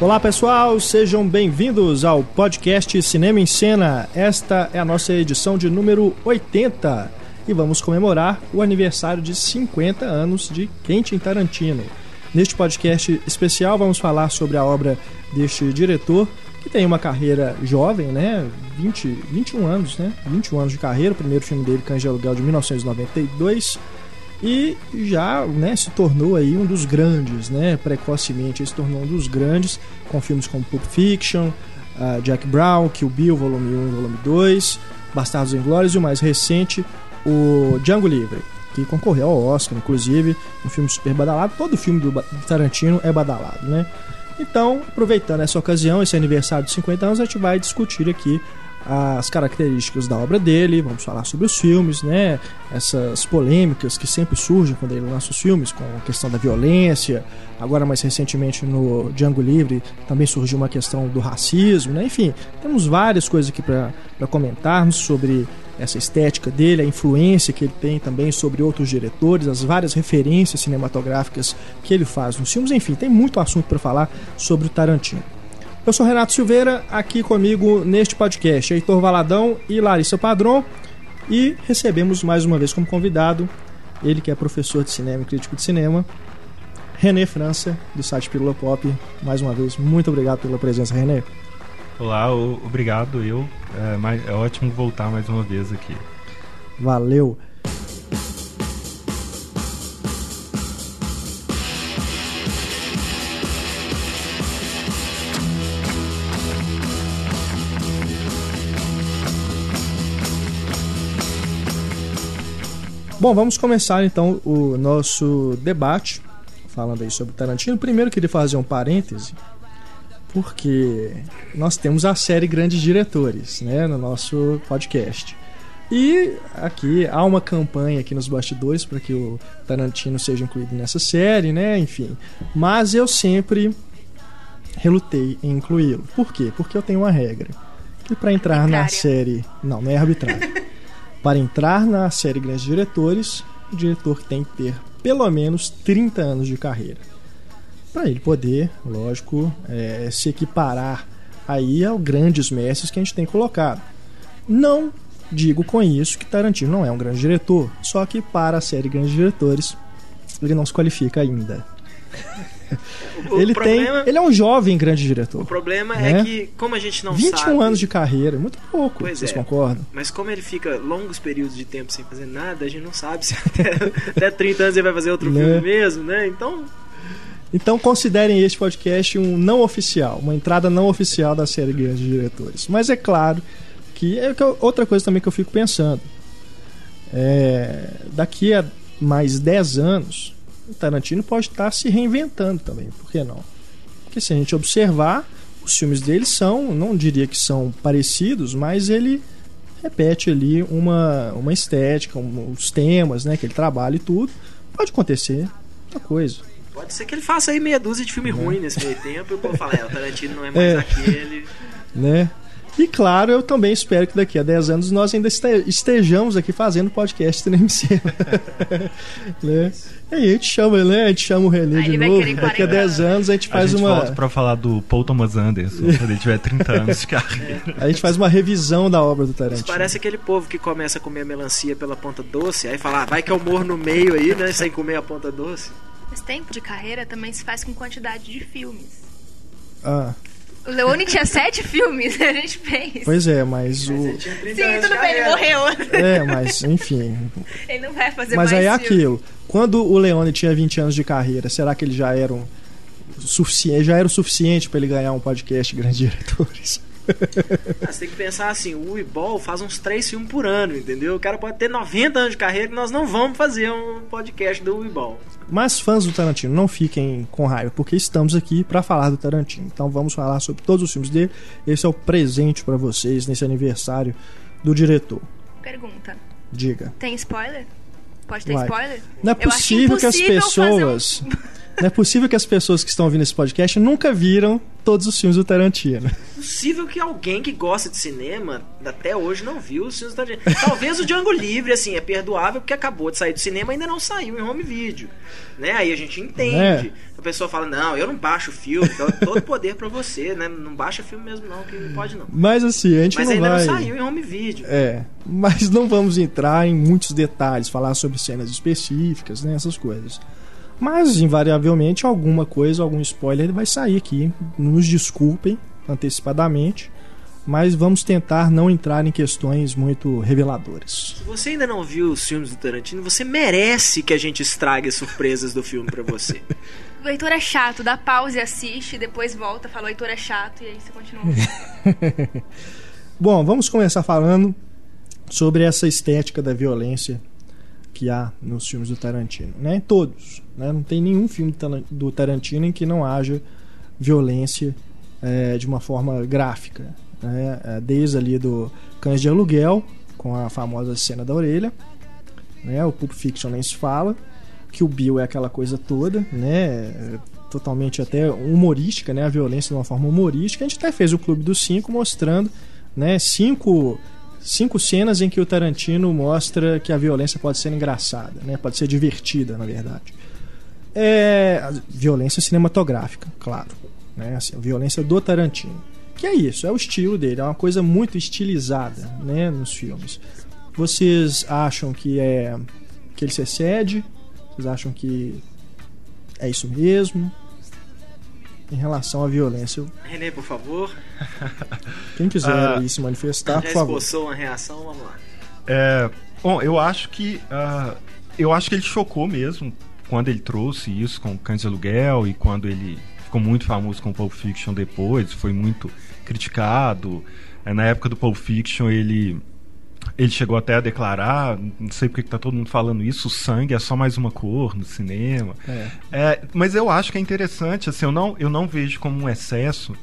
Olá pessoal, sejam bem-vindos ao podcast Cinema em Cena. Esta é a nossa edição de número 80 e vamos comemorar o aniversário de 50 anos de Quentin Tarantino. Neste podcast especial vamos falar sobre a obra deste diretor que tem uma carreira jovem, né? 20, 21 anos, né? 21 anos de carreira. O primeiro filme dele, Cães de Aluguel, de 1992 e já né, se tornou aí um dos grandes, né, precocemente se tornou um dos grandes, com filmes como Pulp Fiction, uh, Jack Brown, Kill Bill, volume 1 e volume 2, Bastardos Inglórios e o mais recente, o Django Livre, que concorreu ao Oscar, inclusive, um filme super badalado, todo filme do Tarantino é badalado, né? Então, aproveitando essa ocasião, esse aniversário de 50 anos, a gente vai discutir aqui as características da obra dele, vamos falar sobre os filmes, né? Essas polêmicas que sempre surgem quando ele lança os filmes, com a questão da violência. Agora, mais recentemente, no Django Livre, também surgiu uma questão do racismo, né? Enfim, temos várias coisas aqui para comentarmos sobre essa estética dele, a influência que ele tem também sobre outros diretores, as várias referências cinematográficas que ele faz nos filmes. Enfim, tem muito assunto para falar sobre o Tarantino. Eu sou Renato Silveira, aqui comigo neste podcast, Heitor Valadão e Larissa Padron. E recebemos mais uma vez como convidado, ele que é professor de cinema e crítico de cinema, René França, do site Pílula Pop. Mais uma vez, muito obrigado pela presença, René. Olá, obrigado eu. É, é ótimo voltar mais uma vez aqui. Valeu. Bom, vamos começar então o nosso debate falando aí sobre Tarantino. Primeiro queria fazer um parêntese, porque nós temos a série Grandes Diretores, né, no nosso podcast. E aqui há uma campanha aqui nos bastidores para que o Tarantino seja incluído nessa série, né, enfim. Mas eu sempre relutei em incluí-lo. Por quê? Porque eu tenho uma regra. Que para entrar arbitrária. na série, não, não é arbitrário. Para entrar na série Grandes Diretores, o diretor tem que ter pelo menos 30 anos de carreira. Para ele poder, lógico, é, se equiparar aí aos grandes mestres que a gente tem colocado. Não digo com isso que Tarantino não é um grande diretor, só que para a série Grandes Diretores ele não se qualifica ainda. O ele problema, tem, ele é um jovem grande diretor. O problema né? é que como a gente não 21 sabe, anos de carreira, muito pouco, Pois vocês é. concordam? mas como ele fica longos períodos de tempo sem fazer nada, a gente não sabe se até, até 30 anos ele vai fazer outro Né? filme mesmo, né? Então, Então considerem este podcast um não oficial, uma entrada não oficial da série Grandes Diretores. Mas é claro que é outra coisa também que eu fico pensando. É, daqui a mais 10 anos, o Tarantino pode estar se reinventando também, por que não? Porque se a gente observar, os filmes dele são, não diria que são parecidos, mas ele repete ali uma, uma estética, um- os temas né, que ele trabalha e tudo. Pode acontecer muita coisa. pode ser que ele faça aí meia dúzia de filme ruim nesse meio tempo e o povo fala, é, o Tarantino não é mais É. aquele. né? E claro, eu também espero que daqui a 10 anos nós ainda este- estejamos aqui fazendo podcast Cena. né? E aí a gente chama, né? A gente chama o René de novo. Daqui a 40 10 anos a gente a faz gente uma. volta pra falar do Paul Thomas Anderson quando ele tiver 30 anos de carreira. A gente faz uma revisão da obra do Isso Tarantino. parece aquele povo que começa a comer a melancia pela ponta doce, aí fala, ah, vai que eu morro no meio aí, né, sem comer a ponta doce. Esse tempo de carreira também se faz com quantidade de filmes. Ah, O Leone tinha sete filmes, a gente fez. pois é, mas o. Sim, tudo bem, ele morreu. É, mas enfim. Ele não vai fazer Mas mais aí é aquilo. Quando o Leone tinha 20 anos de carreira, será que ele já era um suficiente, já era o suficiente para ele ganhar um podcast de grandes diretores? Você tem que pensar assim, o Weeball faz uns três filmes por ano, entendeu? O cara pode ter 90 anos de carreira que nós não vamos fazer um podcast do Weeball. Mas fãs do Tarantino, não fiquem com raiva, porque estamos aqui para falar do Tarantino. Então vamos falar sobre todos os filmes dele. Esse é o presente para vocês nesse aniversário do diretor. Pergunta: Diga. tem spoiler? Pode ter Vai. spoiler? Não é Eu acho possível que as um- pessoas. Não é possível que as pessoas que estão ouvindo esse podcast nunca viram todos os filmes do Tarantino. Possível que alguém que gosta de cinema até hoje não viu os filmes do Tarantino. Talvez o Django Livre, assim, é perdoável porque acabou de sair do cinema e ainda não saiu em home video. Né? Aí a gente entende. É. A pessoa fala, não, eu não baixo filme, então todo poder pra você, né? Não baixa filme mesmo não, que não pode não. Mas assim, a gente Mas não ainda vai. não saiu em home video. É, mas não vamos entrar em muitos detalhes, falar sobre cenas específicas, né, essas coisas. Mas, invariavelmente, alguma coisa, algum spoiler vai sair aqui. Nos desculpem antecipadamente, mas vamos tentar não entrar em questões muito reveladoras. Se você ainda não viu os filmes do Tarantino, você merece que a gente estrague as surpresas do filme pra você. O Heitor é chato, dá pausa e assiste, depois volta, fala o Heitor é chato, e aí você continua. Bom, vamos começar falando sobre essa estética da violência que há nos filmes do Tarantino, né? Todos, né? Não tem nenhum filme do Taran- do Tarantino em que não haja violência é, de uma forma gráfica, né? É, Desde ali do Cães de Aluguel, com a famosa cena da orelha, né? O Pulp Fiction nem se fala, que o Bill é aquela coisa toda, né? É, Totalmente até humorística, né? A violência de uma forma humorística. A gente até fez o Clube dos Cinco mostrando, né? Cinco cinco cenas em que o Tarantino mostra que a violência pode ser engraçada, né? Pode ser divertida, na verdade. É violência cinematográfica, claro, né? Assim, a violência do Tarantino. Que é isso, é o estilo dele, é uma coisa muito estilizada, né, nos filmes. Vocês acham que é que ele se excede? Vocês acham que é isso mesmo? Em relação à violência, Renê, por favor, quem quiser Ah, se manifestar, já por favor. esboçou uma reação, vamos lá. É, bom, eu acho que ah, eu acho que ele chocou mesmo quando ele trouxe isso com Cães de Aluguel e quando ele ficou muito famoso com Pulp Fiction depois, foi muito criticado. É, na época do Pulp Fiction ele ele chegou até a declarar, não sei porque que tá todo mundo falando isso, o sangue é só mais uma cor no cinema. É. É, mas eu acho que é interessante, assim, eu não, eu não vejo como um excesso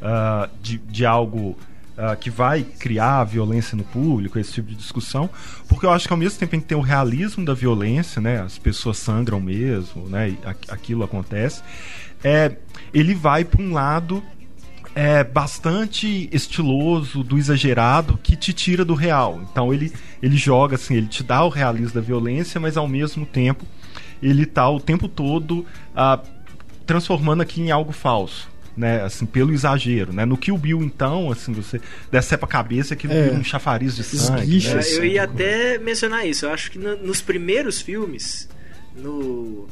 ah, de, de algo ah, que vai criar violência no público, esse tipo de discussão, porque eu acho que ao mesmo tempo tem que ter o realismo da violência, né? As pessoas sangram mesmo, né? Aqu- aquilo acontece. É, ele vai para um lado é bastante estiloso, do exagerado, que te tira do real. Então ele, ele joga assim, ele te dá o realismo da violência, mas ao mesmo tempo ele tá o tempo todo ah, transformando aqui em algo falso. Né, assim, pelo exagero, né? No Kill Bill, então, assim, você decepa a cabeça que É. um chafariz de sangue. Né? É, assim. eu ia até mencionar isso. Eu acho que no- nos primeiros filmes, no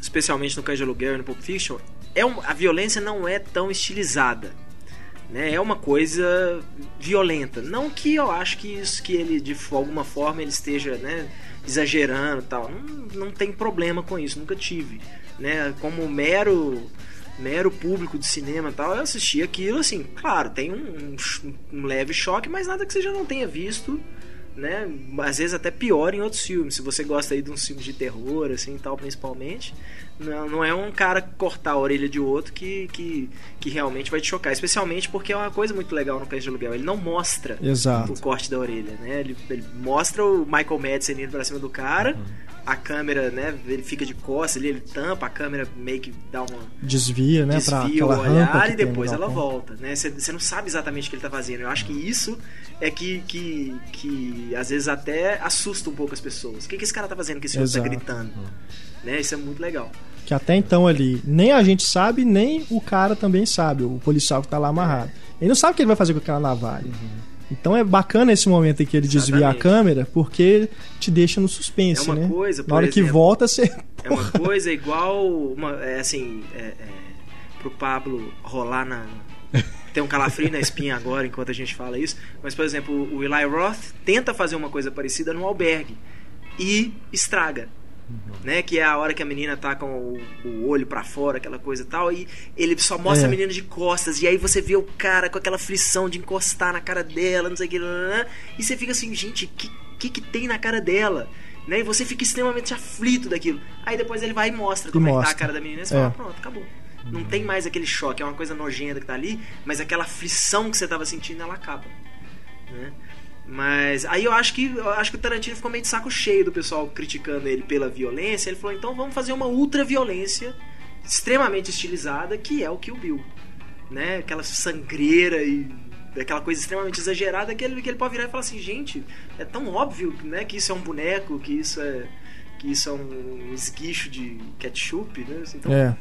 especialmente no Cães de Aluguel e no Pulp Fiction, é um- a violência não é tão estilizada. Né? É uma coisa violenta. Não que eu acho que isso que ele, de alguma forma, ele esteja né, exagerando tal. Não, não tem problema com isso, nunca tive. Né? Como mero mero público de cinema e tal, eu assisti aquilo assim, claro, tem um, um um leve choque, mas nada que você já não tenha visto, né? Às vezes até pior em outros filmes. Se você gosta aí de uns filmes de terror, assim, tal, principalmente, não, não é um cara cortar a orelha de outro que, que, que realmente vai te chocar. Especialmente porque é uma coisa muito legal no Cães de Aluguel. Ele não mostra Exato. o corte da orelha, né? Ele, ele mostra o Michael Madsen indo pra cima do cara, a câmera, né? Ele fica de costas ali, ele tampa, a câmera meio que dá uma Desvia, né, pra desvia aquela o olhar e depois ela volta, né? Você não sabe exatamente o que ele tá fazendo. Eu acho que isso é que, que, que às vezes até assusta um pouco as pessoas. O que, que esse cara tá fazendo que esse outro tá Exato. gritando? Né? Isso é muito legal. Que até então ali, nem a gente sabe, nem o cara também sabe, o policial que tá lá amarrado. Ele não sabe o que ele vai fazer com aquela navalha. Então é bacana esse momento em que ele desvia a Exatamente. câmera, porque te deixa no suspense, É uma né? coisa, Na hora que exemplo, volta, você. É uma coisa igual uma, é assim, é, é, pro Pablo rolar na tem um calafrio na espinha agora enquanto a gente fala isso, mas por exemplo, o Eli Roth tenta fazer uma coisa parecida no albergue e estraga. Né, que é a hora que a menina tá com o, o olho pra fora, aquela coisa e tal, e ele só mostra É. a menina de costas, e aí você vê o cara com aquela frição de encostar na cara dela, não sei o que, e você fica assim, gente, que que, que tem na cara dela? Né, e você fica extremamente aflito daquilo. Aí depois ele vai e mostra como é que tá mostra. a cara da menina, e você É. fala, pronto, acabou. Não tem mais aquele choque, é uma coisa nojenta que tá ali, mas aquela aflição que você tava sentindo, ela acaba. Né? Mas aí eu acho que eu acho que o Tarantino ficou meio de saco cheio do pessoal criticando ele pela violência. Ele falou: então vamos fazer uma ultra violência extremamente estilizada, que é o Kill Bill. Né? Aquela sangreira e aquela coisa extremamente exagerada que ele, que ele pode virar e falar assim: gente, é tão óbvio né, que isso é um boneco, que isso é. Que isso é um esguicho de ketchup, né? Assim, Então, É.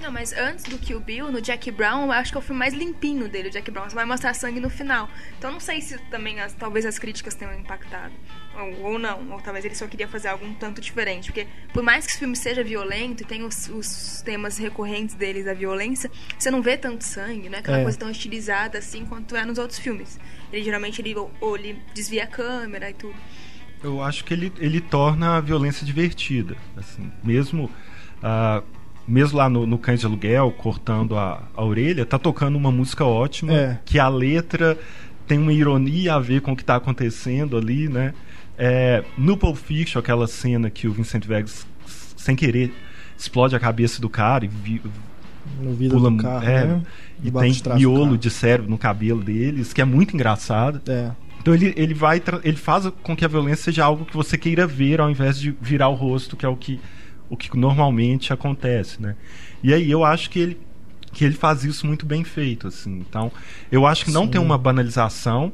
Não, mas antes do Kill Bill, no Jack Brown, eu acho que é o filme mais limpinho dele, o Jack Brown. Você vai mostrar sangue no final. Então não sei se também, as- talvez as críticas tenham impactado. Ou, ou não, ou talvez ele só queria fazer algo um tanto diferente. Porque por mais que esse filme seja violento e tenha os, os temas recorrentes deles da violência, você não vê tanto sangue, não é aquela É. coisa tão estilizada assim quanto é nos outros filmes. Ele geralmente ele, ou, ou ele desvia a câmera e tudo. Eu acho que ele, ele torna a violência divertida. Assim, mesmo, ah, mesmo lá no, no Cães de Aluguel, cortando a, a orelha, tá tocando uma música ótima, É. que a letra tem uma ironia a ver com o que tá acontecendo ali, né? É, no Pulp Fiction, aquela cena que o Vincent Vegas, sem querer, explode a cabeça do cara e vi- No vidro pula do carro, é, né? e tem miolo de cérebro no cabelo deles, que é muito engraçado. É. Então ele, ele vai ele faz com que a violência seja algo que você queira ver ao invés de virar o rosto, que é o que, o que normalmente acontece, né? E aí eu acho que ele que ele faz isso muito bem feito, assim. Então, eu acho que não Sim. tem uma banalização,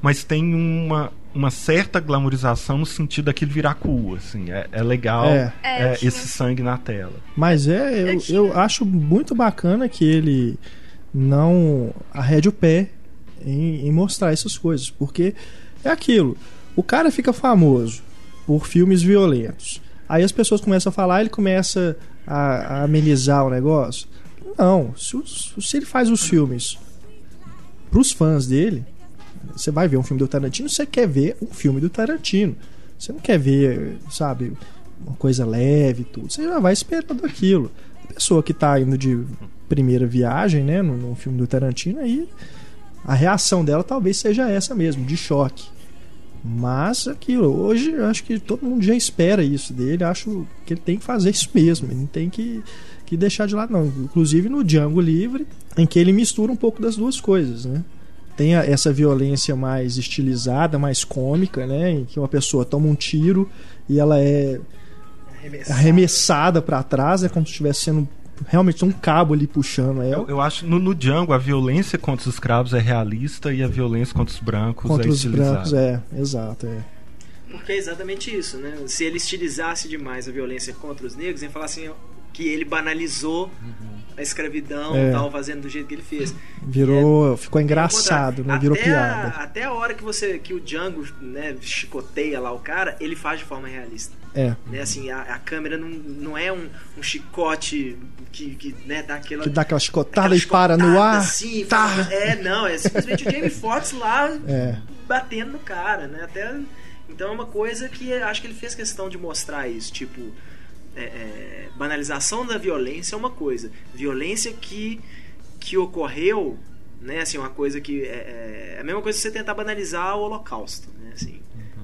mas tem uma, uma certa glamorização no sentido daquilo virar cool, assim. É, é legal É. É, é, esse sangue na tela. Mas é, eu, eu acho muito bacana que ele não arrede o pé em, em mostrar essas coisas, porque é aquilo. O cara fica famoso por filmes violentos. Aí as pessoas começam a falar, ele começa a, a amenizar o negócio. Não, se, se ele faz os filmes pros fãs dele, você vai ver um filme do Tarantino, você quer ver um filme do Tarantino. Você não quer ver, sabe, uma coisa leve e tudo. Você já vai esperando aquilo. A pessoa que tá indo de primeira viagem, né, no filme do Tarantino, aí a reação dela talvez seja essa mesmo, de choque. Mas aquilo, hoje acho que todo mundo já espera isso dele. Acho que ele tem que fazer isso mesmo. Ele não tem que, que deixar de lado, não. Inclusive no Django Livre, em que ele mistura um pouco das duas coisas, né? Tem a- essa violência mais estilizada, mais cômica, né? Em que uma pessoa toma um tiro e ela é arremessada para trás, é como se estivesse sendo realmente um cabo ali puxando Eu, ela. eu acho no, no Django a violência contra os escravos é realista e a violência contra os brancos Contra é os estilizada. brancos, é, exato, é. Porque é exatamente isso, né? Se ele estilizasse demais a violência contra os negros, ia falar assim que ele banalizou a escravidão É. e tal, fazendo do jeito que ele fez. Virou, ficou Pelo engraçado, né? Virou até piada. A, até a hora que você que o Django né, chicoteia lá o cara, ele faz de forma realista. É, Né? Assim, a, a câmera não, não é um, um chicote que, que né, dá aquela. que dá aquela chicotada aquela e para no ar. assim, tá. fala- É, não, é simplesmente o Jamie Foxx lá É. batendo no cara, né? Até, então é uma coisa que acho que ele fez questão de mostrar isso, tipo. é, é, banalização da violência é uma coisa. Violência que, que ocorreu, né? Assim, uma coisa que. É, é a mesma coisa que você tentar banalizar o holocausto, né? Assim,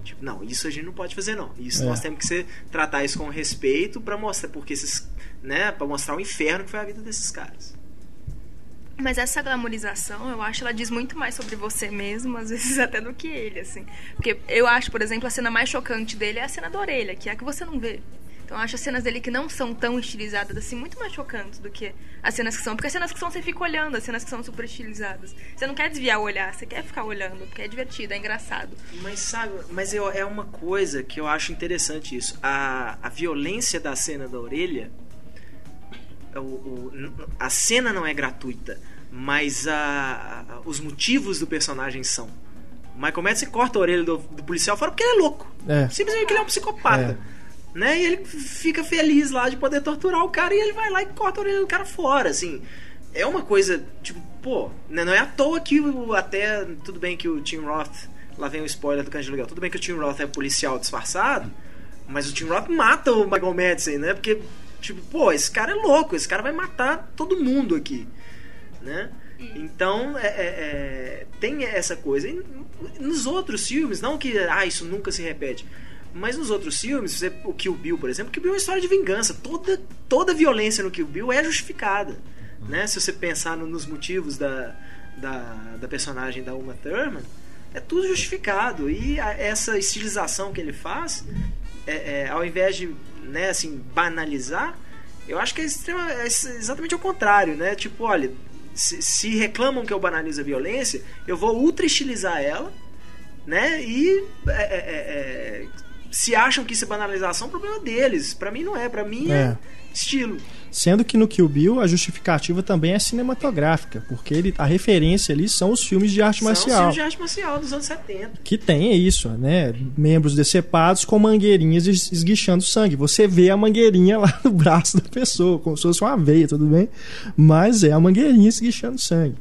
tipo, não, isso a gente não pode fazer, não. Isso É. nós temos que ser, tratar isso com respeito para mostrar, porque esses. Né, pra mostrar o inferno que foi a vida desses caras. Mas essa glamorização, eu acho, ela diz muito mais sobre você mesmo, às vezes até do que ele, assim. Porque eu acho, por exemplo, a cena mais chocante dele é a cena da orelha, que é a que você não vê. Então eu acho as cenas dele que não são tão estilizadas assim, muito mais chocantes do que as cenas que são. Porque as cenas que são você fica olhando, as cenas que são super estilizadas. Você não quer desviar o olhar, você quer ficar olhando, porque é divertido, é engraçado. Mas sabe, mas eu, é uma coisa que eu acho interessante isso. A, a violência da cena da orelha. o- o- a cena não é gratuita, mas a, a- os motivos do personagem são. O Michael Madsen corta a orelha do, do policial fora porque ele é louco. É. Simplesmente porque ele é um psicopata. Né? E ele fica feliz lá de poder torturar o cara e ele vai lá e corta a orelha do cara fora, assim. É uma coisa, tipo, pô, né, não é à toa que o, até. Tudo bem que o Tim Roth. Lá vem o spoiler do Cândido Legal. Tudo bem que o Tim Roth é policial disfarçado. Mas o Tim Roth mata o Michael Madsen, né? Porque, tipo, pô, esse cara é louco, esse cara vai matar todo mundo aqui, né? Então, é, é, é, tem essa coisa. E nos outros filmes, não que ah, isso nunca se repete, mas nos outros filmes, o Kill Bill, por exemplo, Kill Bill é uma história de vingança. Toda, toda violência no Kill Bill é justificada. Né? Se você pensar no, nos motivos da, da, da, personagem da Uma Thurman, é tudo justificado. E a, essa estilização que ele faz, é, é, ao invés de né, assim, banalizar, eu acho que é, extrema, é exatamente o contrário. Né? Tipo, olha, se, se reclamam que eu banalizo a violência, eu vou ultra estilizar ela, né? E é, é, é, se acham que isso é banalização, o problema deles. Para mim não é, para mim é. é estilo. Sendo que no Kill Bill a justificativa também é cinematográfica, porque ele, a referência ali são os filmes de arte são marcial. São os filmes de arte marcial dos anos 70. Que tem isso, né? Membros decepados com mangueirinhas esguichando sangue. Você vê a mangueirinha lá no braço da pessoa, como se fosse uma veia, tudo bem? Mas é a mangueirinha esguichando sangue.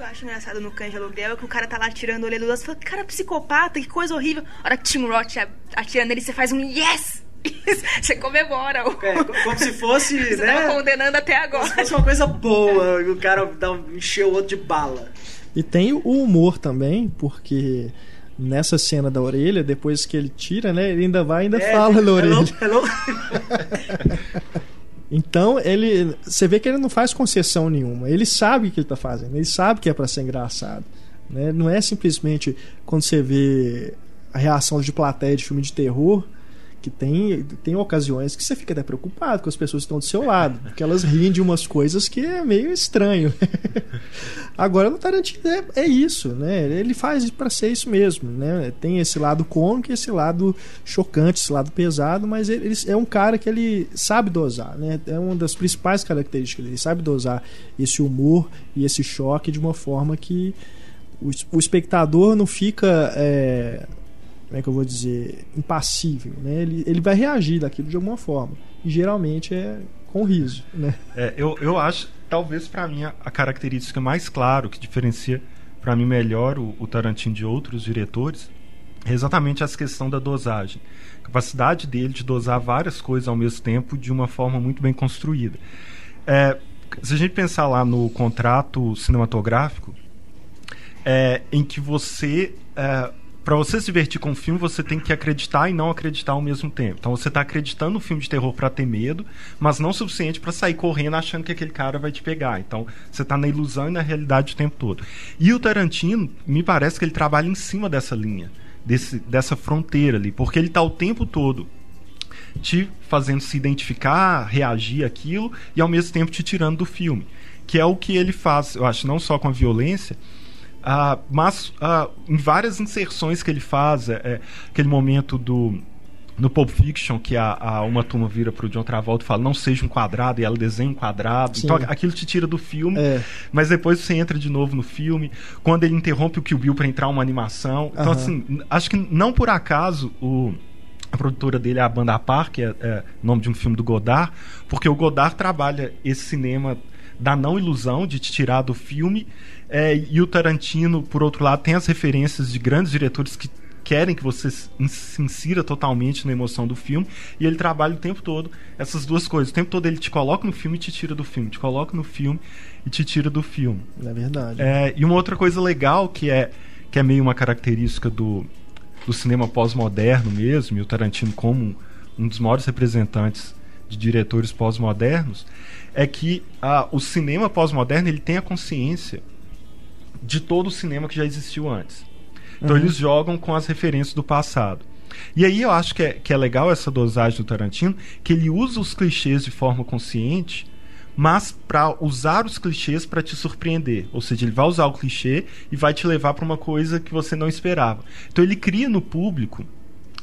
Eu acho engraçado no Cães de Aluguel que o cara tá lá tirando o olho do outro e fala, cara, psicopata, que coisa horrível. A hora que Tim Roth atira nele, você faz um yes! Você comemora. É, como se fosse. Você né? tava condenando até agora. Como se fosse uma coisa boa, o cara dá, encheu o outro de bala. E tem o humor também, porque nessa cena da orelha, depois que ele tira, né? Ele ainda vai ainda é, fala na orelha. Hello, hello. então ele. Você vê que ele não faz concessão nenhuma. Ele sabe o que ele tá fazendo, ele sabe que é para ser engraçado. Né? Não é simplesmente quando você vê a reação de plateia de filme de terror que tem, tem ocasiões que você fica até preocupado com as pessoas que estão do seu lado, porque elas riem de umas coisas que é meio estranho. Agora no Tarantino é, é, isso, né? Ele faz para ser isso mesmo, né? Tem esse lado cômico, esse lado chocante, esse lado pesado, mas ele, ele, é um cara que ele sabe dosar, né? É uma das principais características dele, ele sabe dosar esse humor e esse choque de uma forma que o, o espectador não fica é, como é que eu vou dizer, impassível, né? Ele, ele vai reagir daquilo de alguma forma. E geralmente é com riso, né? É, eu, eu acho, talvez para mim, a característica mais clara que diferencia para mim melhor o, o, Tarantino de outros diretores é exatamente essa questão da dosagem. A capacidade dele de dosar várias coisas ao mesmo tempo de uma forma muito bem construída. É, se a gente pensar lá no contrato cinematográfico, é, em que você é, para você se divertir com o filme, você tem que acreditar e não acreditar ao mesmo tempo. Então você está acreditando no filme de terror para ter medo, mas não o suficiente para sair correndo achando que aquele cara vai te pegar. Então você está na ilusão e na realidade o tempo todo. E o Tarantino, me parece que ele trabalha em cima dessa linha, desse, dessa fronteira ali, porque ele está o tempo todo te fazendo se identificar, reagir àquilo e ao mesmo tempo te tirando do filme. Que é o que ele faz, eu acho, não só com a violência, Uh, mas uh, em várias inserções que ele faz, é, é, aquele momento do no Pulp Fiction que a, a uma turma vira pro John Travolta e fala não seja um quadrado e ela desenha um quadrado Sim. então aquilo te tira do filme é. mas depois você entra de novo no filme quando ele interrompe o Kill Bill para entrar uma animação então assim acho que não por acaso o a produtora dele é a Banda Par, que é, é nome de um filme do Godard, porque o Godard trabalha esse cinema da não ilusão de te tirar do filme é, e o Tarantino, por outro lado, tem as referências de grandes diretores que querem que você se insira totalmente na emoção do filme e ele trabalha o tempo todo essas duas coisas. O tempo todo ele te coloca no filme e te tira do filme, te coloca no filme e te tira do filme. É verdade. É, e uma outra coisa legal que é que é meio uma característica do, do cinema pós-moderno mesmo, e o Tarantino como um dos maiores representantes de diretores pós-modernos, é que ah, o cinema pós-moderno ele tem a consciência de todo o cinema que já existiu antes. Então uhum. eles jogam com as referências do passado. E aí eu acho que é, que é legal essa dosagem do Tarantino, que ele usa os clichês de forma consciente, mas para usar os clichês para te surpreender. Ou seja, ele vai usar o clichê e vai te levar para uma coisa que você não esperava. Então ele cria no público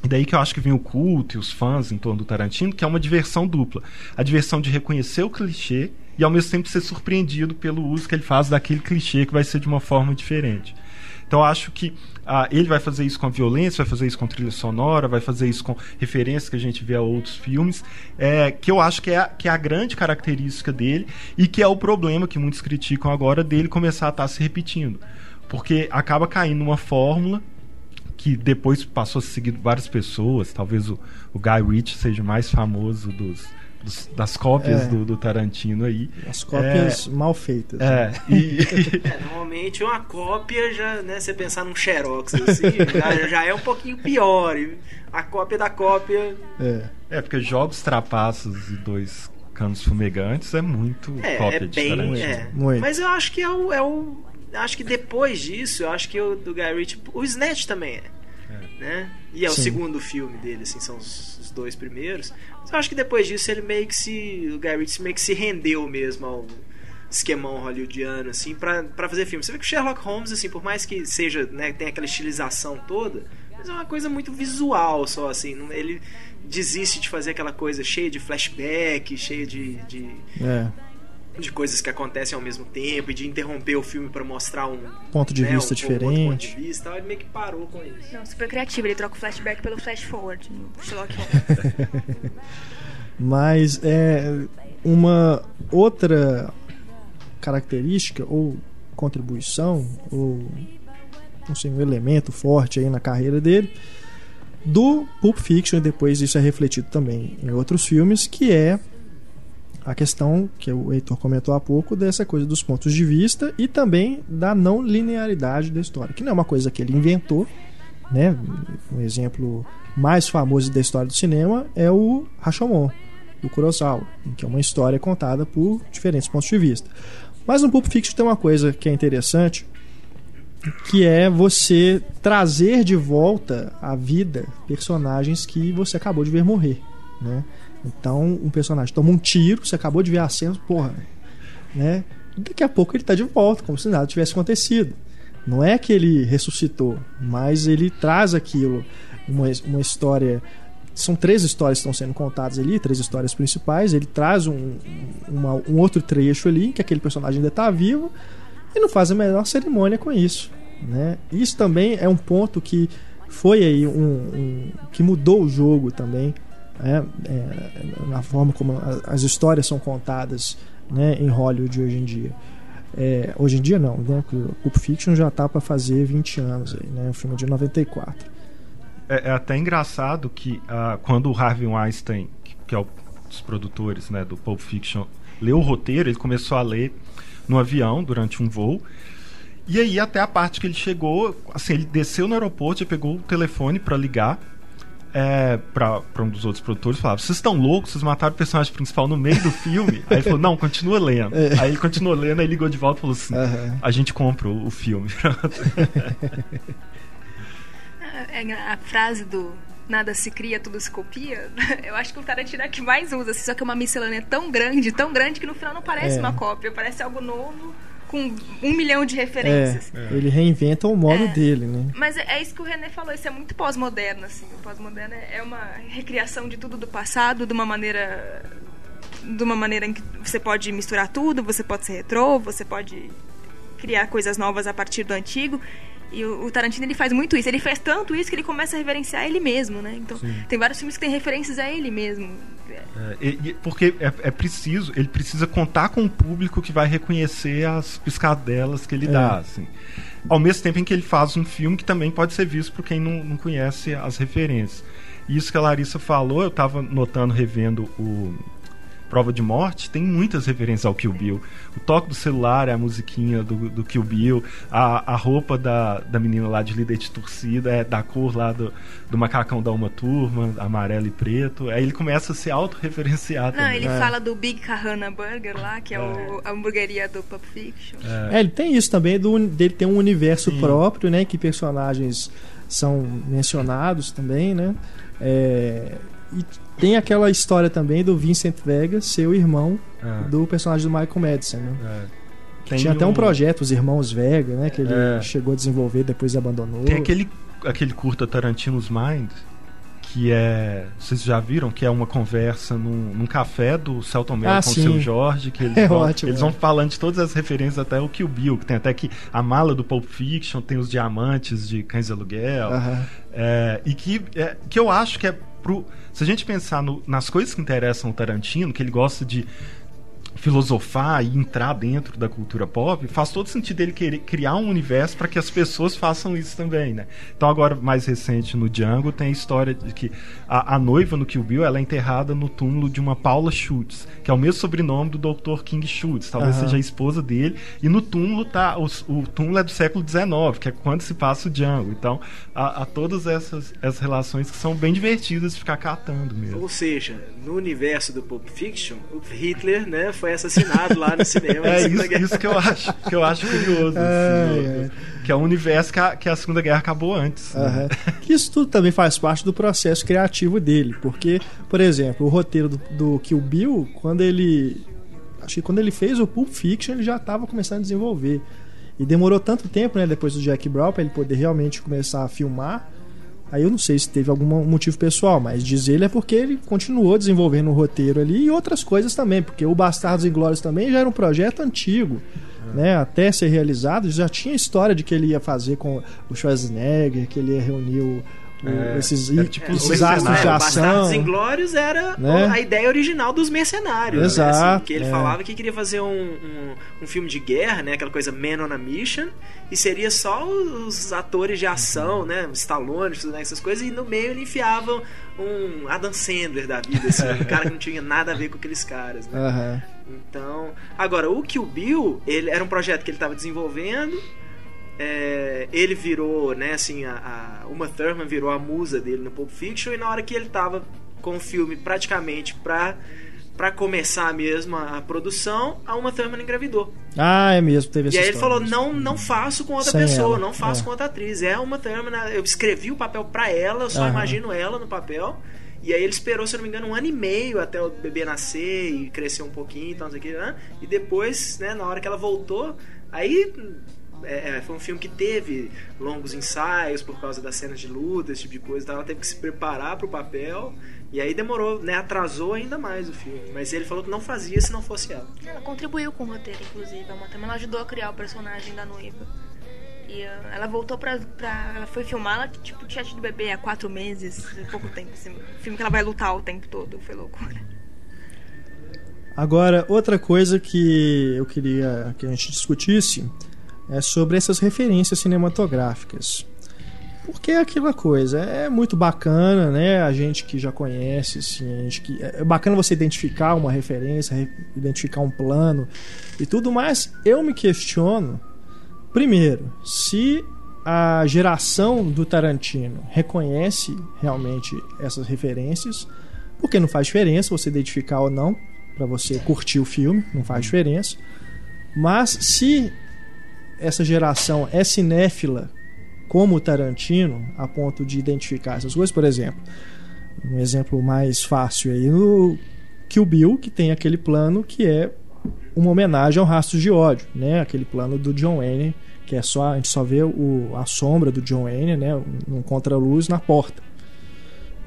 e daí que eu acho que vem o culto e os fãs em torno do Tarantino, que é uma diversão dupla. A diversão de reconhecer o clichê e ao mesmo tempo ser surpreendido pelo uso que ele faz daquele clichê que vai ser de uma forma diferente. Então acho que ah, ele vai fazer isso com a violência, vai fazer isso com trilha sonora, vai fazer isso com referências que a gente vê a outros filmes, é, que eu acho que é, a, que é a grande característica dele e que é o problema que muitos criticam agora dele começar a estar tá se repetindo. Porque acaba caindo numa fórmula que depois passou a seguir várias pessoas. Talvez o, o Guy Ritchie seja o mais famoso dos, dos- das cópias É. do, do Tarantino aí. As cópias mal feitas. É, e, É, normalmente uma cópia já, né, você pensar num xerox assim, já, já é um pouquinho pior. A cópia da cópia É. é porque jogos trapaços e dois canos fumegantes é muito é, cópia é de bem, Tarantino. é. Muito. Mas eu acho que é o, é o acho que depois disso, eu acho que o do Guy Ritchie, o Snatch também é. Né? E é o Sim. segundo filme dele, assim, são os, os dois primeiros. Mas eu acho que depois disso ele meio que se. O Guy Ritchie meio que se rendeu mesmo ao esquemão hollywoodiano, assim, pra, pra fazer filme. Você vê que o Sherlock Holmes, assim, por mais que seja, né, tem aquela estilização toda, mas é uma coisa muito visual só, assim. não- Ele desiste de fazer aquela coisa cheia de flashback, cheia de, de, É. de coisas que acontecem ao mesmo tempo e de interromper o filme pra mostrar um Ponto de né, vista um- um outro ponto diferente. de vista, ele meio que parou com isso. Não, super criativo. Ele troca o flashback pelo flash forward no Sherlock Holmes. Mas é uma outra característica ou contribuição ou não sei, um elemento forte aí na carreira dele do Pulp Fiction e depois isso é refletido também em outros filmes, que é a questão que o Heitor comentou há pouco dessa coisa dos pontos de vista e também da não linearidade da história, que não é uma coisa que ele inventou, né? Um exemplo mais famoso da história do cinema é o Rashomon, do Kurosawa, que é uma história contada por diferentes pontos de vista. Mas no Pulp Fiction tem uma coisa que é interessante, que é você trazer de volta à vida personagens que você acabou de ver morrer, né? Então, um personagem toma um tiro, você acabou de ver a cena, porra, né? Daqui a pouco ele tá de volta, como se nada tivesse acontecido. Não é que ele ressuscitou, mas ele traz aquilo, uma, uma história. São três histórias que estão sendo contadas ali, três histórias principais. Ele traz um, uma- um outro trecho ali, que aquele personagem ainda está vivo, e não faz a menor cerimônia com isso. Né? Isso também é um ponto que foi aí um, um- que mudou o jogo também, né? É, na forma como as histórias são contadas né, em Hollywood hoje em dia. É, hoje em dia não, né? O Pulp Fiction já tá para fazer 20 anos aí, né? O filme de 94. É, é até engraçado que ah, quando o Harvey Weinstein, que, que é um dos produtores né, do Pulp Fiction, leu o roteiro, ele começou a ler no avião durante um voo. E aí até a parte que ele chegou, assim, ele desceu no aeroporto e pegou o telefone para ligar é, para um dos outros produtores falava: Vocês estão loucos? Vocês mataram o personagem principal no meio do filme? aí ele falou: Não, continua lendo. Aí ele continuou lendo, aí ligou de volta e falou assim: Aham. A gente compra o, o filme. É, a frase do nada se cria, tudo se copia, eu acho que o Tarantino é a que mais usa, assim, só que é uma miscelânea tão grande, tão grande que no final não parece É. uma cópia, parece algo novo com um milhão de referências. É, ele reinventa o modo É. dele, né? Mas é, é isso que o René falou, isso é muito pós-moderno, assim. O pós-moderno é é uma recriação de tudo do passado, de uma maneira. De uma maneira em que você pode misturar tudo, você pode ser retrô, você pode criar coisas novas a partir do antigo. E o, o Tarantino ele faz muito isso. Ele faz tanto isso que ele começa a reverenciar ele mesmo, né? Então, tem vários filmes que têm referências a ele mesmo. É, e- e- porque é, é preciso, ele precisa contar com o público que vai reconhecer as piscadelas que ele É. dá, assim. Ao mesmo tempo em que ele faz um filme que também pode ser visto por quem não, não conhece as referências. E isso que a Larissa falou, eu estava notando, revendo o Prova de Morte, tem muitas referências ao Kill Bill. O toque do celular é a musiquinha do, do Kill Bill, a, a roupa da, da menina lá de líder de torcida é da cor lá do, do macacão da uma turma, amarelo e preto. Aí ele começa a se autorreferenciar Não, também. ele É. fala do Big Kahana Burger lá, que é, o- a hamburgueria do Pulp Fiction. É, ele tem isso também do, dele ter um universo próprio, né? Que personagens são mencionados também, né? É, e tem aquela história também do Vincent Vega ser o irmão É. do personagem do Michael Madison, né? É. Tem tinha até um um- projeto, os Irmãos Vega, né? Que ele É. chegou a desenvolver, depois abandonou. Tem aquele, aquele curta Tarantino's Mind, que é. Vocês já viram? Que é uma conversa num, num café do Celton Mello Ah, com o sim. seu Jorge, que eles, É vão, ótimo, eles é. vão falando de todas as referências, até o Kill Bill, que tem até que a mala do Pulp Fiction, tem os diamantes de Cães de Aluguel. Aham. É, e que, é, que eu acho que é pro. Se a gente pensar no- nas coisas que interessam o Tarantino, que ele gosta de filosofar e entrar dentro da cultura pop, faz todo sentido ele querer criar um universo para que as pessoas façam isso também, né? Então agora mais recente no Django tem a história de que a, a noiva no Kill Bill ela é enterrada no túmulo de uma Paula Schultz, que é o mesmo sobrenome do Dr. King Schultz, talvez Aham. seja a esposa dele, e no túmulo tá o, o túmulo é do século XIX, que é quando se passa o Django. Então há, há todas essas, essas relações que são bem divertidas de ficar catando mesmo. Ou seja, no universo do Pulp Fiction, o Hitler, né, foi assassinado lá no cinema. É isso, Guerra. isso que eu acho, que eu acho curioso. Ai, assim, ai. Que é um universo que a, que a Segunda Guerra acabou antes. né? Que isso tudo também faz parte do processo criativo dele, porque, por exemplo, o roteiro do, do Kill Bill, quando ele. Acho que quando ele fez o Pulp Fiction, ele já estava começando a desenvolver. E demorou tanto tempo, né, depois do Jack Brown, para ele poder realmente começar a filmar. Aí eu não sei se teve algum motivo pessoal, mas diz ele é porque ele continuou desenvolvendo o roteiro ali e outras coisas também, porque o Bastardos Inglórios também já era um projeto antigo, né? Até ser realizado, já tinha história de que ele ia fazer com o Schwarzenegger, que ele ia reunir o- É, esses, é tipo esses os astros de mercenários. ação. Bastardos Inglórios era Né? a ideia original dos mercenários. Exato, Né? Assim, que ele é. falava que queria fazer um, um, um filme de guerra, né? Aquela coisa Man on a Mission. E seria só os atores de ação, né? Stallone, né? essas coisas. E no meio ele enfiava um Adam Sandler da vida, assim. um cara que não tinha nada a ver com aqueles caras, né? Então, agora o Kill Bill, ele era um projeto que ele estava desenvolvendo. É, ele virou, né, assim, a, a Uma Thurman virou a musa dele no Pulp Fiction e na hora que ele tava com o filme praticamente pra, pra começar mesmo a, a produção, a Uma Thurman engravidou. Ah, é mesmo, teve essa E aí ele falou: mesmo. não, não faço com outra Sem pessoa, ela, não faço é. com outra atriz. É uma Thurman, eu escrevi o papel pra ela, eu só Aham. imagino ela no papel. E aí ele esperou, se eu não me engano, um ano e meio até o bebê nascer e crescer um pouquinho e tal, não sei o que, né? E depois, né, na hora que ela voltou, aí. É, é, foi um filme que teve longos ensaios por causa das cenas de luta, esse tipo de coisa. Então ela teve que se preparar pro papel. E aí demorou, né? Atrasou ainda mais o filme. Mas ele falou que não fazia se não fosse ela. Ela contribuiu com o roteiro, inclusive. A Uma Thurman, ela ajudou a criar o personagem da noiva. E ah, ela voltou pra, pra. Ela foi filmar, ela tipo, tinha tido bebê há quatro meses, pouco tempo. Assim, filme que ela vai lutar o tempo todo. Foi loucura. Agora, outra coisa que eu queria que a gente discutisse é sobre essas referências cinematográficas. Porque é aquela coisa, é muito bacana, né? A gente que já conhece, assim, a gente que é bacana você identificar uma referência, re- identificar um plano e tudo mais. Eu me questiono, primeiro, se a geração do Tarantino reconhece realmente essas referências, porque não faz diferença você identificar ou não para você curtir o filme, não faz diferença. Mas se essa geração é cinéfila como Tarantino, a ponto de identificar essas coisas, por exemplo, um exemplo mais fácil aí no Kill Bill, que tem aquele plano que é uma homenagem ao Rastros de Ódio, né? Aquele plano do John Wayne, que é só a gente só vê o, a sombra do John Wayne, né? Um contra-luz na porta.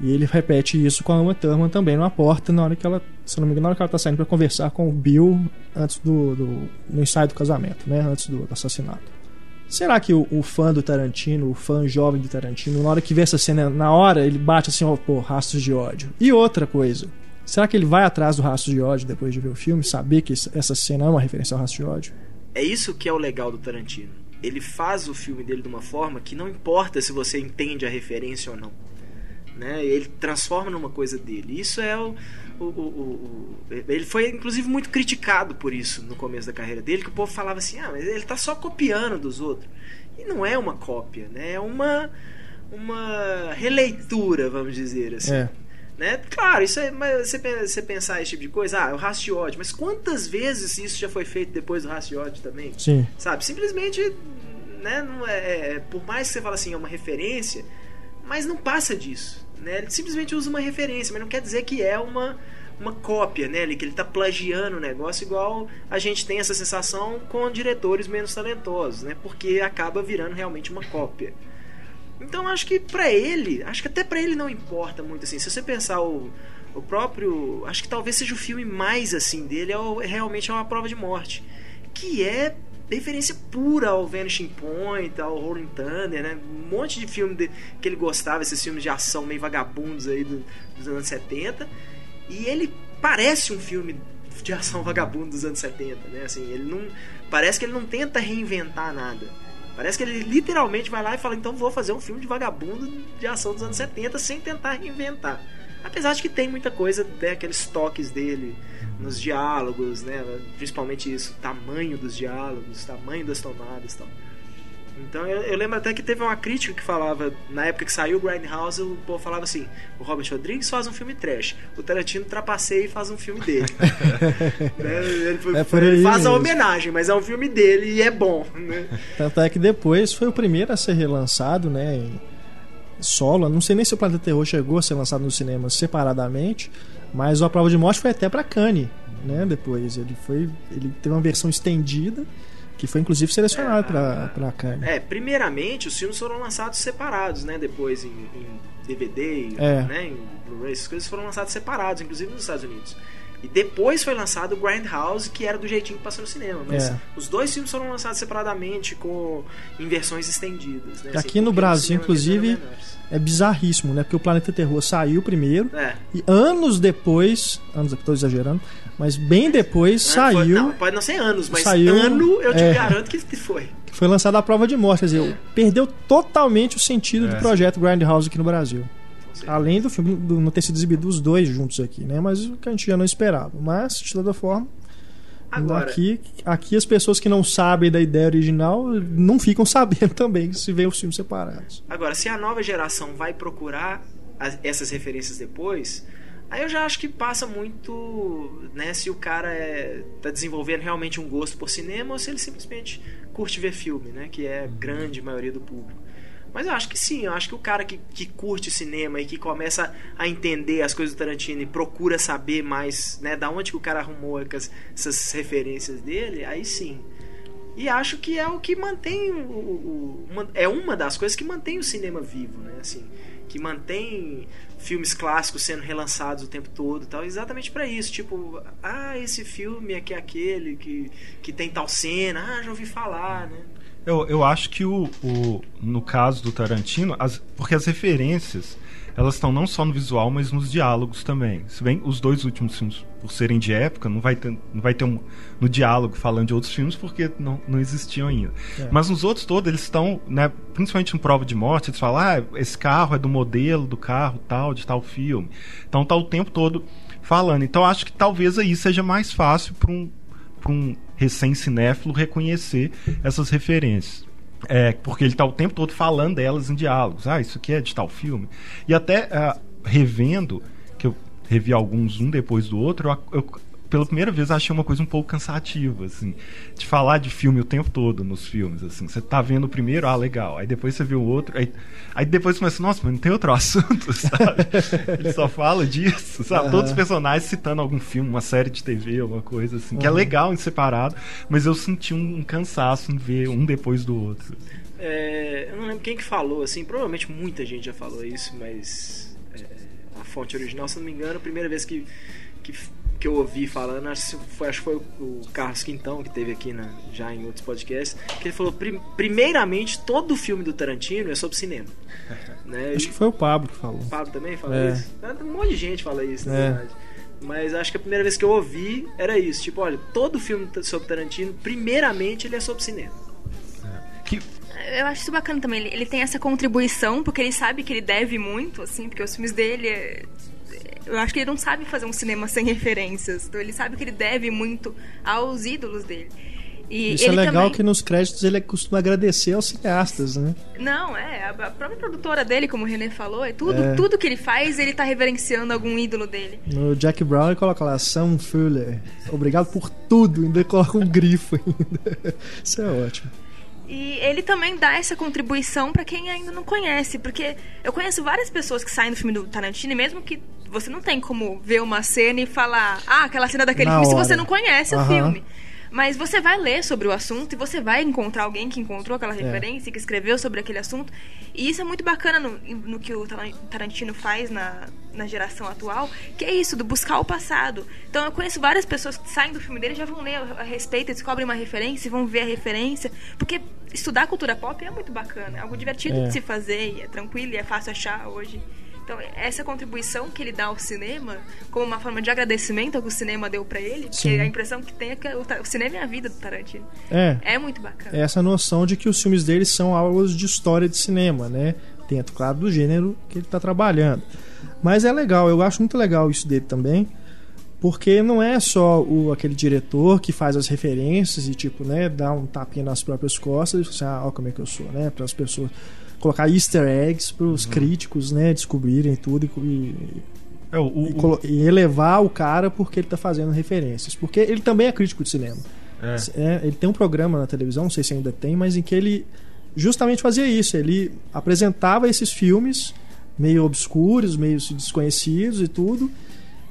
E ele repete isso com a Uma Thurman também numa porta na hora que ela, se não me engano, na hora que ela tá saindo para conversar com o Bill antes do, do no ensaio do casamento, né? Antes do assassinato. Será que o, o fã do Tarantino, o fã jovem do Tarantino, na hora que vê essa cena, na hora ele bate assim, ó, pô, rastros de ódio. E outra coisa, será que ele vai atrás do rastro de ódio depois de ver o filme, saber que essa cena é uma referência ao rastro de ódio? É isso que é o legal do Tarantino. Ele faz o filme dele de uma forma que não importa se você entende a referência ou não. Né? Ele transforma numa coisa dele. Isso é o, o, o, o- Ele foi, inclusive, muito criticado por isso no começo da carreira dele, que o povo falava assim: ah, mas ele tá só copiando dos outros. E não é uma cópia, né? É uma, uma releitura, vamos dizer assim. É. Né? Claro, isso é, mas você, você pensar esse tipo de coisa, ah, o raço de ódio, mas quantas vezes isso já foi feito depois do ódio também? Sim. Sabe? Simplesmente, né, não é, é- por mais que você fale assim, é uma referência, mas não passa disso. Né? Ele simplesmente usa uma referência, mas não quer dizer que é uma, uma cópia, né? Que ele tá plagiando o negócio, igual a gente tem essa sensação com diretores menos talentosos, né? Porque acaba virando realmente uma cópia. Então acho que pra ele, acho que até pra ele não importa muito assim. Se você pensar o, o próprio, acho que talvez seja o filme mais assim dele é, o- é realmente é uma prova de morte, que é referência pura ao Vanishing Point, ao Rolling Thunder, né? Um monte de filme de- que ele gostava, esses filmes de ação meio vagabundos aí do- dos anos 70. E ele parece um filme de ação vagabundo dos anos 70, né? Assim, ele não parece que ele não tenta reinventar nada. Parece que ele literalmente vai lá e fala: "Então vou fazer um filme de vagabundo de ação dos anos 70 sem tentar reinventar". Apesar de que tem muita coisa, né, aqueles toques dele nos diálogos, né? Principalmente isso, tamanho dos diálogos, tamanho das tomadas, tal. Então eu, eu, lembro até que teve uma crítica que falava, na época que saiu o Grindhouse, o povo falava assim: o Robert Rodrigues faz um filme trash, o Tarantino trapaceia e faz um filme dele. né? Ele, foi, é ele faz mesmo. a homenagem, mas é um filme dele e é bom. Né? Tanto é que depois foi o primeiro a ser relançado, né? Solo. Não sei nem se o Planeta Terror chegou a ser lançado no cinema separadamente, mas a prova de morte foi até para Cannes, né? Depois ele foi, ele teve uma versão estendida que foi inclusive selecionado é, para Cannes. É, primeiramente os filmes foram lançados separados, né? Depois em, em DVD, é. né? Em Blu-ray, essas coisas foram lançadas separados, inclusive nos Estados Unidos. E depois foi lançado o Grindhouse, que era do jeitinho que passou no cinema. Mas é. os dois filmes foram lançados separadamente, com em versões estendidas. Né? Aqui assim, no Brasil, inclusive, é bizarríssimo, né? Porque o Planeta Terror saiu primeiro. É. E anos depois. Anos, estou exagerando. Mas bem depois é, saiu. Foi, não, pode não ser anos, mas saiu, ano eu te é, garanto que foi. Foi lançada a prova de morte. Quer dizer, perdeu totalmente o sentido do é. projeto Grindhouse aqui no Brasil. Além do filme do, não ter sido exibido os dois juntos aqui, né? Mas o que a gente já não esperava. Mas, de toda forma, Agora, aqui, aqui as pessoas que não sabem da ideia original não ficam sabendo também se vê os filmes separados. Agora, se a nova geração vai procurar as, essas referências depois, aí eu já acho que passa muito, né, se o cara é, tá desenvolvendo realmente um gosto por cinema ou se ele simplesmente curte ver filme, né, que é a grande maioria do público. Mas eu acho que sim, eu acho que o cara que, que curte cinema e que começa a entender as coisas do Tarantino e procura saber mais, né, da onde que o cara arrumou essas referências dele, aí sim. E acho que é o que mantém o, o uma, é uma das coisas que mantém o cinema vivo, né, assim, que mantém filmes clássicos sendo relançados o tempo todo, tal, exatamente para isso, tipo, ah, esse filme é que é aquele que que tem tal cena, ah, já ouvi falar, né? Eu, eu acho que o, o, no caso do Tarantino, as, porque as referências elas estão não só no visual, mas nos diálogos também. Se bem os dois últimos filmes, por serem de época, não vai ter, não vai ter um no diálogo falando de outros filmes porque não, não existiam ainda. É. Mas nos outros todos, eles estão, né, principalmente no Prova de Morte, eles falam: ah, esse carro é do modelo do carro tal, de tal filme. Então tá o tempo todo falando. Então acho que talvez aí seja mais fácil para um, um recém-cinéfilo reconhecer essas referências. É, porque ele está o tempo todo falando delas em diálogos. Ah, isso aqui é de tal filme. E até uh, revendo, que eu revi alguns um depois do outro, eu, eu pela primeira vez achei uma coisa um pouco cansativa, assim, de falar de filme o tempo todo nos filmes, assim. Você tá vendo o primeiro, ah, legal. Aí depois você vê o outro, aí, aí depois você começa, nossa, mas não tem outro assunto, sabe? Ele só fala disso, sabe? Uhum. Todos os personagens citando algum filme, uma série de TV, alguma coisa assim, uhum. que é legal em separado, mas eu senti um, um cansaço em ver um depois do outro. É, eu não lembro quem que falou, assim, provavelmente muita gente já falou isso, mas é, a fonte original, se não me engano, a primeira vez que, que que eu ouvi falando, acho que foi, acho que foi o Carlos Quintão, que teve aqui na, já em outros podcasts, que ele falou: primeiramente, todo filme do Tarantino é sobre cinema. né? Acho que foi o Pablo que falou. O Pablo também fala é. isso? Um monte de gente fala isso, na é. verdade. Mas acho que a primeira vez que eu ouvi era isso: tipo, olha, todo filme sobre Tarantino, primeiramente, ele é sobre cinema. É. Que eu acho isso bacana também. Ele, ele, tem essa contribuição, porque ele sabe que ele deve muito, assim, porque os filmes dele é, eu acho que ele não sabe fazer um cinema sem referências. Então ele sabe que ele deve muito aos ídolos dele. E Isso é legal também... que nos créditos ele costuma agradecer aos cineastas, né? Não, é. A própria produtora dele, como o René falou, é tudo, é. tudo que ele faz, ele tá reverenciando algum ídolo dele. No Jack Brown ele coloca lá, Sam Fuller. Obrigado por tudo, ainda coloca um grifo ainda. Isso é ótimo. E ele também dá essa contribuição para quem ainda não conhece, porque eu conheço várias pessoas que saem do filme do Tarantino, e mesmo que você não tem como ver uma cena e falar, ah, aquela cena daquele Na filme, hora. se você não conhece uhum. o filme. Mas você vai ler sobre o assunto e você vai encontrar alguém que encontrou aquela é. referência, é. que escreveu sobre aquele assunto. E isso é muito bacana no, no que o Tarantino faz na, na geração atual, que é isso, do buscar o passado. Então eu conheço várias pessoas que saem do filme dele já vão ler a respeito, descobrem uma referência, vão ver a referência. Porque estudar cultura pop é muito bacana, é algo divertido é. de se fazer, e é tranquilo e é fácil achar hoje. Então, essa contribuição que ele dá ao cinema, como uma forma de agradecimento ao que o cinema deu pra ele, Sim. porque a impressão que tem é que o, o cinema é a vida do Tarantino. É, É muito bacana. essa noção de que os filmes dele são aulas de história de cinema, né? Dentro, claro, do gênero que ele está trabalhando. Mas é legal, eu acho muito legal isso dele também, porque não é só o, aquele diretor que faz as referências e, tipo, né, dá um tapinha nas próprias costas e fala assim, ah, ó como é que eu sou, né? Para as pessoas colocar easter eggs para os críticos, né, descobrirem tudo e- e, É, o, o- e colo- e elevar o cara porque ele tá fazendo referências. Porque ele também é crítico de cinema. é. É, ele tem um programa na televisão, não sei se ainda tem, mas em que ele justamente fazia isso. Ele apresentava esses filmes meio obscuros, meio desconhecidos e tudo.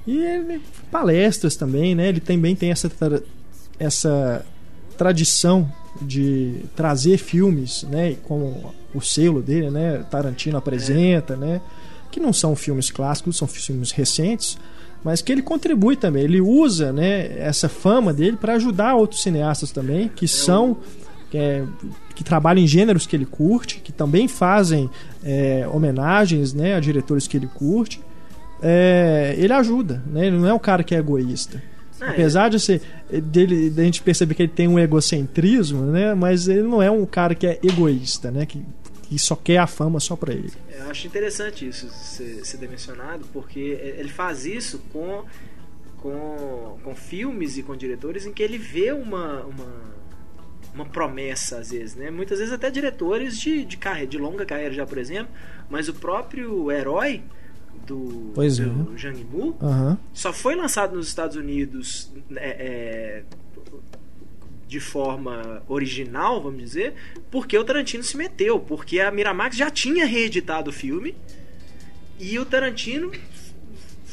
E ele, palestras também, né? Ele também tem essa, tra- essa tradição de trazer filmes, né? Com o selo dele, né? Tarantino apresenta, né? Que não são filmes clássicos, são filmes recentes, mas que ele contribui também. Ele usa, né? Essa fama dele para ajudar outros cineastas também, que são que, é, que trabalham em gêneros que ele curte, que também fazem é, homenagens, né? A diretores que ele curte. É, ele ajuda, né? Ele não é um cara que é egoísta. Ah, Apesar de ser dele, de a gente perceber que ele tem um egocentrismo, né? Mas ele não é um cara que é egoísta, né? Que, que só quer a fama só pra ele. Eu acho interessante isso ser, ser mencionado, porque ele faz isso com, com, com filmes e com diretores em que ele vê uma, uma, uma promessa, às vezes, né? Muitas vezes até diretores de, de, carreira, de longa carreira já, por exemplo, mas o próprio herói do, Pois é. do Zhang Yimou Aham. só foi lançado nos Estados Unidos é, é, de forma original, vamos dizer, porque o Tarantino se meteu, porque a Miramax já tinha reeditado o filme e o Tarantino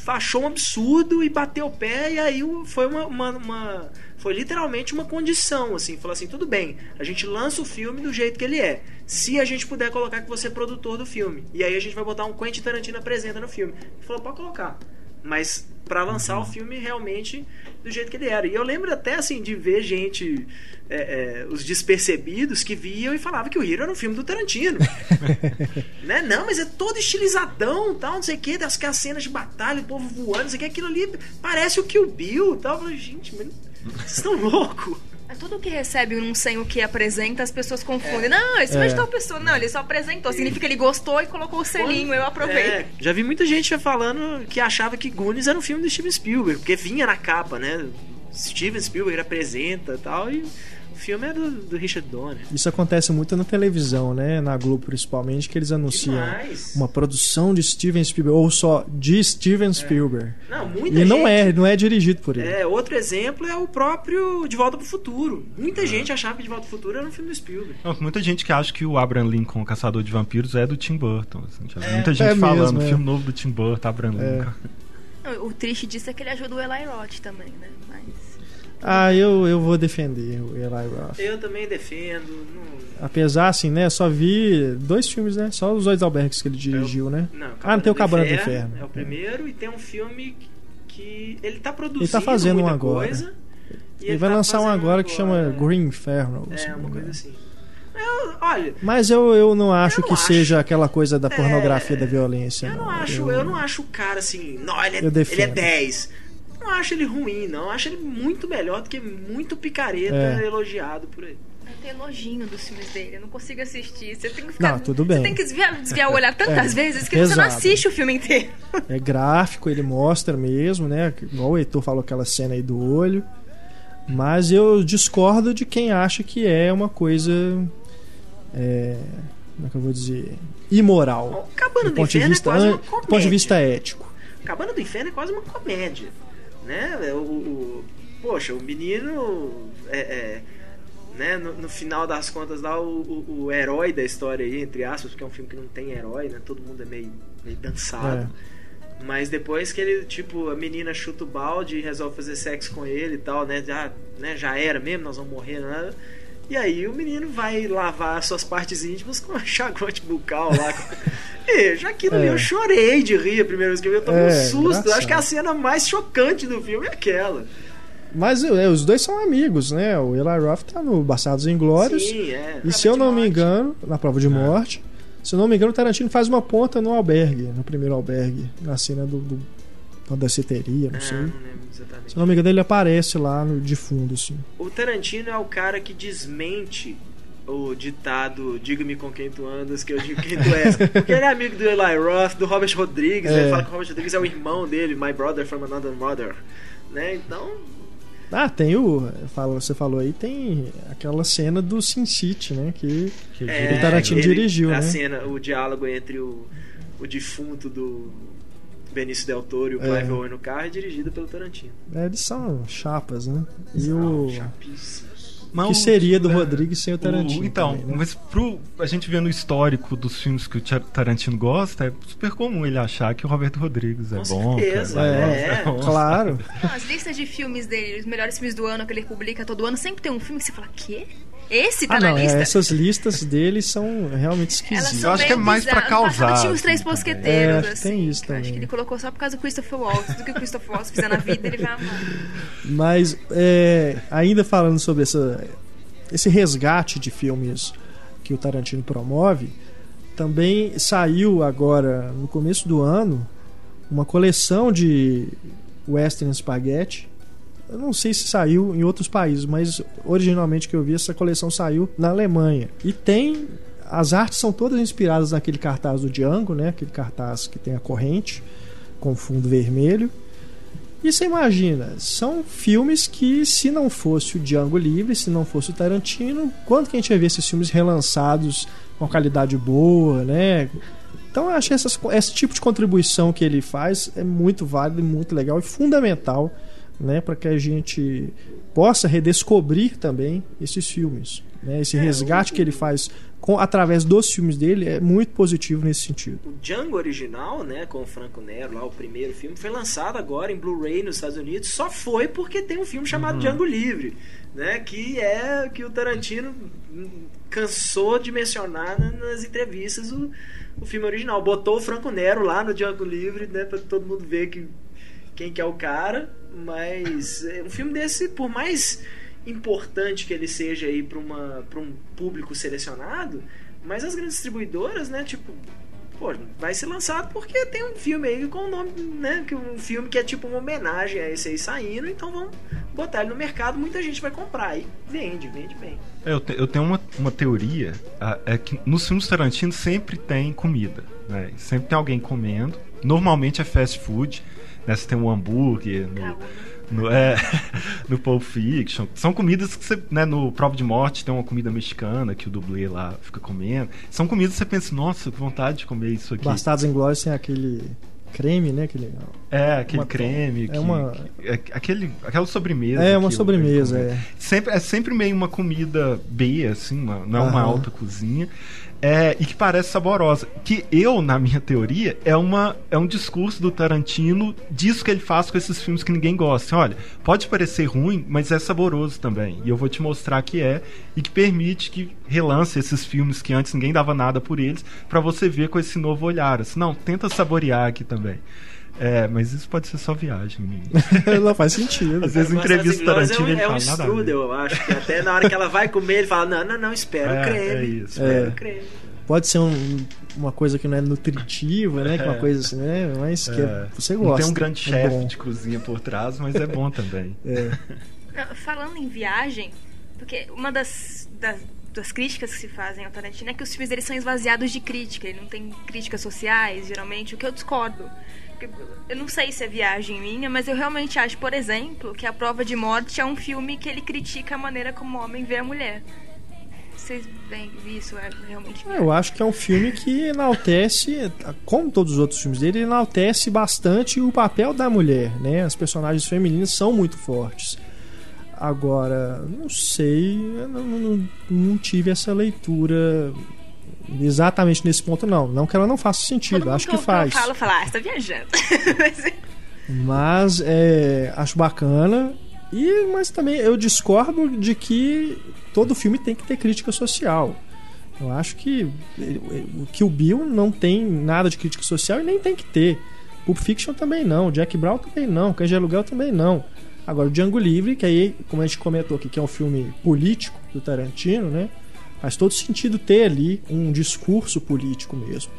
achou um absurdo e bateu o pé e aí foi uma, uma- uma- foi literalmente uma condição assim falou assim tudo bem a gente lança o filme do jeito que ele é se a gente puder colocar que você é produtor do filme e aí a gente vai botar um Quentin Tarantino apresenta no filme. Ele falou pode colocar mas pra lançar o filme realmente do jeito que ele era. E eu lembro até assim de ver gente, é, é, os despercebidos que viam e falavam que o Hero era um filme do Tarantino. né? Não, mas é todo estilizadão, tal, não sei o que, das cenas de batalha, o povo voando, não sei o que, aquilo ali parece o Kill Bill, tal. Eu falei, gente, mas vocês estão loucos. É Tudo que recebe um sem o que apresenta, as pessoas confundem. Não, esse foi de tal pessoa. Não, ele só apresentou. Significa que ele gostou e colocou o selinho. Eu aprovei. É, já vi muita gente falando que achava que Goonies era um filme do Steven Spielberg, porque vinha na capa, né? Steven Spielberg apresenta e tal, e o filme é do, do Richard Donner. Isso acontece muito na televisão, né? Na Globo principalmente, que eles anunciam Demais. uma produção de Steven Spielberg, ou só de Steven Spielberg. Não, muita E não gente- é, não é dirigido por ele. É, outro exemplo é o próprio De Volta pro Futuro. Muita gente achava que De Volta pro Futuro era um filme do Spielberg. Não, muita gente que acha que o Abraham Lincoln, Caçador de Vampiros, é do Tim Burton. assim, vi muita gente É falando, mesmo, é. filme novo do Tim Burton, Abraham Lincoln. O triste disso é que ele ajuda o Eli Roth também, né? Mas. Ah, eu, eu vou defender o Eli Roth. Eu também defendo. Não, Apesar, assim, né? Só vi dois filmes, né? Só os dois albergues que ele dirigiu, né? não, Ah, não tem o Cabana do Inferno. É o primeiro e tem um filme que, ele tá produzindo Ele tá fazendo um agora. coisa. e Ele vai tá lançar um agora que chama é. Green Inferno. É, não uma coisa assim. Eu, olha, Mas eu, eu não acho Eu não que acho. seja aquela coisa da É, pornografia da violência. eu não acho, eu não acho o cara assim, não, ele é, Eu ele é 10. Não acho ele ruim, não. Eu acho ele muito melhor do que muito picareta É. elogiado por aí. Tem elogio dos filmes dele, eu não consigo assistir. Você tem que ficar. Não, tudo bem. Você tem que desviar, desviar o olhar tantas É, vezes que você não assiste o filme inteiro. É gráfico, ele mostra mesmo, né? Igual o Heitor falou aquela cena aí do olho. Mas eu discordo de quem acha que é uma coisa. é, como é que eu vou dizer? Imoral. O Cabana Do do, ponto, de Inferno vista, é quase uma comédia. do ponto de vista ético. Cabana do Inferno é quase uma comédia. Né? O, o- poxa, o menino. É, é, né? no, no final das contas, lá, o, o- o herói da história aí, entre aspas, porque é um filme que não tem herói, né? Todo mundo é meio, meio dançado. Mas depois que ele, tipo, a menina chuta o balde e resolve fazer sexo com ele e tal, né? Já, né? Já era mesmo, nós vamos morrer, nada. E aí o menino vai lavar suas partes íntimas com um enxaguante bucal lá. e já aquilo ali É. eu chorei de rir a primeira vez que eu vi, eu tomei É, um susto. Acho que a cena mais chocante do filme é aquela. Mas é, os dois são amigos, né? O Eli Roth tá no Bastardos Inglórios. Sim, é. E se eu não me engano, na prova de morte, Se eu não me engano, o Tarantino faz uma ponta no albergue, no primeiro albergue, na cena do, do da danceteria, não Ah, sei. não lembro exatamente. Se não me engano, ele aparece lá no, de fundo, assim. O Tarantino é o cara que desmente o ditado Diga-me com quem tu andas, que eu digo quem tu és. Porque ele é amigo do Eli Roth, do Robert Rodrigues. É. Ele fala que o Robert Rodrigues é o irmão dele, My Brother from Another Mother. Né? Então, Ah, tem o. Você falou aí, tem aquela cena do Sin City, né? Que Que é, o Tarantino ele- dirigiu, a né? cena, o diálogo entre o, o defunto do Benício Del Toro e o É. Clive Owen no carro é dirigido pelo Tarantino. é, eles são chapas, né? E São o. Mas que o- seria do é, Rodrigues sem o Tarantino? o- então, também, né? mas pro, a gente vê no histórico dos filmes que o Tar- Tarantino gosta, é super comum ele achar que o Roberto Rodrigues é Com bom. certeza, cara. É, é. bom. Claro. Não, as listas de filmes dele, os melhores filmes do ano que ele publica todo ano, sempre tem um filme que você fala, quê? Esse tá Ah, na não, é, lista? essas listas dele são realmente Elas esquisitas. são Eu acho que é mais passado causar, Tinha os três assim, mosqueteiros, É, acho que assim. tem isso eu Acho também. que ele colocou só por causa do Christopher Waltz. Tudo que o Christopher Waltz fizer na vida, ele vai amar. Mas, é, ainda falando sobre essa, esse resgate de filmes que o Tarantino promove, também saiu agora, no começo do ano, uma coleção de Western Spaghetti. Eu não sei se saiu em outros países, mas originalmente que eu vi, essa coleção saiu na Alemanha. E tem. As artes são todas inspiradas naquele cartaz do Django, né? Aquele cartaz que tem a corrente com fundo vermelho. E você imagina, são filmes que, se não fosse o Django Livre, se não fosse o Tarantino, quando que a gente ia ver esses filmes relançados com qualidade boa, né? Então eu acho essas, esse tipo de contribuição que ele faz é muito válido, muito legal e fundamental, né, para que a gente possa redescobrir também esses filmes. Né? Esse É, resgate o- que ele faz com, através dos filmes dele é muito positivo nesse sentido. O Django original, né, com o Franco Nero, lá o primeiro filme, foi lançado agora em Blu-ray nos Estados Unidos. Só foi porque tem um filme chamado Django Livre, né, que é que o Tarantino cansou de mencionar na- nas entrevistas o, o filme original. Botou o Franco Nero lá no Django Livre, né, para todo mundo ver que quem que é o cara. Mas é, um filme desse, por mais importante que ele seja aí para um público selecionado, mas as grandes distribuidoras, né, tipo, pô, vai ser lançado porque tem um filme aí com o nome, né, que um filme que é tipo uma homenagem a esse aí saindo, então vamos botar ele no mercado, muita gente vai comprar e vende, vende bem. É, Eu, te- eu tenho uma, uma teoria, é que nos filmes Tarantino sempre tem comida, né? Sempre tem alguém comendo. Normalmente é fast food, né? Você tem um hambúrguer no, no, é, no Pulp Fiction. São comidas que você, né, no Prova de Morte tem uma comida mexicana que o dublê lá fica comendo. São comidas que você pensa, nossa, que vontade de comer isso aqui. Bastardos Inglórios tem aquele creme, né? Aquele, É, aquele Uma- creme. é que- uma- que- é aquele, aquela sobremesa. É, uma que eu- sobremesa, eu- é. Sempre, é sempre meio uma comida B, assim, uma- não é uma alta cozinha. É, e que parece saborosa. Que eu, na minha teoria, é, uma, é um discurso do Tarantino disso que ele faz com esses filmes que ninguém gosta. Olha, pode parecer ruim, mas é saboroso também. E eu vou te mostrar que é, e que permite que relance esses filmes que antes ninguém dava nada por eles, pra você ver com esse novo olhar. Assim, não, tenta saborear aqui também. É, mas isso pode ser só viagem. Não faz sentido. Às vezes, entrevista Tarantino, é um, ele é um strudel, eu acho, que até na hora que ela vai comer, ele fala, não, não, não, espera É, o creme. é isso. Espera É. o creme. Pode ser um- uma coisa que não é nutritiva, né? Que é uma É. coisa assim, né? Mas que É. você Não gosta. tem um grande é chefe de cozinha por trás, mas é bom também. É. Não, Falando em viagem, porque uma das, das, das críticas que se fazem ao Tarantino é que os filmes dele são esvaziados de crítica, ele não tem críticas sociais, geralmente, o que eu discordo. Eu não sei se é viagem minha, mas eu realmente acho, por exemplo, que A Prova de Morte é um filme que ele critica a maneira como o homem vê a mulher. Vocês veem isso? É realmente. Eu acho que é um filme que enaltece, como todos os outros filmes dele, enaltece bastante o papel da mulher, né? As personagens femininas são muito fortes. Agora, não sei, não, não- não tive essa leitura exatamente nesse ponto, não. Não que ela não faça sentido, acho que eu- faz. Eu falo, fala, ah, você tá viajando. Mas- é, acho bacana. E, mas também eu discordo de que todo filme tem que ter crítica social. Eu acho que o que o Bill não tem nada de crítica social e nem tem que ter. Pulp Fiction também não, Jack Brown também não, Cães de Aluguel também não. Agora, o Django Livre, que aí, como a gente comentou aqui, que é um filme político do Tarantino, né? Faz todo sentido ter ali um discurso político mesmo.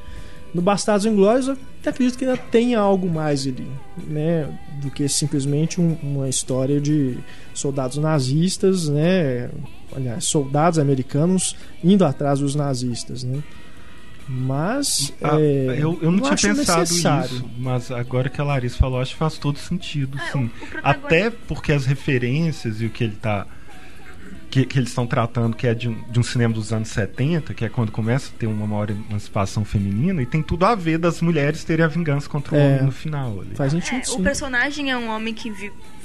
No Bastardos Inglórios, eu acredito que ainda tem algo mais ali, né? Do que simplesmente um- uma história de soldados nazistas, né? Aliás, soldados americanos indo atrás dos nazistas, né? Mas Ah, é, eu, eu não tinha acho pensado necessário. isso, mas agora que a Larissa falou, acho que faz todo sentido, É, sim. Até porque as referências e o que ele tá. Que, que eles estão tratando, que é de um, de um cinema dos anos 70, que é quando começa a ter uma maior emancipação feminina, e tem tudo a ver das mulheres terem a vingança contra o É. homem no final ali. Faz É, sentido o sim. personagem é um homem que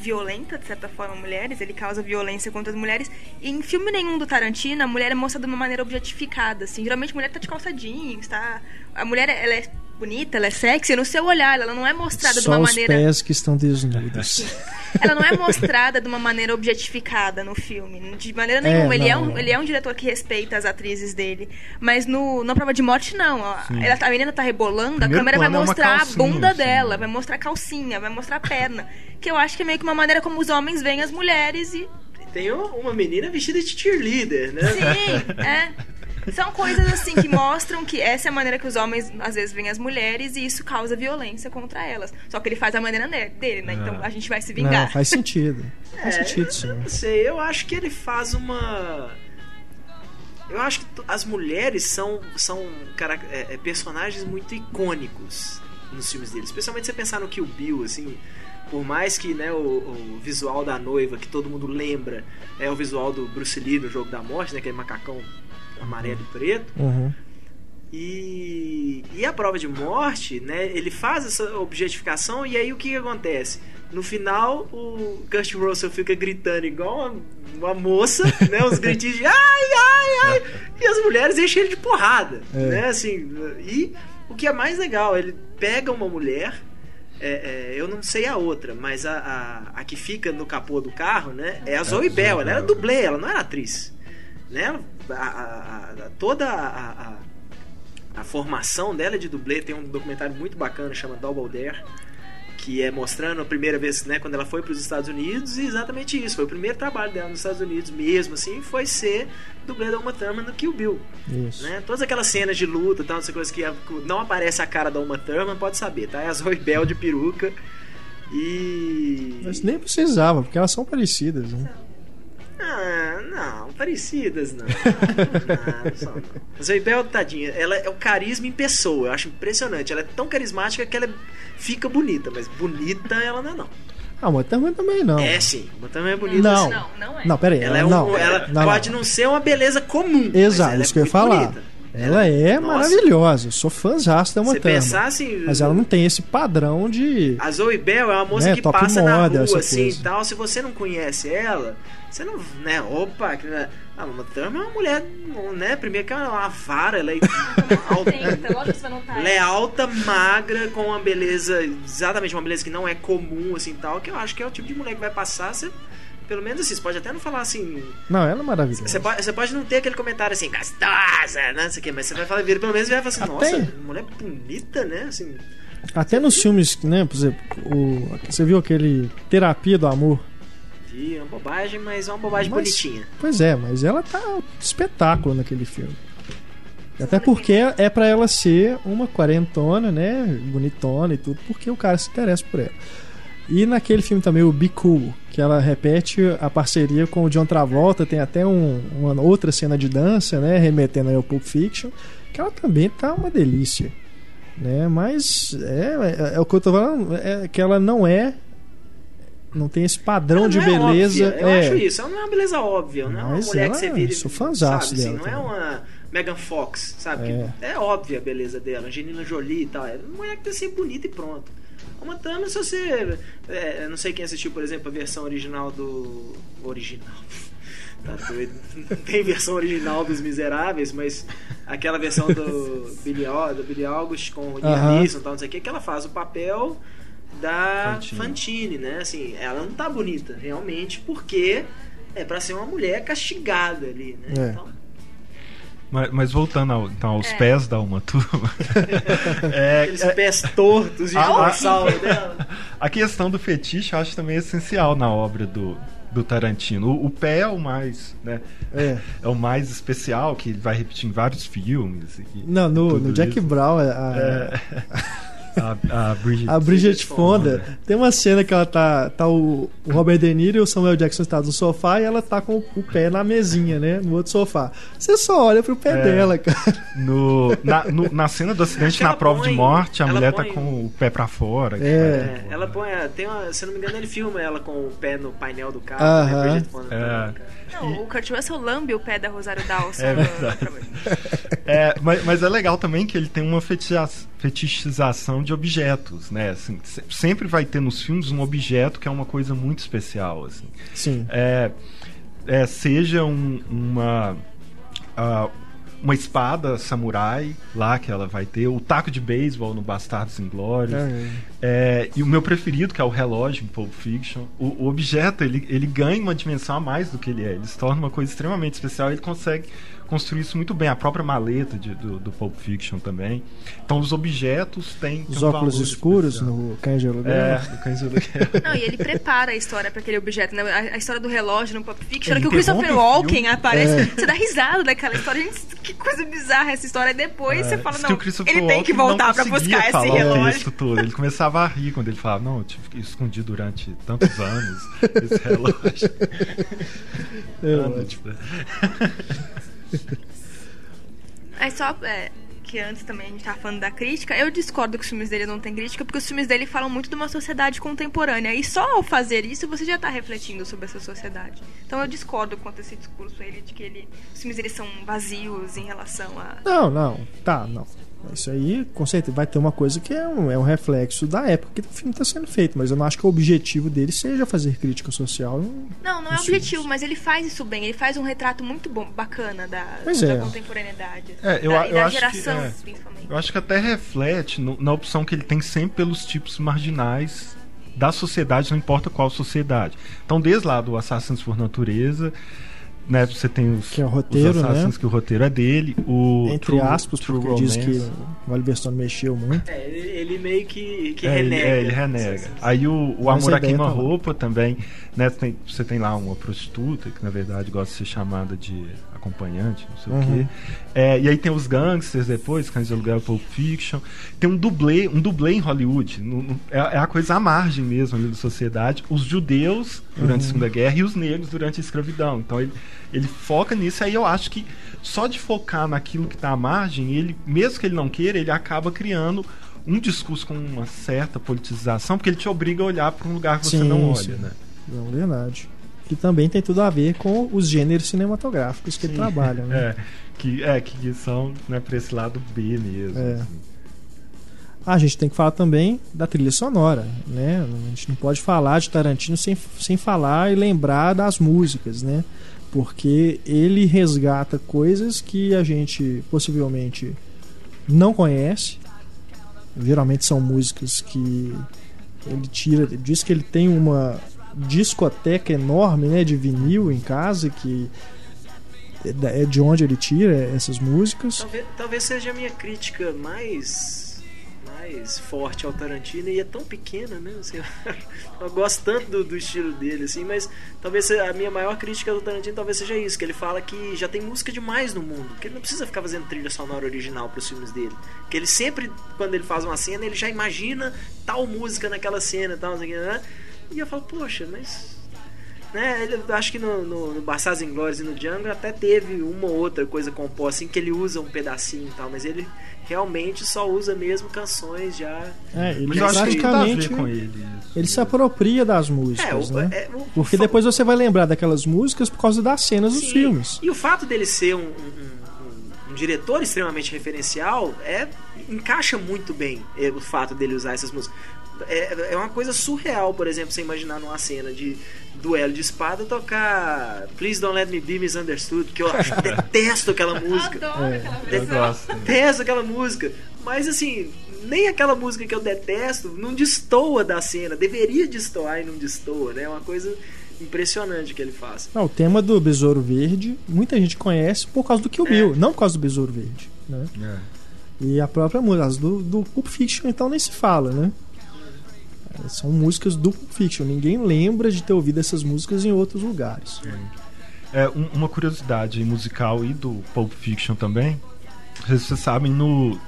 violenta, de certa forma, mulheres, ele causa violência contra as mulheres. E em filme nenhum do Tarantino, a mulher é mostrada de uma maneira objetificada, assim. Geralmente a mulher tá de calça jeans, tá? A mulher, ela é bonita, ela é sexy, no seu olhar, ela não é mostrada de Só uma os maneira... pés que estão desnudos. Ela não é mostrada de uma maneira objetificada no filme. De maneira É, nenhuma. ele, é um, não. ele é um diretor que respeita as atrizes dele. Mas no, na prova de morte, não. A, ela, tá- a menina tá rebolando, Primeiro a câmera vai é mostrar a calcinha, bunda assim, dela, né? vai mostrar a calcinha, vai mostrar a perna. Que eu acho que é meio que uma maneira como os homens veem as mulheres e. Tem um- uma menina vestida de cheerleader, né? Sim, é. São coisas assim que mostram que essa é a maneira que os homens às vezes veem as mulheres e isso causa violência contra elas. Só que ele faz a maneira ne- dele, né? Então a gente vai se Não, vingar. faz sentido. Faz É, sentido eu sim. Não sei, eu acho que ele faz uma. Eu acho que as mulheres são, são cara, é, é, personagens muito icônicos nos filmes dele. Especialmente se você pensar no Kill Bill, assim. Por mais que né, o, o visual da noiva, que todo mundo lembra, é o visual do Bruce Lee no Jogo da Morte, né? Aquele macacão amarelo e preto. Uhum. E, e a prova de morte, né? Ele faz essa objetificação e aí o que, que acontece? No final, o Kurt Russell fica gritando igual uma, uma moça, né? Uns gritinhos de ai, ai, ai. E as mulheres enchem ele de porrada, É. né? Assim, e o que é mais legal, ele pega uma mulher, é, é, eu não sei a outra, mas a, a, a que fica no capô do carro, né? É a Zoe Bell, ela era dublê, ela não era atriz, né? A, a- toda a, a- a formação dela de dublê tem um documentário muito bacana chama Double Dare que é mostrando a primeira vez né quando ela foi para os Estados Unidos e exatamente isso foi o primeiro trabalho dela nos Estados Unidos mesmo assim foi ser dublê da Uma Thurman no Kill Bill Isso. né todas aquelas cenas de luta tal essas coisas que não aparece a cara da Uma Thurman pode saber tá é a Zoe Bell de peruca e Mas nem precisava, porque elas são parecidas. Né? Ah, não, parecidas não. não, não são, não. A Zoe Bell, tadinha, ela é o carisma em pessoa. Eu acho impressionante. Ela é tão carismática que ela fica bonita, mas bonita ela não é, não. Ah, mas também, também não. É sim, mas também é bonita. Não. assim. Não, não é. Não, pera aí. Ela, é um, não, ela não, pode não. ser uma beleza comum. mas Exato, ela isso é que eu ia falar. bonita. Ela é Nossa. maravilhosa. Eu sou fãzaço da uma pensar assim. Mas ela não tem esse padrão de. A Zoe Bell é uma moça Né, que top passa na moda, rua assim e tal. Se você não conhece ela, você não. né? Opa, que, né, a Uma Thurman é uma mulher, né? Primeiro que ela é uma vara, ela é alta, notar. ela é alta, magra, com uma beleza, exatamente uma beleza que não é comum, assim tal. Que eu acho que é o tipo de mulher que vai passar. Você, pelo menos assim, você pode até não falar assim. Não, ela é maravilhosa. Você pode, você pode não ter aquele comentário assim, gostosa, né? Não sei o quê, mas você vai falar, vira, pelo menos vai falar assim, Até- nossa, mulher bonita, né? Assim. Até nos filmes, né? Por exemplo, o... você viu aquele Terapia do Amor? Vi, é uma bobagem, mas é uma bobagem Mas- bonitinha. Pois é, mas ela tá um espetáculo naquele filme. Até porque é pra ela ser uma quarentona, né? Bonitona e tudo, porque o cara se interessa por ela. E naquele filme também, o Be Cool, que ela repete a parceria com o John Travolta, tem até um- uma outra cena de dança, né? Remetendo aí ao Pulp Fiction, que ela também tá uma delícia. Né? Mas é, é, é o que eu tô falando, é que ela não é. Não tem esse padrão de é beleza. óbvia, Eu é, acho isso. Ela não é uma beleza óbvia. Não é uma Mas mulher que você vira. eu sou fãzaço sabe, assim, dela Não é uma Megan Fox, sabe? É. É óbvia a beleza dela. Angelina Jolie e tal. É uma mulher que tem que ser bonita e pronto. Uma Thurman, se você. é, não sei quem assistiu, por exemplo, a versão original do. Original. Tá doido. Não tem versão original dos Miseráveis, mas aquela versão do Billy, do Billy August com o Liam. Neeson e tal, não sei o que, que ela faz o papel da Fantine. Fantine, né? Assim, ela não tá bonita, realmente, porque é pra ser uma mulher castigada ali, né? É. Então, Mas, mas voltando ao- então, aos É. pés da Uma Turma. é, aqueles pés tortos de Ah, dinossauro dela. a questão do fetiche eu acho também essencial na obra do, do Tarantino. O, o pé é o mais, né? É. É o mais especial, que ele vai repetir em vários filmes. e Não, no, no Jack isso. Brown, a, É. A, a Bridget, a Bridget Fonda, tem uma cena que ela tá, tá o, o Robert De Niro e o Samuel Jackson está no sofá e ela tá com o pé na mesinha, né? No outro sofá. Você só olha pro pé É. dela, cara. No, na, no- na cena do acidente, na prova de põe- morte, a mulher põe- tá com o pé pra fora. É. É, ela põe. Tem uma, se eu não me engano, ele filma ela com o pé no painel do carro. Aham. né? Bridget Fonda É. no Não, o Kurt Russell lambe o pé da Rosário Dawson. É verdade. É, mas, mas é legal também que ele tem uma fetichização de objetos, né? Assim, se- sempre vai ter nos filmes um objeto que é uma coisa muito especial, assim. Sim. É, é, seja um- uma ah, uma espada samurai lá que ela vai ter, o taco de beisebol no Bastardos Inglórios. É. É, e o meu preferido, que é o relógio em Pulp Fiction, o, o objeto ele, ele ganha uma dimensão a mais do que ele é. Ele se torna uma coisa extremamente especial e ele consegue construir isso muito bem. A própria maleta de- do, do Pulp Fiction também. Então os objetos têm. Os um óculos escuros especial. no Cães de Aluguel. É, do Cães de Aluguel. Não, e ele prepara a história pra aquele objeto. Né? A, a história do relógio no Pulp Fiction, Ele que o Christopher Walken aparece. É. Você dá risada daquela história. Gente, que coisa bizarra essa história. E depois você fala, não, ele tem que voltar conseguia buscar esse relógio. todo. Ele começava a rir quando ele falava, não, eu tive que escondi durante tantos anos esse relógio. É, Anos, né? É só é, que antes também a gente tava falando da crítica. Eu discordo que os filmes dele não têm crítica, porque os filmes dele falam muito de uma sociedade contemporânea. E só ao fazer isso, você já tá refletindo sobre essa sociedade. Então eu discordo quanto esse discurso ele de que ele, os filmes dele são vazios em relação a. Não, não. Tá, não. Isso aí, com certeza, vai ter uma coisa que é um, é um reflexo da época que o filme está sendo feito, mas eu não acho que o objetivo dele seja fazer crítica social. Não, não é objetivo, mas ele faz isso bem. Ele faz um retrato muito bom, bacana da, da é. contemporaneidade. É, eu, da, eu e da acho geração, que, é, principalmente. eu acho que até reflete no- na opção que ele tem sempre pelos tipos marginais da sociedade, não importa qual sociedade. Então, desde lá do Assassinos por Natureza, né, você tem os, Que é o roteiro, os assassinos né? que o roteiro é dele, o Entre True- aspas, True porque diz que Romance. o Oliver Stone mexeu muito. É, ele, ele meio que, que É, ele, renega. é, ele renega. Aí o, o Amor a a ideia tá. Queima-Roupa também, né? Tem, você tem lá uma prostituta, que na verdade gosta de ser chamada de acompanhante, não sei Uhum. o quê. É, e aí tem os gangsters depois, Cães de Aluguel Pulp Fiction. Tem um dublê, um dublê em Hollywood. No- no- é, é a coisa à margem mesmo ali da sociedade. Os judeus durante Uhum. a Segunda Guerra e os negros durante a escravidão. Então ele, ele foca nisso. Aí eu acho que só de focar naquilo que está à margem, ele, mesmo que ele não queira, ele acaba criando um discurso com uma certa politização, porque ele te obriga a olhar para um lugar que você Sim, não olha, sim. né? Não, verdade. Que também tem tudo a ver com os gêneros cinematográficos que ele trabalha, né? É, que, é, que são né, para esse lado B mesmo. É. assim. Ah, a gente tem que falar também da trilha sonora, né? A gente não pode falar de Tarantino sem, sem falar e lembrar das músicas, né? Porque ele resgata coisas que a gente possivelmente não conhece. Geralmente são músicas que ele tira, diz que ele tem uma discoteca enorme, né, de vinil em casa que é é de onde ele tira essas músicas. Talvez, talvez seja a minha crítica mais mais forte ao Tarantino e é tão pequena, né? Assim, eu gosto tanto do, do estilo dele, assim, mas talvez a minha maior crítica do Tarantino talvez seja isso, que ele fala que já tem música demais no mundo, que ele não precisa ficar fazendo trilha sonora original para os filmes dele, que ele sempre quando ele faz uma cena ele já imagina tal música naquela cena, tal, que, né? E eu falo, poxa, mas né, ele, eu acho que no, no, no Inglórios e no Django até teve uma ou outra coisa composta assim que ele usa um pedacinho e tal, mas ele realmente só usa mesmo canções já. É, ele Mas que praticamente com ele. ele se apropria das músicas, o- né? é, o- Porque depois você vai lembrar daquelas músicas por causa das cenas dos Sim, filmes. E o fato dele ser um, um- um- um diretor extremamente referencial é encaixa muito bem é, o fato dele usar essas músicas. É, é uma coisa surreal, por exemplo, você imaginar numa cena de duelo de espada tocar Please Don't Let Me Be Misunderstood, que eu acho- detesto aquela música. Adoro aquela Eu versão. gosto. detesto aquela música. Mas assim, nem aquela música que eu detesto não destoa da cena. Deveria destoar e não destoa, né? É uma coisa impressionante que ele faz. Não, o tema do Besouro Verde, muita gente conhece por causa do Kill Bill, não por causa do Besouro Verde, né? É. E a própria música as do, do Pulp Fiction, então nem se fala, né? São músicas do Pulp Fiction. Ninguém lembra de ter ouvido essas músicas em outros lugares. É, um- uma curiosidade musical e do Pulp Fiction também. Vocês, sabem, no,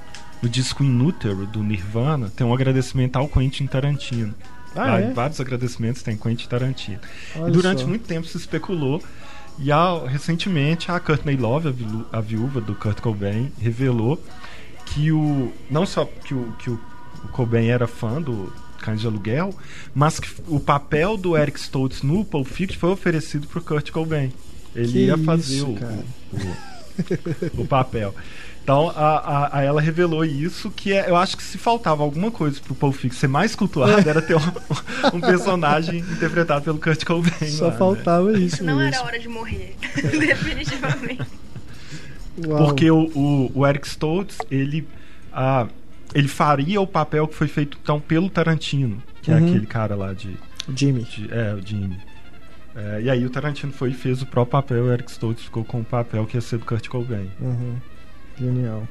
no disco Inútero do Nirvana tem um agradecimento ao Quentin Tarantino. Ah, Há é? Vários agradecimentos tem Quentin Tarantino. Olha e durante só. muito tempo se especulou. E recentemente a Courtney Love, a, a viúva do Kurt Cobain, revelou que o. Não só que o, que o Cobain era fã do Cães de Aluguel, mas que o papel do Eric Stoltz no Pulp Fiction foi oferecido pro Kurt Cobain. Ele Que ia fazer isso, o, o, o papel. Então a, a, a ela revelou isso, que é, eu acho que se faltava alguma coisa pro Pulp Fiction ser mais cultuado, era ter um, um personagem interpretado pelo Kurt Cobain. Só lá, né? faltava isso Não mesmo. era hora de morrer. Definitivamente. Uau. Porque o, o, o Eric Stoltz, ele, ah, ele faria o papel que foi feito então pelo Tarantino, que é Uhum. aquele cara lá de. Jimmy. de- é, o Jimmy. É, e aí o Tarantino foi e fez o próprio papel, o Eric Stoltz ficou com o papel que ia ser do Kurt Cobain. Uhum. Genial.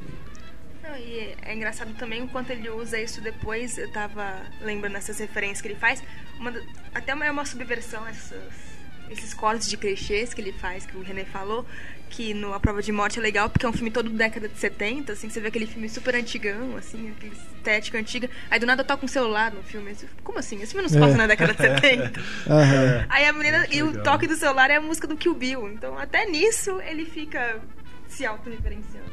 Não, e é engraçado também o quanto ele usa isso depois. Eu tava lembrando essas referências que ele faz. Uma até uma, é uma subversão, essas, esses cortes de clichês que ele faz, que o René falou. Que no A Prova de Morte é legal porque é um filme todo da década de 70, assim, você vê aquele filme super antigão, assim, aquele estética antiga. Aí do nada toca um celular no filme. Como assim? Esse filme não se passa É. na década de 70. Aham. Aí a menina. E o toque do celular é a música do Kill Bill. Então até nisso ele fica se autorreferenciando.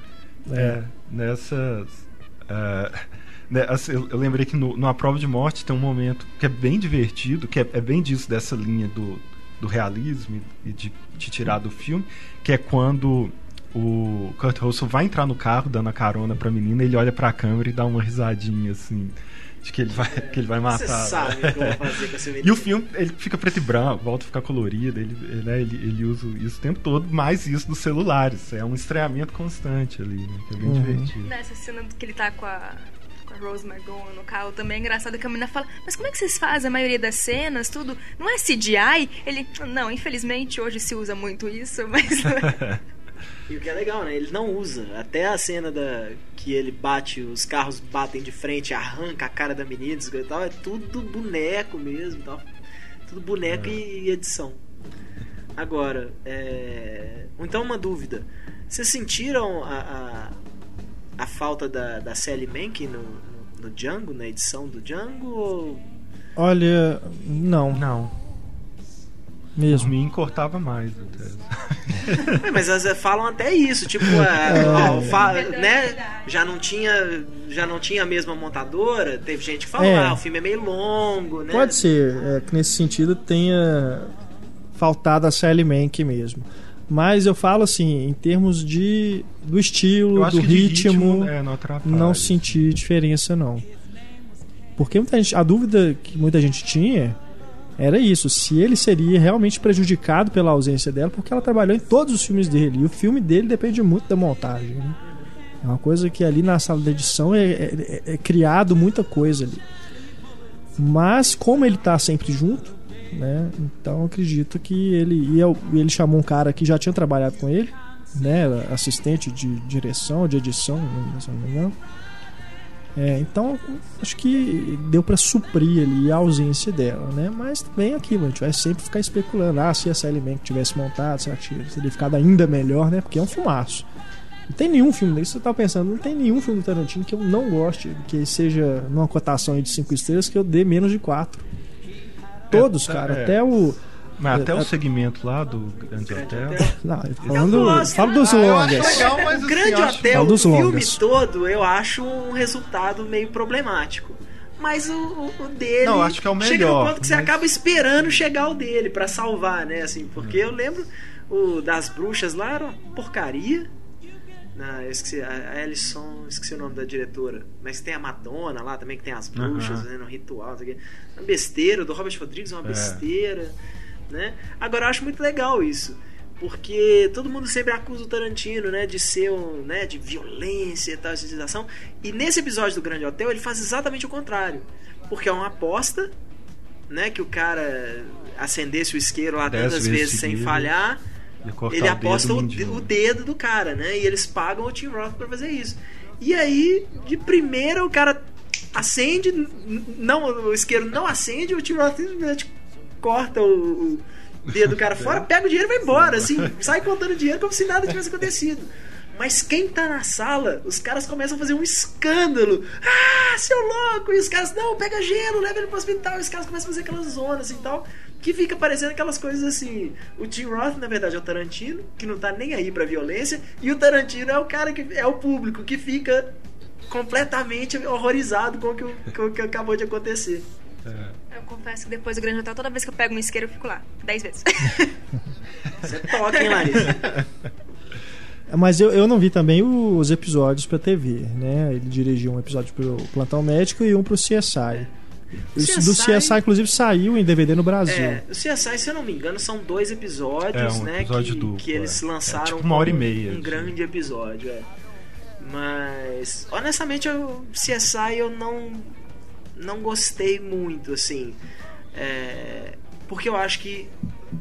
É, nessas. é, né, assim, eu, eu lembrei que no, no A Prova de Morte tem um momento que é bem divertido, que é, é bem disso, dessa linha do, do realismo e de te tirar do filme, que é quando o Kurt Russell vai entrar no carro dando a carona pra menina, ele olha pra câmera e dá uma risadinha assim, de que ele vai, que ele vai Você matar. sabe o que eu vou fazer com essa E menina. o filme, ele fica preto e branco, volta a ficar colorido, ele, ele, né, ele, ele usa isso o tempo todo, mais isso dos celulares. É um estranhamento constante ali, né? Que é bem Uhum. divertido. Nessa cena que ele tá com a Rose McGowan no carro também é engraçado que a menina fala: Mas como é que vocês fazem a maioria das cenas? Tudo. Não é CGI? Ele. Não, infelizmente hoje se usa muito isso, mas. E o que é legal, né? Ele não usa. Até a cena da que ele bate, os carros batem de frente, arranca a cara da menina e tal, é tudo boneco mesmo tal. Tudo boneco e edição. Agora, é... então uma dúvida. Vocês sentiram a, a, a falta da, da Sally Menken no, no, no Django, na edição do Django? Ou... Olha, não, Não, mesmo. mim cortava mais até. É, mas elas falam até isso, tipo, é, ó, fa- né? Já não tinha, já não tinha a mesma montadora. Teve gente que falou, É. ah, o filme é meio longo, né? Pode ser é, que nesse sentido tenha faltado a Sally Mank mesmo. Mas eu falo assim, em termos de do estilo, do de ritmo, é, não não senti diferença não. Porque muita gente, a dúvida que muita gente tinha era isso, se ele seria realmente prejudicado pela ausência dela, porque ela trabalhou em todos os filmes dele, e o filme dele depende muito da montagem. né? É uma coisa que ali na sala de edição é, é- é criado muita coisa ali. Mas como ele tá sempre junto, né? Então acredito que ele ia, ele chamou um cara que já tinha trabalhado com ele, né? Assistente de direção, de edição, se não. É, então acho que deu pra suprir ali a ausência dela, né? Mas também aquilo, a gente vai sempre ficar especulando, ah, se a Sally Mank tivesse montado, será que teria ficado ainda melhor, né? Porque é um filmaço. Não tem nenhum filme desse, você tá pensando, não tem nenhum filme do Tarantino que eu não goste, que seja numa cotação de 5 estrelas que eu dê menos de 4. Todos, É, cara, é. até o. Mas até É, o segmento lá do Grande Hotel. Não, falando, gosto, falo dos Ah, longas. legal, mas o assim, Grande Hotel, Fala o filme longas. todo, eu acho um resultado meio problemático. Mas o, o- dele. Não, acho que é o Chega no melhor, ponto que você mas- acaba esperando chegar o dele pra salvar, né? Assim, porque eu lembro o das bruxas lá era uma porcaria. Ah, eu esqueci, a a Alison, esqueci o nome da diretora. Mas tem a Madonna lá também, que tem as bruxas Aham. fazendo um ritual. não sei o quê. Uma besteira, o do Robert Rodrigues é uma É. besteira. Né? Agora eu acho muito legal isso. Porque todo mundo sempre acusa o Tarantino, né, de ser um, né, de violência e tal, civilização. E nesse episódio do Grande Hotel ele faz exatamente o contrário. Porque é uma aposta, né, que o cara acendesse o isqueiro lá Dez tantas vezes vezes sem seguidas. falhar, Ele o aposta dedo o, o dedo do cara, né? E eles pagam o Tim Roth pra fazer isso. E aí, de primeira, o cara acende, não, o isqueiro não acende, o Tim Roth simplesmente corta o, o dedo do cara fora, pega o dinheiro e vai embora, assim, sai contando dinheiro como se nada tivesse acontecido. Mas quem tá na sala, os caras começam a fazer um escândalo. Ah, seu louco! E os caras, não, pega gelo, leva ele pro hospital. E os caras começam a fazer aquelas zonas assim e tal. Que fica parecendo aquelas coisas assim. O Tim Roth, na verdade, é o Tarantino, que não tá nem aí pra violência. E o Tarantino é o cara que é o público que fica completamente horrorizado com o que, com o que acabou de acontecer. Eu confesso que depois do Grande Hotel, toda vez que eu pego um isqueiro, eu fico lá. Dez vezes. Você toca, hein, Larissa? Mas eu, eu não vi também os episódios pra TV, né? Ele dirigiu um episódio pro Plantão Médico e um pro CSI. Esse do CSI CSI, inclusive, saiu em DVD no Brasil. É, o CSI, se eu não me engano, são dois episódios, É, um né? episódio que, duplo, que eles é. lançaram É tipo uma hora e meia, Um assim. grande episódio, é. Mas, honestamente, o CSI eu não, não gostei muito, assim. É, porque eu acho que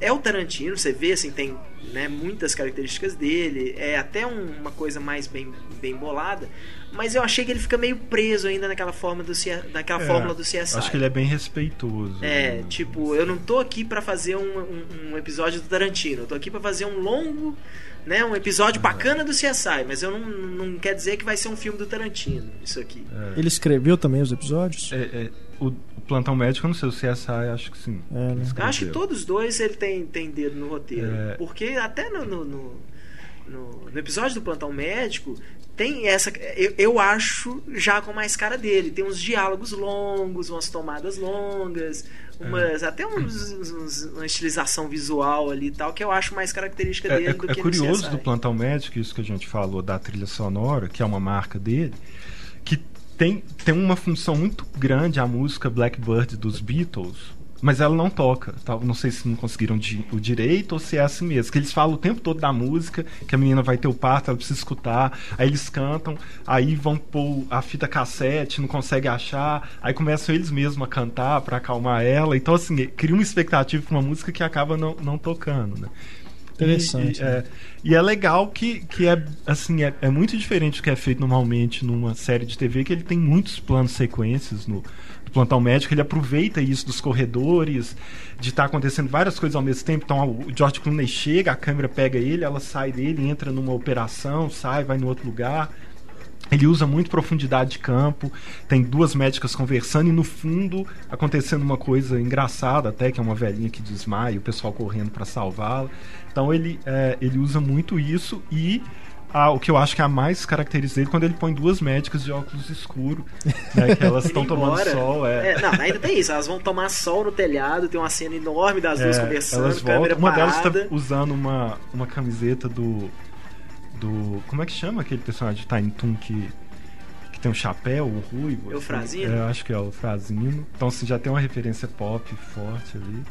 é o Tarantino, você vê, assim, tem né, muitas características dele, é até um- uma coisa mais bem, bem bolada, mas eu achei que ele fica meio preso ainda naquela, forma do, C- naquela É, fórmula do CSI. Acho que ele é bem respeitoso. É, né? tipo, eu não tô aqui pra fazer um, um- um episódio do Tarantino, eu tô aqui pra fazer um longo, né, um episódio bacana do CSI, mas eu não, não quer dizer que vai ser um filme do Tarantino, isso aqui. Ele escreveu também os episódios? É, é, o, Plantão Médico, eu não sei, o CSI acho que sim. É, né? Acho que todos dois ele tem, tem dedo no roteiro, É. porque até no, no, no, no- no episódio do Plantão Médico tem essa, eu, eu acho já com mais cara dele, tem uns diálogos longos, umas tomadas longas, umas, até uns, uns- uma estilização visual ali e tal, que eu acho mais característica É, dele é- do é que curioso no CSI. do Plantão Médico, isso que a gente falou da trilha sonora, que é uma marca dele, que tem, tem uma função muito grande a música Blackbird dos Beatles, mas ela não toca. Tá? Não sei se não conseguiram di- o direito ou se é assim mesmo. Que eles falam o tempo todo da música, que a menina vai ter o parto, ela precisa escutar, aí eles cantam, aí vão pôr a fita cassete, não consegue achar, aí começam eles mesmos a cantar pra acalmar ela. Então, assim, cria uma expectativa pra uma música que acaba não, não tocando, né? Interessante, E, e, né? é, e é legal que, que é assim é, é muito diferente do que é feito normalmente numa série de TV, que ele tem muitos planos sequências no plantão médico, ele aproveita isso dos corredores, de estar acontecendo várias coisas ao mesmo tempo. Então o George Clooney chega, a câmera pega ele, ela sai dele, entra numa operação, sai, vai no outro lugar. Ele usa muito profundidade de campo, tem duas médicas conversando e no fundo acontecendo uma coisa engraçada, até que é uma velhinha que desmaia, o pessoal correndo para salvá-la. Então ele, é, ele usa muito isso e ah, o que eu acho que é a mais característica dele quando ele põe duas médicas de óculos escuros, né, que elas estão tomando sol. É. É, não, ainda tem isso. Elas vão tomar sol no telhado, tem uma cena enorme das duas É, conversando, elas câmera voltam. Uma delas está usando uma, uma camiseta do. do. Como é que chama aquele personagem de Tiny Toon que, que tem um chapéu, o ruivo? É o assim? Frazino? É, acho que é o Frazino. Então assim, já tem uma referência pop forte ali.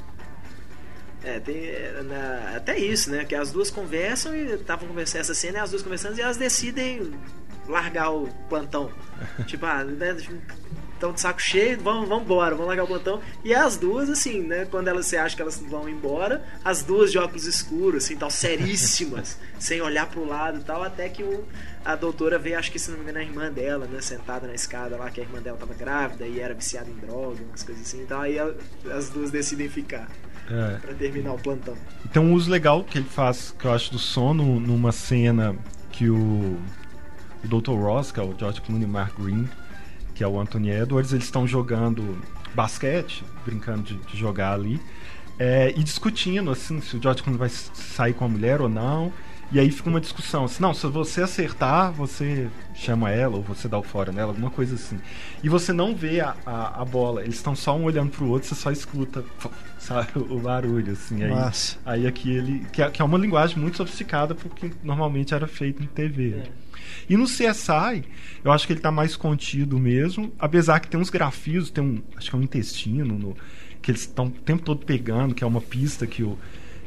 É, tem é, na- até isso, né? Que as duas conversam e estavam conversando essa cena e as duas conversando e elas decidem largar o plantão. tipo, ah, né? Estão de saco cheio, vamos, vamos embora, vamos largar o plantão. E as duas, assim, né? Quando elas, você acha que elas vão embora, as duas de óculos escuros, assim, tal, seríssimas, sem olhar pro lado e tal, até que o, a doutora vê, acho que se não me engano, a irmã dela, né? Sentada na escada lá, que a irmã dela tava grávida e era viciada em droga, umas coisas assim. Então aí a- as duas decidem ficar É. pra terminar o plantão. E tem um uso legal que ele faz, que eu acho, do sono numa cena que o, o Dr. Ross, que é o George Clooney e Mark Green, que é o Anthony Edwards, eles estão jogando basquete, brincando de, de jogar ali, é, e discutindo assim se o George Clooney vai sair com a mulher ou não. E aí fica uma discussão assim, não, se você acertar, você chama ela, ou você dá o fora nela, alguma coisa assim. E você não vê a, a, a bola, eles estão só um olhando pro outro, você só escuta, sabe, o barulho, assim. Aí. Aí aqui ele. Que é, que é uma linguagem muito sofisticada porque normalmente era feito em TV. né? E no CSI, eu acho que ele tá mais contido mesmo, apesar que tem uns grafismos, tem um. Acho que é um intestino, no- que eles estão o tempo todo pegando, que é uma pista que o.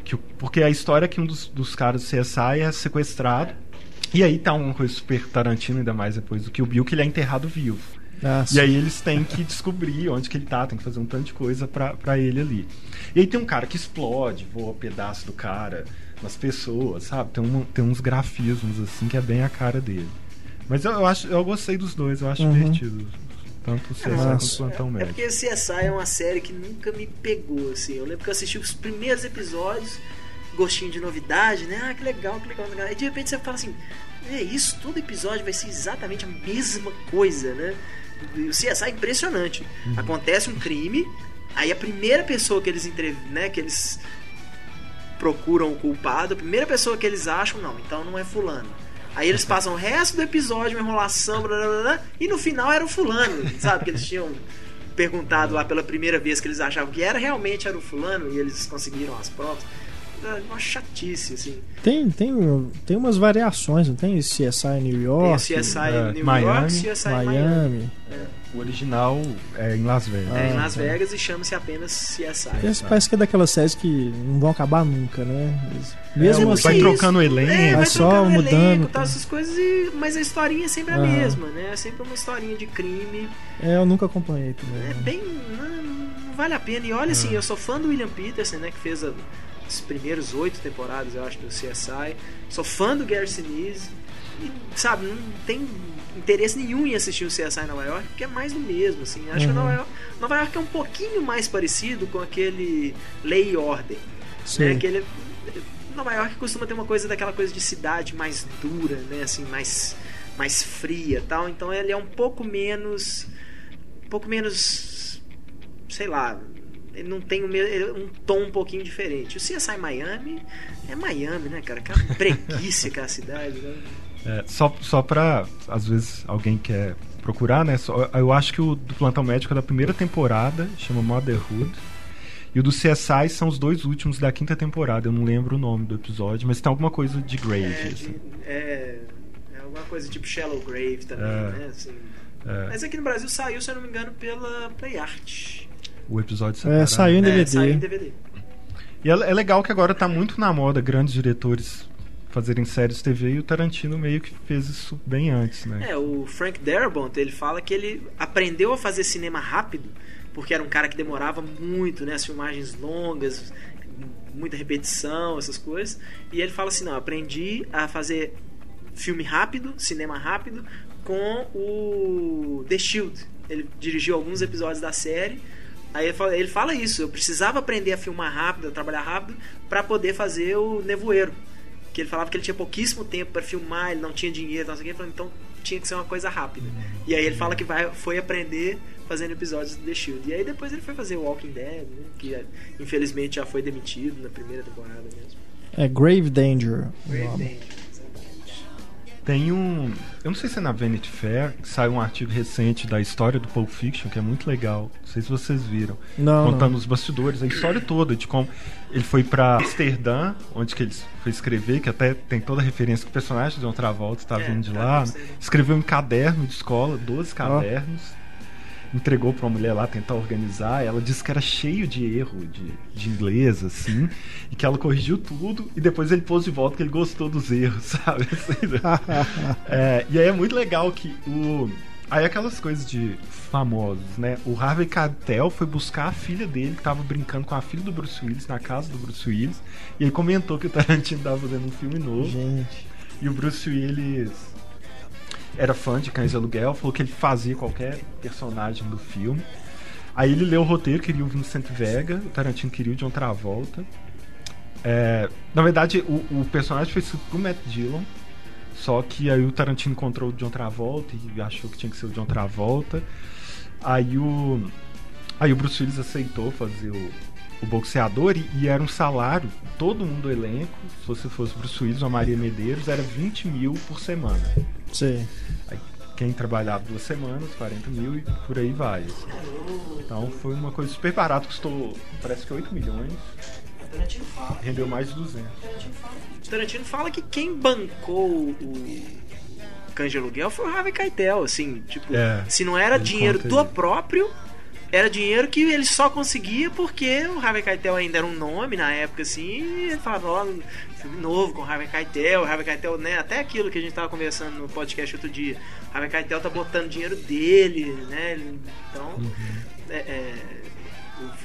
Que porque a história é que um dos, dos caras do CSI é sequestrado. E aí tá uma coisa super Tarantino, ainda mais depois do que o Bill, que ele é enterrado vivo. Ah, E aí eles têm que descobrir onde que ele tá, tem que fazer um tanto de coisa pra, pra ele ali. E aí tem um cara que explode, voa pedaço do cara nas pessoas, sabe? Tem, um, tem uns grafismos assim que é bem a cara dele. Mas eu, eu acho, eu gostei dos dois, eu acho Uhum. divertido. Tanto o CSI Nossa. quanto o Plantão É porque CSI é uma série que nunca me pegou, assim. Eu lembro que eu assisti os primeiros episódios, gostinho de novidade, né? Ah, que legal, que legal, que legal. Aí de repente você fala assim, é isso, todo episódio vai ser exatamente a mesma coisa, né? E o CSI é impressionante. Acontece um crime, aí a primeira pessoa que eles entrev... né, que eles procuram o culpado, a primeira pessoa que eles acham, não, então não é fulano. Aí eles passam o resto do episódio, uma enrolação, blá, blá, blá, blá, e no final era o fulano, sabe? Que eles tinham perguntado lá pela primeira vez que eles achavam que era, realmente era o fulano, e eles conseguiram as provas. É Uma chatice, assim. Tem, tem, tem umas variações, não tem CSI New Tem York, o CSI é, New Miami, York, CSI Miami. Miami. O original é em Las Vegas. É, em Ah, Las tá. Vegas e chama-se apenas CSI. Esse parece que é daquelas séries que não vão acabar nunca, né? Eles- Mesmo É, assim, vai trocando o elenco. É, vai Vai só trocando mudando, elenco, tá. tal, essas coisas, e- mas a historinha é sempre a Aham. mesma, né? É sempre uma historinha de crime. é, eu nunca acompanhei também. É bem. Não, não vale a pena. E olha, Ah. assim, eu sou fã do William Peterson, né? Que fez a- as primeiras oito temporadas, eu acho, do CSI. Sou fã do Gary Sinise. Sabe, não tem interesse nenhum em assistir o CSI Nova York, porque é mais do mesmo, assim. Acho que Uhum. Nova York, Nova York é um pouquinho mais parecido com aquele Lei e Ordem. Sei. Né? Aquele, Nova York costuma ter uma coisa daquela coisa de cidade mais dura, né? Assim, mais, mais fria tal. Então ele é um pouco menos. Um pouco menos. Sei lá. Ele não tem ele é um tom um pouquinho diferente. O CSI Miami é Miami, né, cara? Aquela preguiça que é a cidade, né? É, só, só pra, às vezes, alguém quer procurar, né? Só- eu acho que o do Plantão Médico é da primeira temporada, chama Motherhood. E o do CSI são os dois últimos da quinta temporada. Eu não lembro o nome do episódio, mas tem alguma coisa de grade. É, assim. é, é alguma coisa tipo Shallow Grave também, É. né? Assim. É, Mas aqui no Brasil saiu, se eu não me engano, pela Play Art. o episódio É, separado. saiu em É, DVD. saiu em DVD. E é, é legal que agora tá muito na moda grandes diretores fazerem séries TV e o Tarantino meio que fez isso bem antes, né? É, o Frank Darabont, ele fala que ele aprendeu a fazer cinema rápido, porque era um cara que demorava muito, né, as filmagens longas, muita repetição, essas coisas. E ele fala assim, não, aprendi a fazer filme rápido, cinema rápido, com o The Shield. Ele dirigiu alguns episódios da série. Aí ele fala, ele fala isso, eu precisava aprender a filmar rápido, a trabalhar rápido, para poder fazer o Nevoeiro. Que ele falava que ele tinha pouquíssimo tempo para filmar, ele não tinha dinheiro, não sei o que, ele falou, então tinha que ser uma coisa rápida. E aí ele fala que vai, foi aprender fazendo episódios do The Shield. E aí depois ele foi fazer o Walking Dead, né, que infelizmente já foi demitido na primeira temporada mesmo. É Grave Danger. Grave. Danger. Tem um. Eu não sei se é na Vanity Fair, que saiu um artigo recente da história do Pulp Fiction, que é muito legal. Não sei se vocês viram. Não, contando não. os bastidores, a história toda, de como ele foi pra Amsterdã, onde que ele foi escrever, que até tem toda a referência que o personagem de outra volta está É, vindo de tá, lá. né? Escreveu em caderno de escola, 12 cadernos. Entregou pra uma mulher lá tentar organizar. Ela disse que era cheio de erro de, de inglês, assim. E que ela corrigiu tudo. E depois ele pôs de volta que ele gostou dos erros, sabe? É, e aí é muito legal que o. Aí aquelas coisas de famosos, né? O Harvey Keitel foi buscar a filha dele, que tava brincando com a filha do Bruce Willis, na casa do Bruce Willis. E ele comentou que o Tarantino tava fazendo um filme novo. Gente. E o Bruce Willis era fã de Cães de Aluguel, falou que ele fazia qualquer personagem do filme. Aí ele leu o roteiro, queria o Vincent Vega, o Tarantino queria o John Travolta. É, na verdade, o, o personagem foi escrito pro Matt Dillon, só que aí o Tarantino encontrou o John Travolta e achou que tinha que ser o John Travolta. Aí o, aí o Bruce Willis aceitou fazer o, o boxeador e, e era um salário, todo mundo do elenco, se você fosse Willis ou a Maria Medeiros, era 20 mil por semana. Sei. Aí, quem trabalhava duas semanas, 40 mil e por aí vai. assim. Então foi uma coisa super barata, custou parece que 8 milhões, Tarantino fala, rendeu mais de 200. Tarantino fala que quem bancou o de Aluguel foi o Harvey Keitel, assim, tipo, É, se não era dinheiro do próprio, era dinheiro que ele só conseguia porque o Harvey Keitel ainda era um nome na época, assim, e ele falava, ó, filme novo com o Harvey Keitel, o Harvey Keitel, né, até aquilo que a gente tava conversando no podcast outro dia, o Harvey Keitel tá botando dinheiro dele, né, então, Uhum. é- é,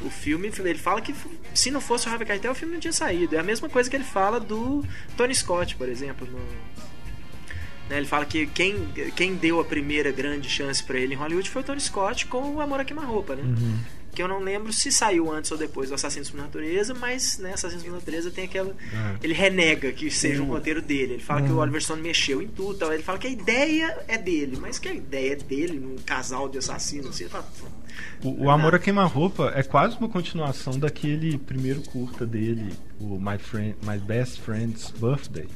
o, o filme, ele fala que se não fosse o Harvey Keitel, o filme não tinha saído. É a mesma coisa que ele fala do Tony Scott, por exemplo, no, Né, ele fala que quem, quem deu a primeira grande chance pra ele em Hollywood foi o Tony Scott com o Amor a Queima-Roupa, né? Uhum. Que eu não lembro se saiu antes ou depois do Assassinos por Natureza, mas né, Assassinos por Natureza tem aquela. É. Ele renega que seja um roteiro dele. Ele fala que Uhum. o Oliver Stone mexeu em tudo. Tal. Ele fala que a ideia é dele, mas que a ideia é dele num casal de assassinos. Assim, ele fala, O, o Amor a Queima-Roupa é quase uma continuação daquele primeiro curta dele, o My, Friend, My Best Friend's Birthday.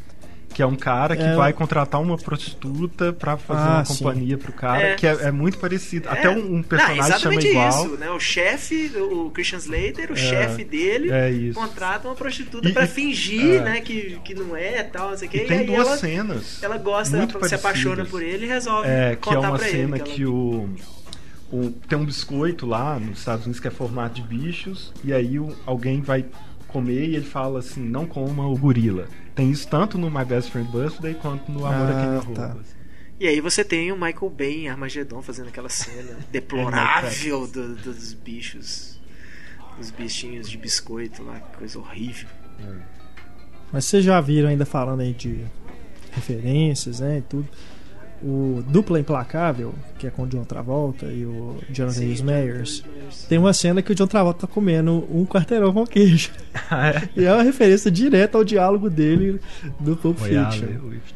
Que é um cara que É. vai contratar uma prostituta pra fazer Ah, uma sim. companhia pro cara, É. que é, é muito parecido. É. Até um, um personagem Não, chama exatamente igual. isso, né? O chefe, o Christian Slater, o É. chefe dele, É isso. contrata uma prostituta E- pra e- fingir, é. né, que, que não é tal, não sei o quê. E E, tem aí duas ela, cenas. ela gosta, muito ela se apaixona por ele e resolve É, que é uma pra cena ele. que, o, o- Tem um biscoito lá nos Estados Unidos que é formato de bichos, e aí o- alguém vai comer e ele fala assim: não coma o gorila. Tem isso tanto no My Best Friend Birthday quanto no Amor Ah, Queima-Roupa. tá. E aí você tem o Michael Bay em Armagedon fazendo aquela cena deplorável do- dos bichos. Dos bichinhos de biscoito lá, que coisa horrível. Mas vocês já viram ainda falando aí de referências, né, e tudo. O Dupla Implacável, que é com o John Travolta e o Jonathan Rhys Meyers, tem uma cena que o John Travolta tá comendo um quarteirão com queijo. Ah, é? E é uma referência direta ao diálogo dele do Pulp Fiction.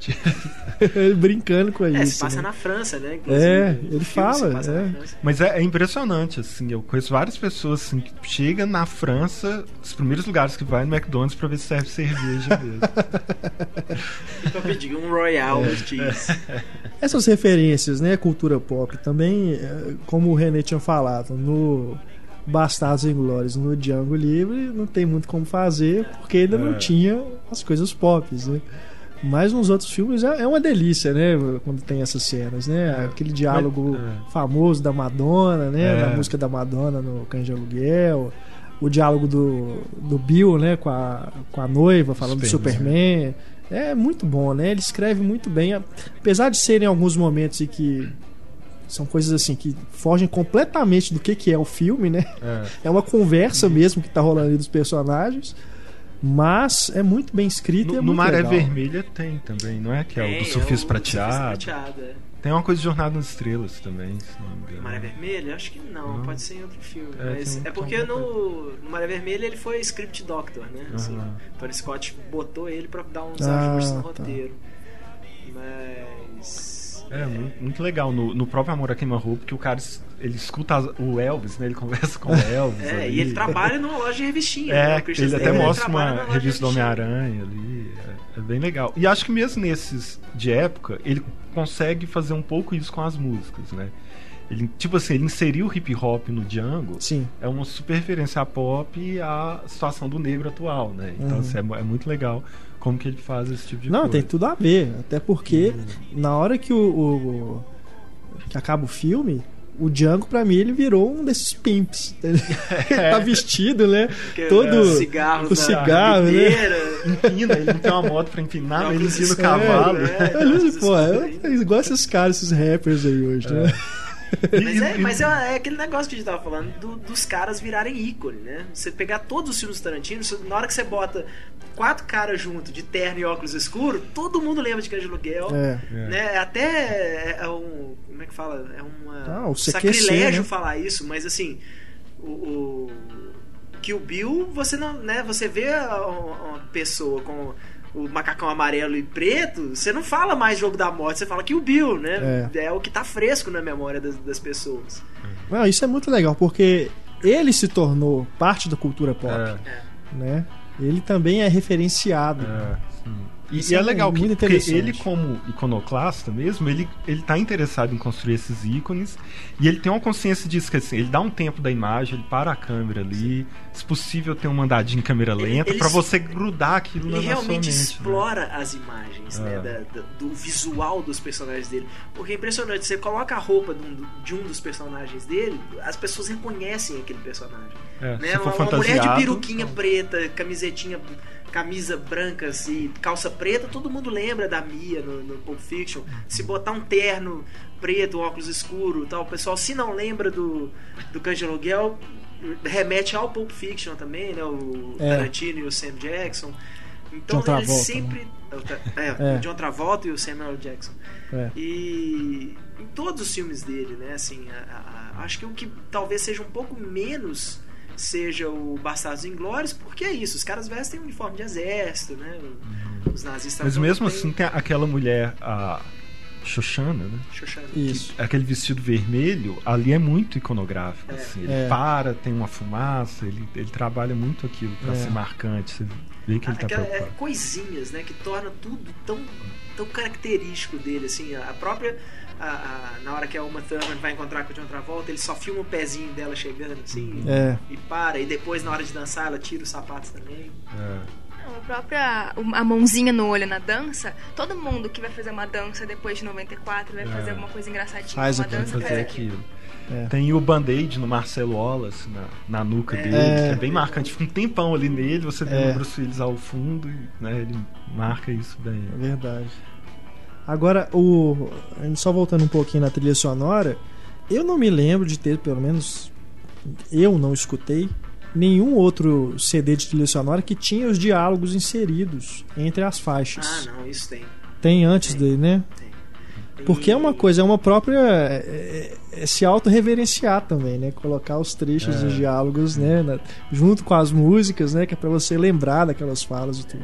Ele brincando com É, isso. se passa né? na França, né? Inclusive, É, o ele filme se fala, é. Mas é, é impressionante, assim. Eu conheço várias pessoas assim, que chegam na França, os primeiros lugares que vai no McDonald's pra ver se serve cerveja mesmo. Pra pedir um Royal É. cheese. Essas referências, né, cultura pop, também, eh, como o René tinha falado, no Bastardos Inglórios, no Django Livre, não tem muito como fazer, porque ainda não É. tinha as coisas pop, né? Mas nos outros filmes é é uma delícia, né? Quando tem essas cenas, né? Aquele diálogo é. famoso da Madonna, né? É. Da música da Madonna no Cães de Aluguel. O diálogo do, do Bill, né? Com a, com a noiva, falando do Superman. Superman. É muito bom, né? Ele escreve muito bem. Apesar de serem alguns momentos em que são coisas assim que fogem completamente do que, que é o filme, né? É. É uma conversa mesmo que tá rolando ali dos personagens. Mas é muito bem escrito e é No, no Maré legal. Vermelha tem também, não é? Que é o Tem, do surfista o prateado. Prateado, é. Tem uma coisa de Jornada nas Estrelas também, se não me engano. Maré Vermelha? Acho que não, Não. pode ser em outro filme. É, mas tem- é porque alguma no, no Maré Vermelha ele foi script doctor, né? Assim, Aham. Tony Scott botou ele pra dar uns Ah, ajustes no tá. roteiro. Mas. É, muito, muito legal. No, no próprio Amor a Queima-Roupa, que o cara ele escuta o Elvis, né? Ele conversa com o Elvis. É, ali. e ele trabalha numa loja de revistinha. né? É, Christian ele até Slater, mostra uma revista do. Homem-Aranha ali. É, é bem legal. E acho que mesmo nesses de época, ele consegue fazer um pouco isso com as músicas, né? Ele, tipo assim, ele inseriu o hip hop no Django. Sim. É uma super referência a pop e à situação do negro atual, né? Então Uhum. assim, é, é muito legal como que ele faz esse tipo de Não, coisa. tem tudo a ver. Até porque na hora que o, o- que acaba o filme, o Django pra mim ele virou um desses pimps. Ele tá vestido, né? Que, Todo é, cigarro com cigarro, né? Empina, ele não tem uma moto pra empinar, mas ele empina o cavalo. né? Ele, óculos pô, é, igual esses caras, esses rappers aí hoje, né? Mas, é, mas é, é aquele negócio que a gente tava falando do- dos caras virarem ícone, né? Você pegar todos os filmes do Tarantino, você- na hora que você bota quatro caras junto, de terno e óculos escuros, todo mundo lembra de Cães de Aluguel. É. Né? Até é, é um. Como é que fala? É uma, Ah, o um CQC, sacrilégio né? falar isso, mas assim. O, o Kill Bill, você não. Né, você vê uma pessoa com o macacão amarelo e preto, você não fala mais jogo da morte, você fala Kill Bill, né? É, o que tá fresco na memória das, das pessoas. Não, isso é muito legal, porque ele se tornou parte da cultura pop, É, né? Ele também é referenciado. é. E, Isso e é é legal que, muito porque interessante. ele, como iconoclasta mesmo, ele, ele tá interessado em construir esses ícones e ele tem uma consciência disso, que assim, ele dá um tempo da imagem, ele para a câmera ali, se possível tem um mandadinho em câmera Ele- lenta ele pra s- você grudar aquilo na Ele na sua realmente mente, né? explora as imagens, né? É. da- da- do visual dos personagens dele. Porque é impressionante, você coloca a roupa de um, de um dos personagens dele, as pessoas reconhecem aquele personagem. É, né? Uma, uma mulher de peruquinha preta, camisetinha, camisa branca assim, calça preta, todo mundo lembra da Mia no, no Pulp Fiction. Se botar um terno preto, óculos escuro tal, o pessoal se não lembra do, do Cães de Aluguel, remete ao Pulp Fiction também, né? O É. Tarantino e o Sam Jackson. Então John ele Travolta, sempre. É, o Tra- é, É. John Travolta e o Samuel L. Jackson. É. E em todos os filmes dele, né? Assim, a- a- acho que o que talvez seja um pouco menos seja o Bastardos Inglórios, porque é isso, os caras vestem uniforme de exército, né? Os nazistas Mas mesmo assim, tem aquela mulher, a Shoshana, né? Xoxana. Isso. Aquele vestido vermelho, ali é muito iconográfico. É. assim. Ele É. para, tem uma fumaça, ele, ele trabalha muito aquilo pra É. ser marcante. Você vê que ele tá Aquela- é, preocupado. coisinhas, né, que torna tudo tão, tão característico dele, assim, a própria a- a- na hora que a Uma Thurman vai encontrar com o John Travolta, ele só filma o pezinho dela chegando, assim, É. e para, e depois na hora de dançar ela tira os sapatos também. É. Não, a própria a mãozinha no olho na dança, todo mundo que vai fazer uma dança depois de 94 vai fazer É. alguma coisa engraçadinha. Faz uma dança fazer faz aquilo. É. Tem o band-aid no Marcelo Wallace, na, na nuca dele, É. que é bem marcante. Fica um tempão ali nele, você vê É. o Bruce Willis ao fundo e né, ele marca isso bem. É verdade. Agora, o. Só voltando um pouquinho na trilha sonora, eu não me lembro de ter, pelo menos. Eu não escutei nenhum outro CD de trilha sonora que tinha os diálogos inseridos entre as Ah, faixas. não, isso tem. Tem antes Tem. dele, né? tem. Porque é uma coisa, é uma própria. É, é- é se auto-reverenciar também, né? Colocar os trechos É. dos diálogos, né? na- junto com as músicas, né? Que é pra você lembrar daquelas falas e tudo.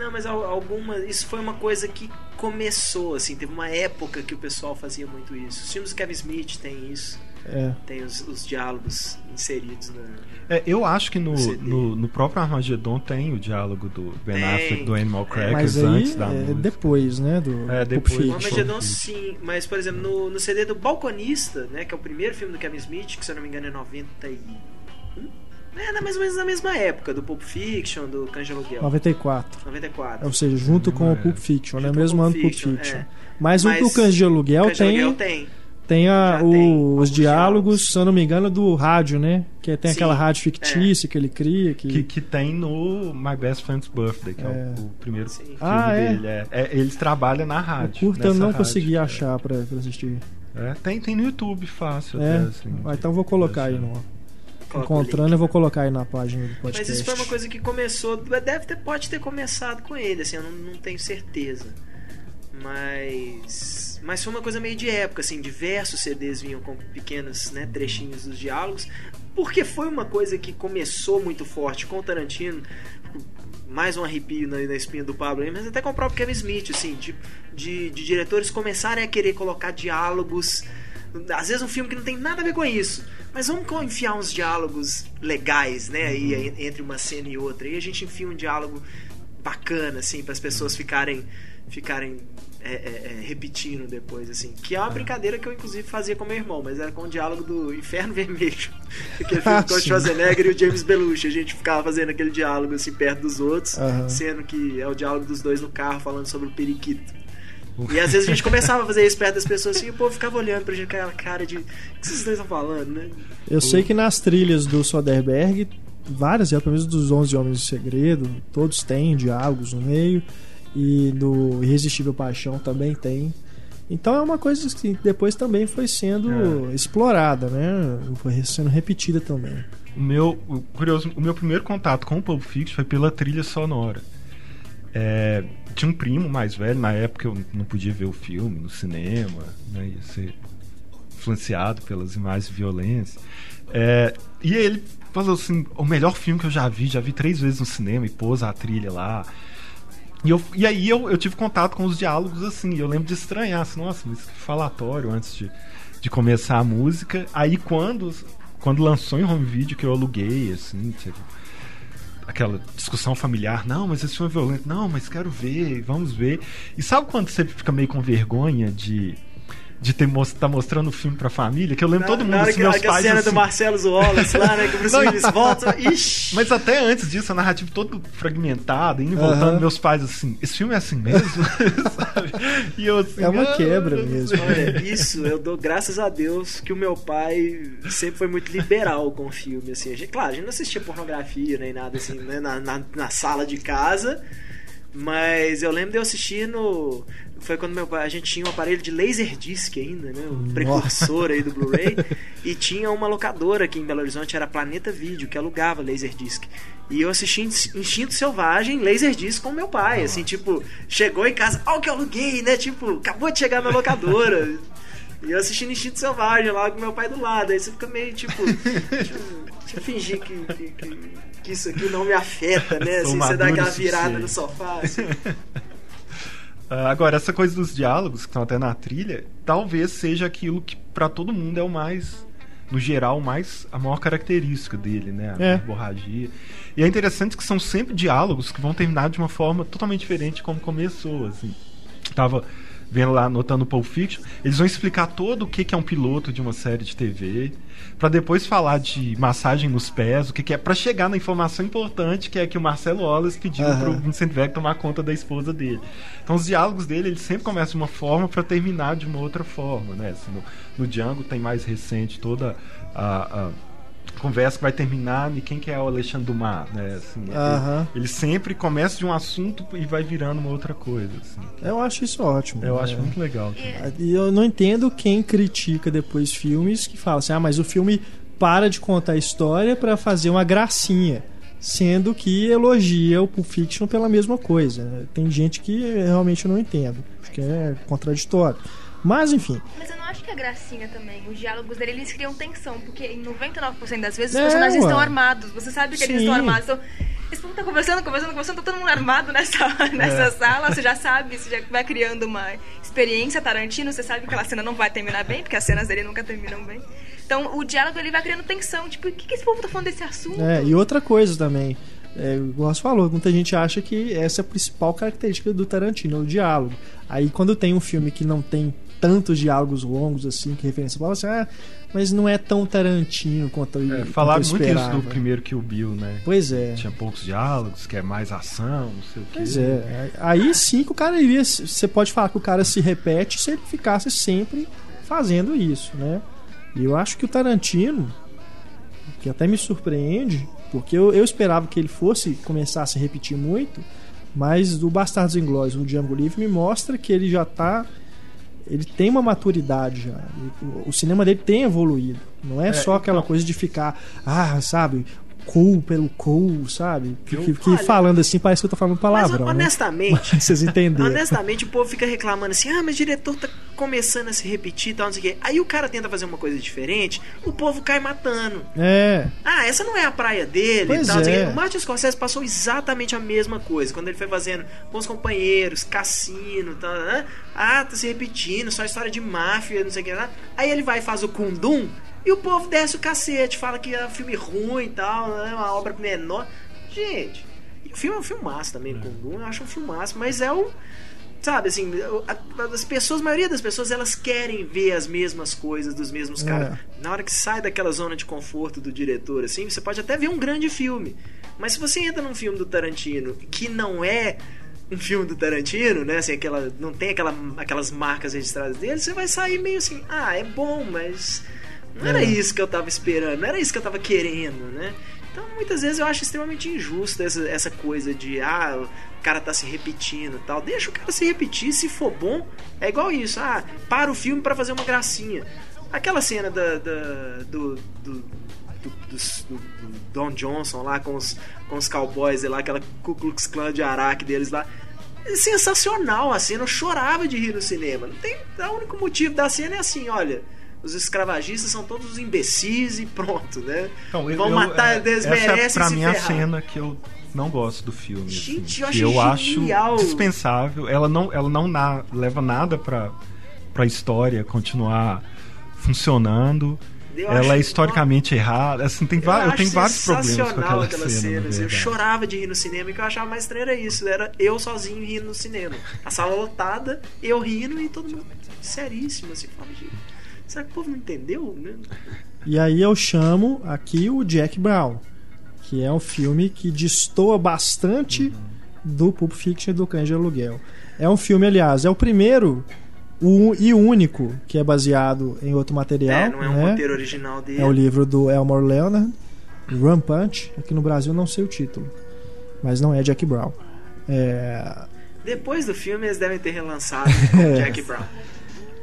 Não, mas al- alguma. Isso foi uma coisa que começou, assim, teve uma época que o pessoal fazia muito isso. Os filmes do Kevin Smith tem isso, É. tem os, os diálogos inseridos na. É, eu acho que no, no, no próprio Armagedon tem o diálogo do Ben Tem. Affleck do Animal Crackers Mas aí antes da é música. depois, né? Do É, depois. O Fiction. Armageddon sim, mas por exemplo, no, no CD do Balconista, né, que é o primeiro filme do Kevin Smith, que se eu não me engano é 91. É na mais ou menos na mesma época, do Pulp Fiction, do Cães Aluguel. 94. 94. Ou seja, junto com o É. Pulp Fiction, né? Junto com Mesmo o ano Pulp Pulp Fiction, é. Mas, o Mas do Cães de Aluguel tem, Aluguel tem. tem, a, o- tem os diálogos, diálogos. se eu não me engano, do rádio, né? Que tem Sim, aquela rádio fictícia que ele cria. Que... Que, que tem no My Best Friend's Birthday, que é, É. o, o primeiro Sim. filme Ah, é? dele. É. É, eles trabalham na O rádio. curta eu não rádio. consegui É. achar pra, pra assistir. É, tem, tem no YouTube fácil É? até, assim. Ah, então eu vou colocar aí no. Encontrando, eu vou colocar aí na página do podcast. Mas isso foi uma coisa que começou. Deve ter, pode ter começado com ele, assim, eu não, não tenho certeza. Mas. Mas foi uma coisa meio de época, assim, diversos CDs vinham com pequenos né, trechinhos dos diálogos. Porque foi uma coisa que começou muito forte com o Tarantino. Mais um arrepio na, na espinha do Pablo mas até com o próprio Kevin Smith, assim, de, de, de diretores começarem a querer colocar diálogos. Às vezes um filme que não tem nada a ver com isso. Mas vamos enfiar uns diálogos legais, né? Aí Uhum. en- entre uma cena e outra. E a gente enfia um diálogo bacana, assim, para as pessoas ficarem ficarem é, é, é, repetindo depois, assim. Que é uma brincadeira que eu, inclusive, fazia com meu irmão, mas era com o diálogo do Inferno Vermelho. Aquele filme com o. Schwarzenegger e o James Belushi. A gente ficava fazendo aquele diálogo, assim, perto dos outros, Aham. sendo que é o diálogo dos dois no carro, falando sobre o periquito. E às vezes a gente começava a fazer isso perto das pessoas assim, e o povo ficava olhando pra gente com aquela cara de. O que vocês dois estão falando, né? Eu sei que nas trilhas do Soderbergh, várias, é, pelo menos dos 11 Homens do Segredo, todos têm diálogos no meio. E do Irresistível Paixão também tem. Então é uma coisa que depois também foi sendo explorada, né? Foi sendo repetida também. O meu, o, curioso, o meu primeiro contato com o Pulp Fiction foi pela trilha sonora. É, tinha um primo mais velho, na época eu não podia ver o filme no cinema, né, ia ser influenciado pelas imagens de violência. É, e ele falou assim: o melhor filme que eu já vi, já vi três vezes no cinema e pôs a trilha lá. E, eu, e aí eu, eu tive contato com os diálogos assim, eu lembro de estranhar, assim, nossa, mas que falatório antes de, de começar a música. Aí quando, quando lançou em home video que eu aluguei, assim, tipo, aquela discussão familiar, não, mas esse filme é violento, não, mas quero ver, vamos ver. E sabe quando você fica meio com vergonha de de ter mos tá mostrando o filme pra família, que eu lembro todo mundo, Na hora assim, que, meus que a pais cena assim, do Marcelo Wallace lá, né? Que o Bruce Não, Willis volta. Ixi! Mas até antes disso, a narrativa toda fragmentada, indo e voltando, meus pais assim, esse filme é assim mesmo? Sabe? E eu assim, É uma "Ah, quebra meu Deus." mesmo. Olha, isso eu dou graças a Deus que o meu pai sempre foi muito liberal com o filme, assim. A gente, claro, a gente não assistia pornografia nem nada assim, né, na, na, na sala de casa, Mas eu lembro de eu assistir no. Foi quando meu pai, a gente tinha um aparelho de Laserdisc ainda, né? O precursor aí do Blu-ray. e tinha uma locadora aqui em Belo Horizonte, era Planeta Vídeo, que alugava Laserdisc. E eu assisti Instinto Selvagem, Laserdisc com meu pai. Assim, tipo, chegou em casa, ó, o que eu aluguei, né? Tipo, acabou de chegar na locadora. E eu assistindo Instinto Selvagem lá com meu pai do lado. Aí você fica meio tipo. deixa, eu- deixa eu fingir que, que, que, que isso aqui não me afeta, né? Assim, você dá aquela virada no sofá. Assim. Ah, agora, essa coisa dos diálogos que estão até na trilha, talvez seja aquilo que pra todo mundo é o mais, no geral, o mais a maior característica dele, né? A É. borragia. E é interessante que são sempre diálogos que vão terminar de uma forma totalmente diferente de como começou, assim. Tava vendo lá, anotando o Pulp Fiction, eles vão explicar todo o que que é um piloto de uma série de TV, pra depois falar de massagem nos pés, o que que é, Pra chegar na informação importante, que é que o Marcelo Wallace pediu Aham. pro Vincent Vega tomar conta da esposa dele. Então os diálogos dele, eles sempre começam de uma forma pra terminar de uma outra forma, né? Assim, no, no Django tem mais recente toda a, a conversa que vai terminar em quem que é o Alexandre Dumas, né? Assim, ele- Aham. ele, sempre começa de um assunto e vai virando uma outra coisa. assim. Eu acho isso ótimo. Eu É. acho muito legal. E eu não entendo quem critica depois filmes que fala assim: ah, mas o filme para de contar a história pra fazer uma gracinha. Sendo que elogia o Pulp Fiction pela mesma coisa. né? Tem gente que realmente não entendo. Acho que é contraditório. Mas enfim. Mas eu não acho que é gracinha também. Os diálogos dele, eles criam tensão, porque em 99% das vezes É, os personagens ué. estão armados. Você sabe que eles Sim. estão armados. Então, esse povo tá conversando, conversando, conversando, tá todo mundo armado nessa, nessa É. sala. Você já sabe, você já vai criando uma experiência Tarantino. Você sabe que aquela cena não vai terminar bem, porque as cenas dele nunca terminam bem. Então, o diálogo ele vai criando tensão. Tipo, o que, que esse povo tá falando desse assunto? É, e outra coisa também. É, igual você falou, muita gente acha que essa é a principal característica do Tarantino, o diálogo. Aí quando tem um filme que não tem tantos diálogos longos assim, que referência, fala assim, ah, mas não é tão Tarantino quanto eu, É, quanto eu muito isso do primeiro que o Bill, né? Pois é. Tinha poucos diálogos, que é mais ação, não sei o quê. Pois é. Aí sim que o cara iria. Você pode falar que o cara se repete se ele ficasse sempre fazendo isso, né? E eu acho que o Tarantino, que até me surpreende, porque eu, eu esperava que ele fosse começar a se repetir muito, mas o Bastardos Inglórios, o Django Livre, me mostra que ele já tá. Ele tem uma maturidade já. O- cinema dele tem evoluído. Não é, só aquela coisa de ficar, ah, sabe, cool pelo cool, sabe? Que, que- que Olha- falando assim parece que eu tô falando Mas palavrão. né? honestamente, Vocês entenderam. honestamente, o povo fica reclamando assim: ah, mas o diretor tá começando a se repetir e tal, não sei o quê. Aí o cara tenta fazer uma coisa diferente, o povo cai matando. É, Ah, essa não é a praia dele Pois e tal. não sei o é. quê. O Martin Scorsese passou exatamente a mesma coisa. Quando ele foi fazendo Bons Companheiros, Cassino, tal, né? Ah, tá se repetindo, só história de máfia, não sei o que lá. Aí ele vai e faz o Kundum e o povo desce o cacete, fala que é um filme ruim e tal, né? Uma obra menor. Gente, o filme é um filmaço também, o Kundum, eu acho um filmaço, mas é o. Sabe, assim, as pessoas, a maioria das pessoas, elas querem ver as mesmas coisas dos mesmos caras. Na hora que sai daquela zona de conforto do diretor, assim, você pode até ver um grande filme. Mas se você entra num filme do Tarantino que não é um filme do Tarantino, né? Assim, aquela, não tem aquela, aquelas marcas registradas dele, você vai sair meio assim, ah, é bom, mas não era É. isso que eu tava esperando, não era isso que eu tava querendo, né? Então, muitas vezes eu acho extremamente injusto essa, essa coisa de, ah, o cara tá se repetindo e tal. Deixa o cara se repetir, se for bom, é igual isso, ah, para o filme pra fazer uma gracinha. Aquela cena da, da- do, do, do, do- do Don Johnson lá com os, com os cowboys lá, aquela Ku Klux Klan de Araque deles lá. É sensacional a cena, eu chorava de rir no cinema. Não tem, o único motivo da cena é assim, olha, os escravagistas são todos imbecis e pronto, né? Então, eu- Vão eu- matar, é, eles essa merecem é pra se mim a ferrar. cena que eu não gosto do filme. Gente, assim, eu eu acho dispensável. Ela não, ela não na- leva nada pra, pra história continuar funcionando. Eu ela é historicamente errada. Assim, tem eu, acho tenho vários problemas com aquela, aquela cena. cena. na assim, eu chorava de rir no cinema e o que eu achava mais estranho era isso. Era eu sozinho rindo no cinema. A sala lotada, eu rindo e todo mundo seríssimo, assim, gente, será que o povo não entendeu? né? E aí eu chamo aqui o Jack Brown, que é um filme que destoa bastante do Pulp Fiction e do Cães de Aluguel. É um filme, aliás, é o primeiro o, e único que é baseado em outro material. É, não é um né? roteiro original dele. É o livro do Elmore Leonard, Rampant. Aqui no Brasil não sei o título, mas não é Jack Brown. É, Depois do filme, eles devem ter relançado com É. Jack Brown.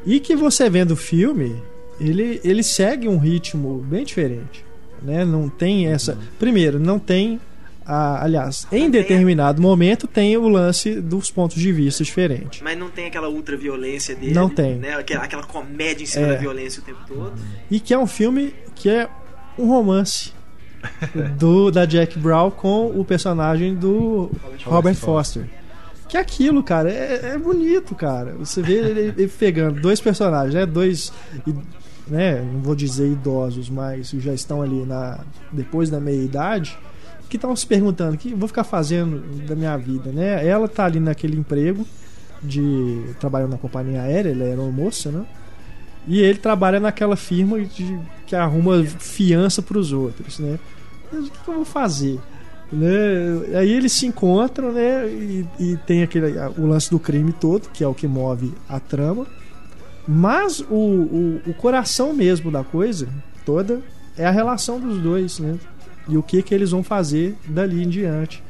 E que você vendo o filme, ele, ele segue um ritmo bem diferente. Né? Não tem essa. Primeiro, não tem. A- aliás, em Não tem a- determinado momento tem o lance dos pontos de vista diferentes. Mas não tem aquela ultra violência dele. Não tem. Né? Aquela, aquela comédia em cima É. da violência o tempo todo. E que é um filme que é um romance do da Jack Brown com o personagem do Robert Foster. Que é aquilo, cara, é, é bonito, cara. Você vê ele, ele pegando dois personagens, né? Dois, né? Não vou dizer idosos, mas já estão ali na depois da meia idade, que estão se perguntando o que eu vou ficar fazendo da minha vida, né? Ela tá ali naquele emprego de trabalhando na companhia aérea, ele era uma moça, né? E ele trabalha naquela firma de, que arruma fiança para os outros, né? Mas o que eu vou fazer? Né? Aí eles se encontram, né? E, e tem aquele, o lance do crime todo, que é o que move a trama. Mas o, o, o coração mesmo da coisa toda é a relação dos dois, né? E o que que eles vão fazer dali em diante.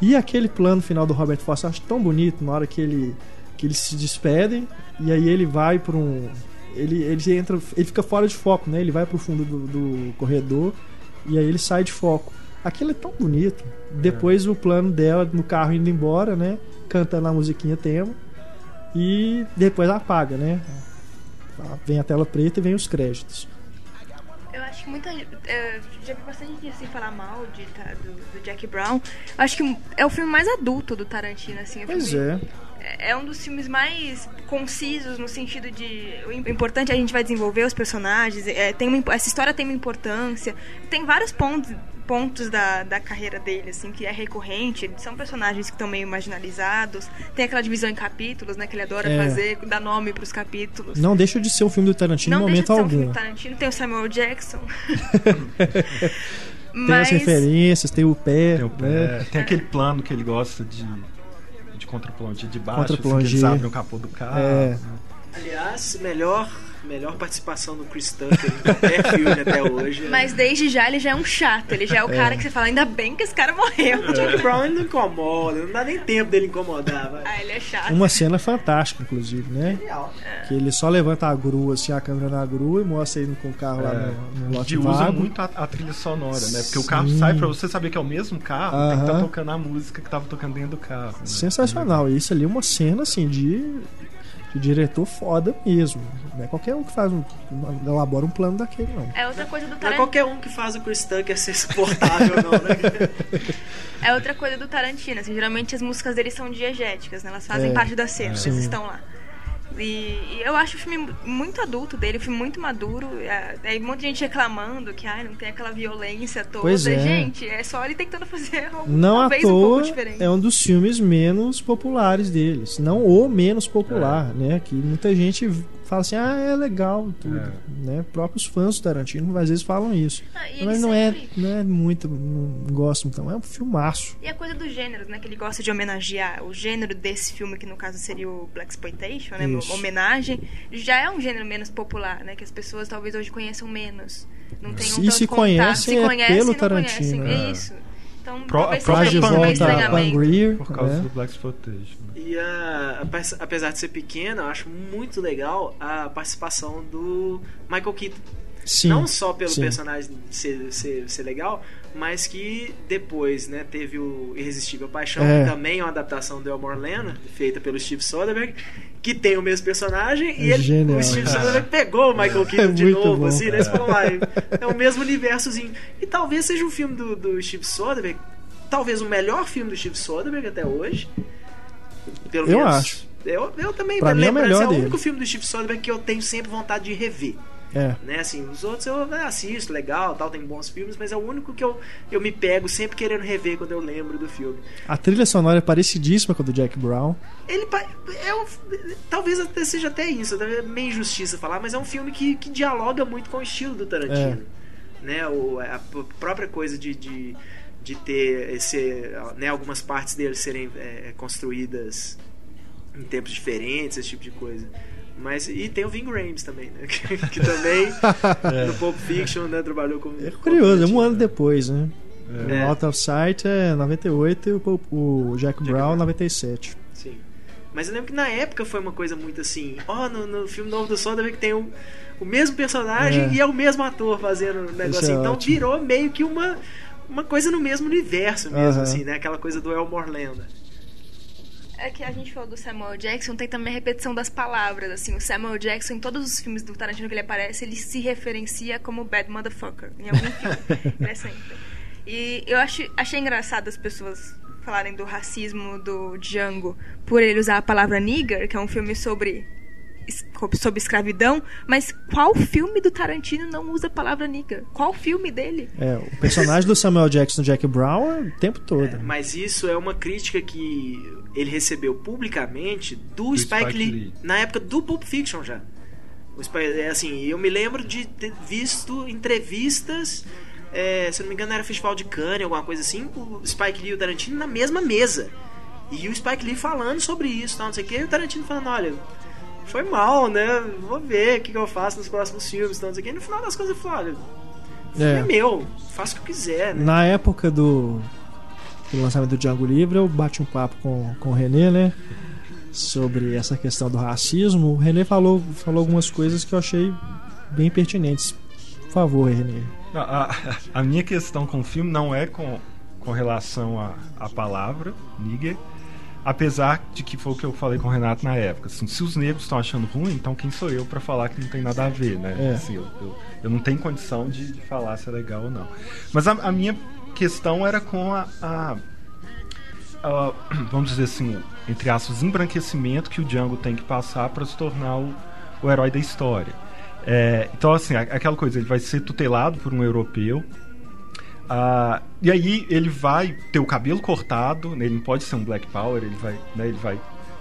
E aquele plano final do Robert Foster eu acho tão bonito na hora que ele que eles se despedem e aí ele vai para um ele, ele entra ele fica fora de foco, né? Ele vai pro fundo do, do corredor e aí ele sai de foco. Aquilo é tão bonito. Depois o plano dela no carro indo embora, né? Cantando a musiquinha tema e depois apaga, né? Vem a tela preta e vem os créditos. Eu acho que muita gente. é, já vi bastante gente assim falar mal de, tá, do, do Jack Brown. Eu acho que é o filme mais adulto do Tarantino, assim. é Pois é. é um dos filmes mais concisos no sentido de o im- importante é a gente vai desenvolver os personagens é, tem uma essa história tem uma importância tem vários pontos pontos da, da carreira dele assim que é recorrente são personagens que estão meio marginalizados tem aquela divisão em capítulos né que ele adora É. fazer dar nome para os capítulos Não deixa de ser um filme do Tarantino não em deixa momento de ser um algum. filme do Tarantino tem o Samuel Jackson Tem as referências, tem o pé, Tem, o né? pé, tem aquele plano que ele gosta de, de contraplongir de baixo, assim, que eles abrem o capô do carro. É. Aliás, melhor, melhor participação do Chris Tucker em qualquer filme até hoje. Mas desde já ele já é um chato. Ele já é o cara que você fala, ainda bem que esse cara morreu. O Jack Brown ele não incomoda, não dá nem tempo dele incomodar. Vai. Ah, ele é chato. Uma cena fantástica, inclusive, né? Genial. Que ele só levanta a grua, assim, a câmera na grua e mostra ele com o carro lá É. no, no lote E usa vago. muito a, a trilha sonora, né? Porque o carro Sim. sai pra você saber que é o mesmo carro, tem que estar Aham. tocando a música que tava tocando dentro do carro. né? Sensacional. E isso ali é uma cena, assim, de, de diretor foda mesmo. Não é qualquer um que faz um, elabora um plano daquele, não. É outra coisa do Não é Tarantino. qualquer um que faz o Chris Tucker ser suportável, não, né? É outra coisa do Tarantino. Assim, geralmente as músicas dele são diegéticas, né? Elas fazem É. parte da cena, Sim. eles estão lá. E, e eu acho o filme muito adulto dele, um filme muito maduro. É, Aí um monte de gente reclamando que ai, não tem aquela violência toda. Pois é. Gente, é só ele tentando fazer algo Não à talvez um pouco toa diferente. é um dos filmes menos populares deles. Não o menos popular, né? Que muita gente fala assim, ah, é legal, tudo. É. Né? Próprios fãs do Tarantino às vezes falam isso. Ah, Mas não é, sempre- não é muito, não gosto então. É um filmaço. E a coisa dos gêneros, né? Que ele gosta de homenagear. O gênero desse filme, que no caso seria o Black Exploitation, né? Isso. Homenagem, já é um gênero menos popular, né? Que as pessoas talvez hoje conheçam menos. Não tenham E tanto se conhecem é conhecem, pelo não Tarantino, conhecem. né? É isso. Então, Pro- talvez seja de um volta a estranhamento. Pangreer. Por causa né? do Black Exploitation. E a, apes- apesar de ser pequena, eu acho muito legal a participação do Michael Keaton. Sim. Não só pelo sim. personagem ser, ser, ser legal, mas que depois né, teve o Irresistível Paixão, É. que também é uma adaptação do Elmore Leonard, feita pelo Steve Soderbergh, que tem o mesmo personagem, e ele, Genial. o Steve Soderbergh pegou o Michael Keaton de muito novo, bom. assim, né? Eles falaram, "Ah, é o mesmo universozinho. E talvez seja um filme do, do Steve Soderbergh, talvez o melhor filme do Steve Soderbergh até hoje. Pelo Eu menos. acho. Eu, eu também, Pra é o lembrança, melhor é o dele. único filme do Steve Soderbergh que eu tenho sempre vontade de rever É. né? Assim, os outros eu né, assisto, legal, tal, tem bons filmes, mas é o único que eu, eu me pego sempre querendo rever quando eu lembro do filme. A trilha sonora é parecidíssima com a do Jack Brown. Ele é um, talvez até seja até isso, é meio injustiça falar, mas é um filme que, que dialoga muito com o estilo do Tarantino, né? O, a própria coisa de, de, de ter esse, né, algumas partes dele serem é, construídas em tempos diferentes, esse tipo de coisa. Mas, e tem o Ving Rhames também, né? Que, que também no Pulp Fiction né, trabalhou com. É curioso, é um ano depois, né? O Out of Sight é 98 e o, o Jack, Brown, Brown. 97. Sim. Mas eu lembro que na época foi uma coisa muito assim, ó, no, no filme novo do Soderbergh que tem o, o mesmo personagem É. e é o mesmo ator fazendo o negócio. Isso é então ótimo. virou meio que uma, uma coisa no mesmo universo mesmo, Aham. assim, né? Aquela coisa do Elmore Lenda. É que a gente falou do Samuel Jackson, tem também a repetição das palavras, assim, o Samuel Jackson, em todos os filmes do Tarantino que ele aparece, ele se referencia como bad motherfucker, em algum filme, ele é sempre. E eu acho, achei engraçado as pessoas falarem do racismo do Django por ele usar a palavra nigger, que é um filme sobre sobre escravidão, mas qual filme do Tarantino não usa a palavra nigger? Qual filme dele? É, o personagem do Samuel Jackson, Jack Brown, é o tempo todo. Mas isso é uma crítica que ele recebeu publicamente do, Do Spike, Spike Lee, Lee. na época do Pulp Fiction já. O Spike, é assim, eu me lembro de ter visto entrevistas, é, se eu não me engano era Festival de Cannes, alguma coisa assim, o Spike Lee e o Tarantino na mesma mesa. E o Spike Lee falando sobre isso, tal, não sei o que, e o Tarantino falando, olha, foi mal, né? Vou ver o que, que eu faço nos próximos filmes, tal, não sei o que. E no final das coisas eu falei, olha, o filme É. é meu, faço o que eu quiser, né? Na época do, do lançamento do Django Livre, eu bati um papo com, com o René, né? Sobre essa questão do racismo. O René falou, falou algumas coisas que eu achei bem pertinentes. Por favor, René. Não, A, a minha questão com o filme não é com, com relação à à palavra, nigger, apesar de que foi o que eu falei com o Renato na época. Assim, se os negros estão achando ruim, então quem sou eu para falar que não tem nada a ver, né? É. Assim, eu, eu, eu não tenho condição de, de falar se é legal ou não. Mas a, a minha questão era com a, a- a- vamos dizer assim, entre aspas, embranquecimento que o Django tem que passar para se tornar o, o herói da história. É, então, assim, aquela coisa, ele vai ser tutelado por um europeu. Ah, e aí ele vai ter o cabelo cortado, né, ele não pode ser um Black Power, ele vai, né, ele vai,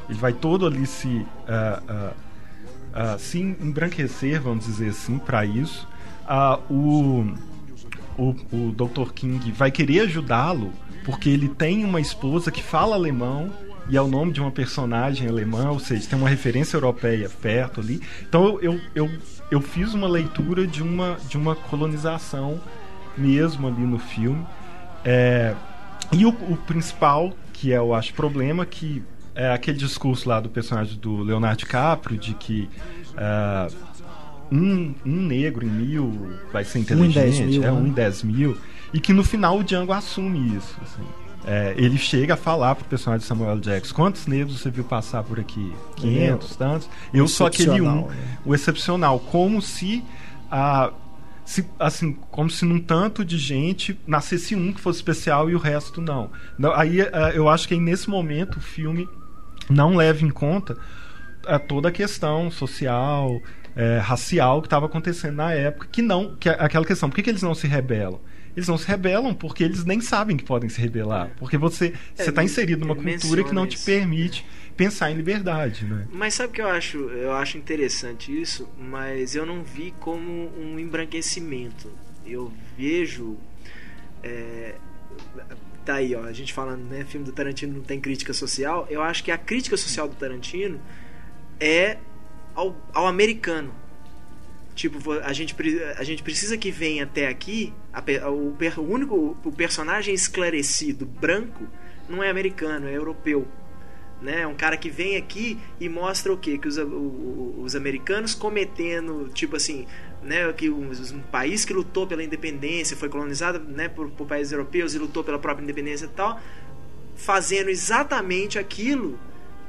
ele vai todo ali se, ah, ah, ah, se embranquecer, vamos dizer assim, para isso. O, o, o Dr. King vai querer ajudá-lo porque ele tem uma esposa que fala alemão e é o nome de uma personagem alemã, ou seja, tem uma referência europeia perto ali. Então eu, eu, eu fiz uma leitura de uma, de uma colonização mesmo ali no filme. É, e o, o principal, que é, eu acho, problema, que é aquele discurso lá do personagem do Leonardo DiCaprio de que ah, um, um negro em mil vai ser inteligente, 10 mil, é né? um em 10 mil, e que no final o Django assume isso. assim. É, ele chega a falar pro personagem de Samuel Jackson: quantos negros você viu passar por aqui? 500, tantos? Eu sou aquele um, né? o excepcional, como se a. Se, assim, como se num tanto de gente nascesse um que fosse especial e o resto não. Aí eh, eu acho que aí, nesse momento o filme não leva em conta eh, toda a questão social, eh, racial que estava acontecendo na época, que não, que é aquela questão, por que, que eles não se rebelam? Eles não se rebelam porque eles nem sabem que podem se rebelar, porque você É, você está inserido numa ele cultura que não te isso. Pensar em liberdade, né? Mas sabe o que eu acho? Eu acho interessante isso, mas eu não vi como um embranquecimento. Eu vejo. é, tá aí, ó, a gente falando, né? Filme do Tarantino não tem crítica social. Eu acho que a crítica social do Tarantino é ao, ao americano. Tipo, a gente, a gente precisa que venha até aqui. a o, o único o personagem esclarecido branco não é americano, é europeu né? Um cara que vem aqui e mostra o quê? Que os, o- os americanos cometendo, tipo assim, né? Que um, um país que lutou pela independência, foi colonizado, né? Por, por países europeus e lutou pela própria independência e tal, fazendo exatamente aquilo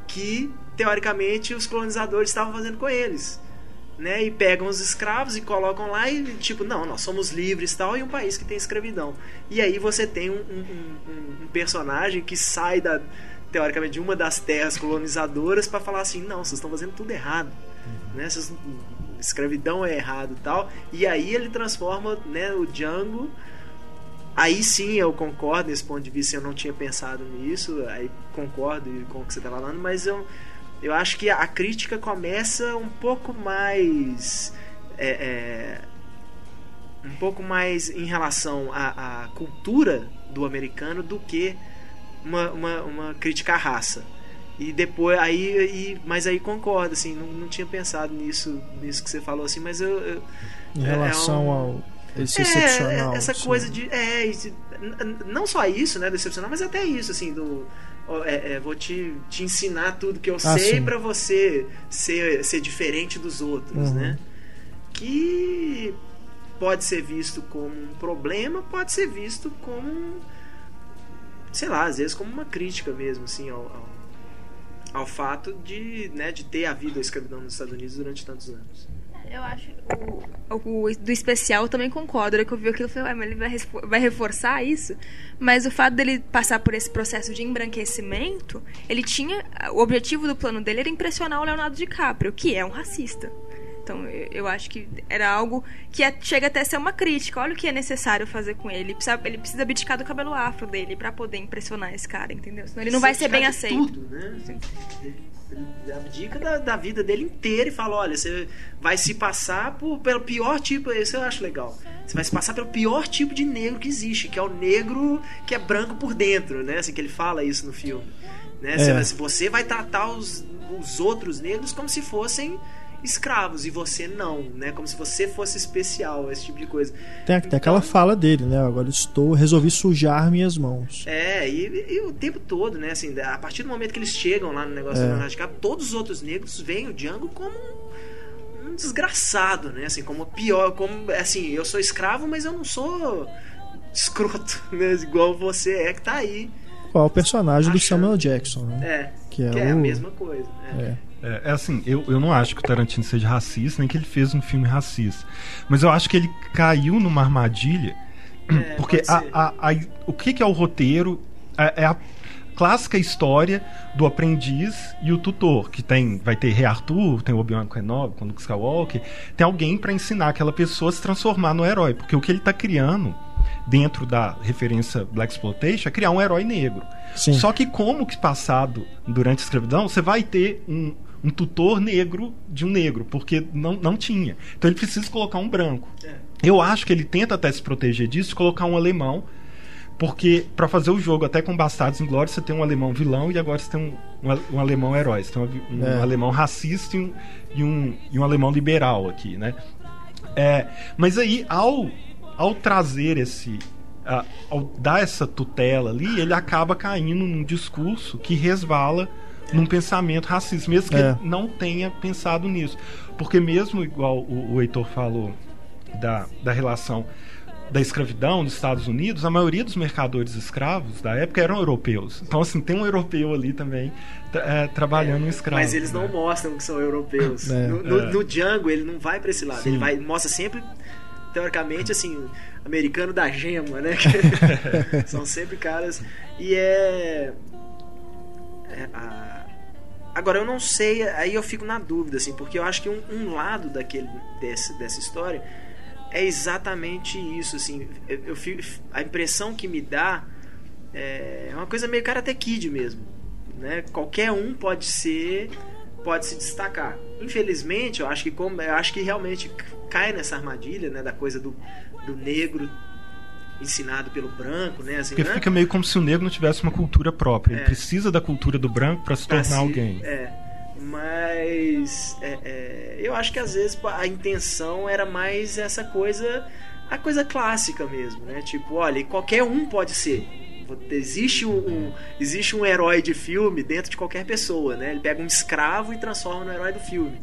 que teoricamente os colonizadores estavam fazendo com eles. Né, e pegam os escravos e colocam lá e tipo, não, nós somos livres tal, e um país que tem escravidão. E aí você tem um, um- um- um personagem que sai da, teoricamente, de uma das terras colonizadoras para falar assim, não, vocês estão fazendo tudo errado. Né, vocês- escravidão é errado e tal. E aí ele transforma né, o Django. Aí sim eu concordo nesse ponto de vista, eu não tinha pensado nisso, aí concordo com o que você está falando, mas eu, eu acho que a crítica começa um pouco mais. é, é, um pouco mais em relação à, à cultura do americano do que uma, uma, uma crítica à raça. E depois, aí, e, mas aí concordo, assim, não, não tinha pensado nisso, nisso que você falou, assim, mas eu. eu Em é- é relação um- ao. Esse É, excepcional. essa assim. coisa de. É, não só isso, né, do excepcional, mas até isso, assim, do. é, é, vou te, te ensinar tudo que eu Ah, sei pra você ser, ser diferente dos outros, Uhum. né? Que pode ser visto como um problema, pode ser visto como. Sei lá, às vezes como uma crítica mesmo, assim, ao, ao, ao fato de, né, de ter havido a escravidão nos Estados Unidos durante tantos anos. Eu acho o, o do especial eu também concordo. Hora que eu vi aquilo, eu falei, mas ele vai, vai reforçar isso? Mas o fato dele passar por esse processo de embranquecimento, ele tinha. O objetivo do plano dele era impressionar o Leonardo DiCaprio, que é um racista. Então eu, eu acho que era algo que é- chega até a ser uma crítica. Olha o que é necessário fazer com ele. Ele precisa, ele precisa abdicar do cabelo afro dele pra poder impressionar esse cara, entendeu? Senão ele não vai ser bem aceito. Tudo, né? Ele- ele abdica da, da vida dele inteira e fala: olha, você vai se passar por, pelo pior tipo. Isso eu acho legal. Você vai se passar pelo pior tipo de negro que existe, que é o negro que é branco por dentro, né? Assim que ele fala isso no filme. Né? Você, É. vai- você vai tratar os, os outros negros como se fossem escravos e você não, né? Como se você fosse especial, esse tipo de coisa. Tem, tem aquela fala dele, né? Agora estou, resolvi sujar minhas mãos. É, e, e o tempo todo, né? Assim, a partir do momento que eles chegam lá no negócio É. do Leonardo DiCaprio, todos os outros negros veem o Django como um, um desgraçado, né? Assim, como pior, como assim, eu sou escravo, mas eu não sou escroto, né? Igual você é que tá aí. Qual o personagem do Achando. Samuel Jackson, né? É, Que é que é a o- mesma coisa. né? É. É, é assim, eu, eu não acho que o Tarantino seja racista, nem que ele fez um filme racista. Mas eu acho que ele caiu numa armadilha. É, porque a, a- a- o que, que é o roteiro? É, é a clássica história do aprendiz e o tutor, que tem vai ter Rei Arthur, tem o Obi-Wan Kenobi, com o Luke Skywalker, tem alguém para ensinar aquela pessoa a se transformar no herói, porque o que ele tá criando dentro da referência Black Exploitation é criar um herói negro. Sim. Só que como que passado durante a escravidão, você vai ter um, um tutor negro de um negro, porque não, não tinha. Então ele precisa colocar um branco. É. Eu acho que ele tenta até se proteger disso, colocar um alemão, porque pra fazer o jogo até com Bastardos Inglórios você tem um alemão vilão e agora você tem um, um, um alemão herói. Você tem um, um É. alemão racista e um, e, um, e um alemão liberal aqui, né? É, mas aí, ao, ao trazer esse. a- ao dar essa tutela ali, ele acaba caindo num discurso que resvala num pensamento racista, mesmo que É. ele não tenha pensado nisso. Porque, mesmo igual o, o Heitor falou da, da relação da escravidão dos Estados Unidos, a maioria dos mercadores escravos da época eram europeus. Então, assim, tem um europeu ali também tra- é, trabalhando um escravo. Mas eles não né? mostram que são europeus. É. No, no, É. no Django, ele não vai pra esse lado. Sim. Ele vai, mostra sempre, teoricamente, assim, americano da gema, né? São sempre caras. E é. é, a- Agora, eu não sei, aí eu fico na dúvida, assim, porque eu acho que um, um lado daquele, desse, dessa história é exatamente isso, assim. Eu, eu fico- a impressão que me dá é uma coisa meio Karate Kid mesmo, né? Qualquer um pode ser, pode se destacar. Infelizmente, eu acho que como, eu acho que realmente cai nessa armadilha, né, da coisa do, do negro ensinado pelo branco, né? Assim, Porque né? fica meio como se o negro não tivesse uma cultura própria. Ele É. precisa da cultura do branco para se pra tornar se- alguém. É, mas é, é, eu acho que às vezes a intenção era mais essa coisa, a coisa clássica mesmo, né? Tipo, olha, qualquer um pode ser. Existe um, um- existe um herói de filme dentro de qualquer pessoa, né? Ele pega um escravo e transforma no herói do filme.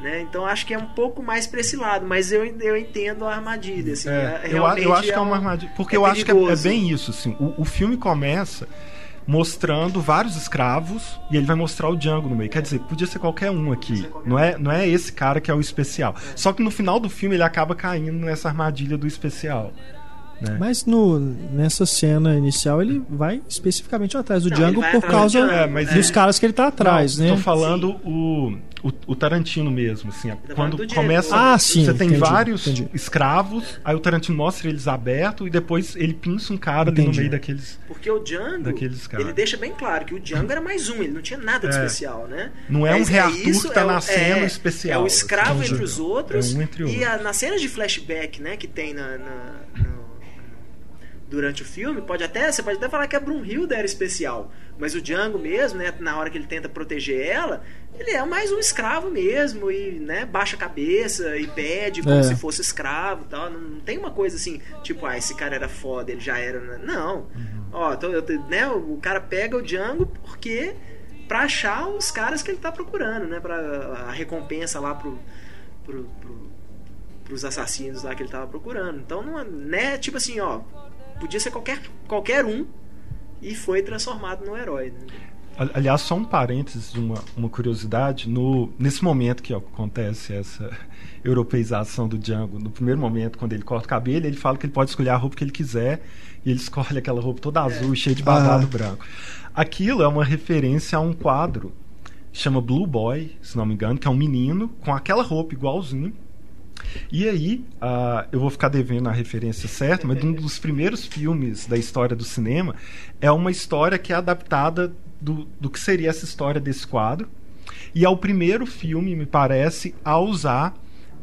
Né? Então acho que é um pouco mais pra esse lado, mas eu, eu entendo a armadilha. Assim, É, é- eu, eu acho que é uma um- armadilha. Porque é eu acho que é, é perigoso. bem isso, assim. O, o filme começa mostrando vários escravos e ele vai mostrar o Django no meio. Quer dizer, podia ser qualquer um aqui. qualquer Não é, não é esse cara que é o especial. Só que no final do filme ele acaba caindo nessa armadilha do especial. né? Mas no, nessa cena inicial ele vai especificamente atrás do Não, Django por causa Django, É, mas dos ele- caras que ele tá atrás, Não, né? Tô falando o, o, o Tarantino mesmo, assim. Quando diretor. começa. Ah, sim, Você tem entendi, vários entendi. escravos, aí o Tarantino mostra eles abertos e depois ele pinça um cara ali no meio daqueles. Porque o Django, Daqueles caras. ele deixa bem claro que o Django era mais um, ele não tinha nada de É. especial, né? Não é um Rei Arthur isso, que tá é o- nascendo é, especial, É o escravo assim, entre os outros. é um entre e outros. a, nas cenas de flashback, né, que tem na, na- no, durante o filme, pode até, você pode até falar que a Brunhilde era especial, mas o Django mesmo, né, na hora que ele tenta proteger ela, ele é mais um escravo mesmo e, né, baixa a cabeça e pede como É. se fosse escravo, tal. Não, não tem uma coisa assim, tipo, ah, esse cara era foda, ele já era, né? não. Ó, tô- eu né, o cara pega o Django porque pra achar os caras que ele tá procurando, né, para a recompensa lá pro, pro, pro pros assassinos lá que ele tava procurando. Então não é, né, tipo assim, ó, podia ser qualquer qualquer um e foi transformado num herói. Né? Ali- Aliás, só um parênteses de uma, uma curiosidade. No, nesse momento que acontece essa europeização do Django, no primeiro momento, quando ele corta o cabelo, ele fala que ele pode escolher a roupa que ele quiser e ele escolhe aquela roupa toda azul, cheia de babado Ah. branco. Aquilo é uma referência a um quadro chama Blue Boy, se não me engano, que é um menino com aquela roupa igualzinho. E aí, ah, eu vou ficar devendo a referência certa, mas um dos primeiros filmes da história do cinema é uma história que é adaptada do, do que seria essa história desse quadro. E é o primeiro filme, me parece, a usar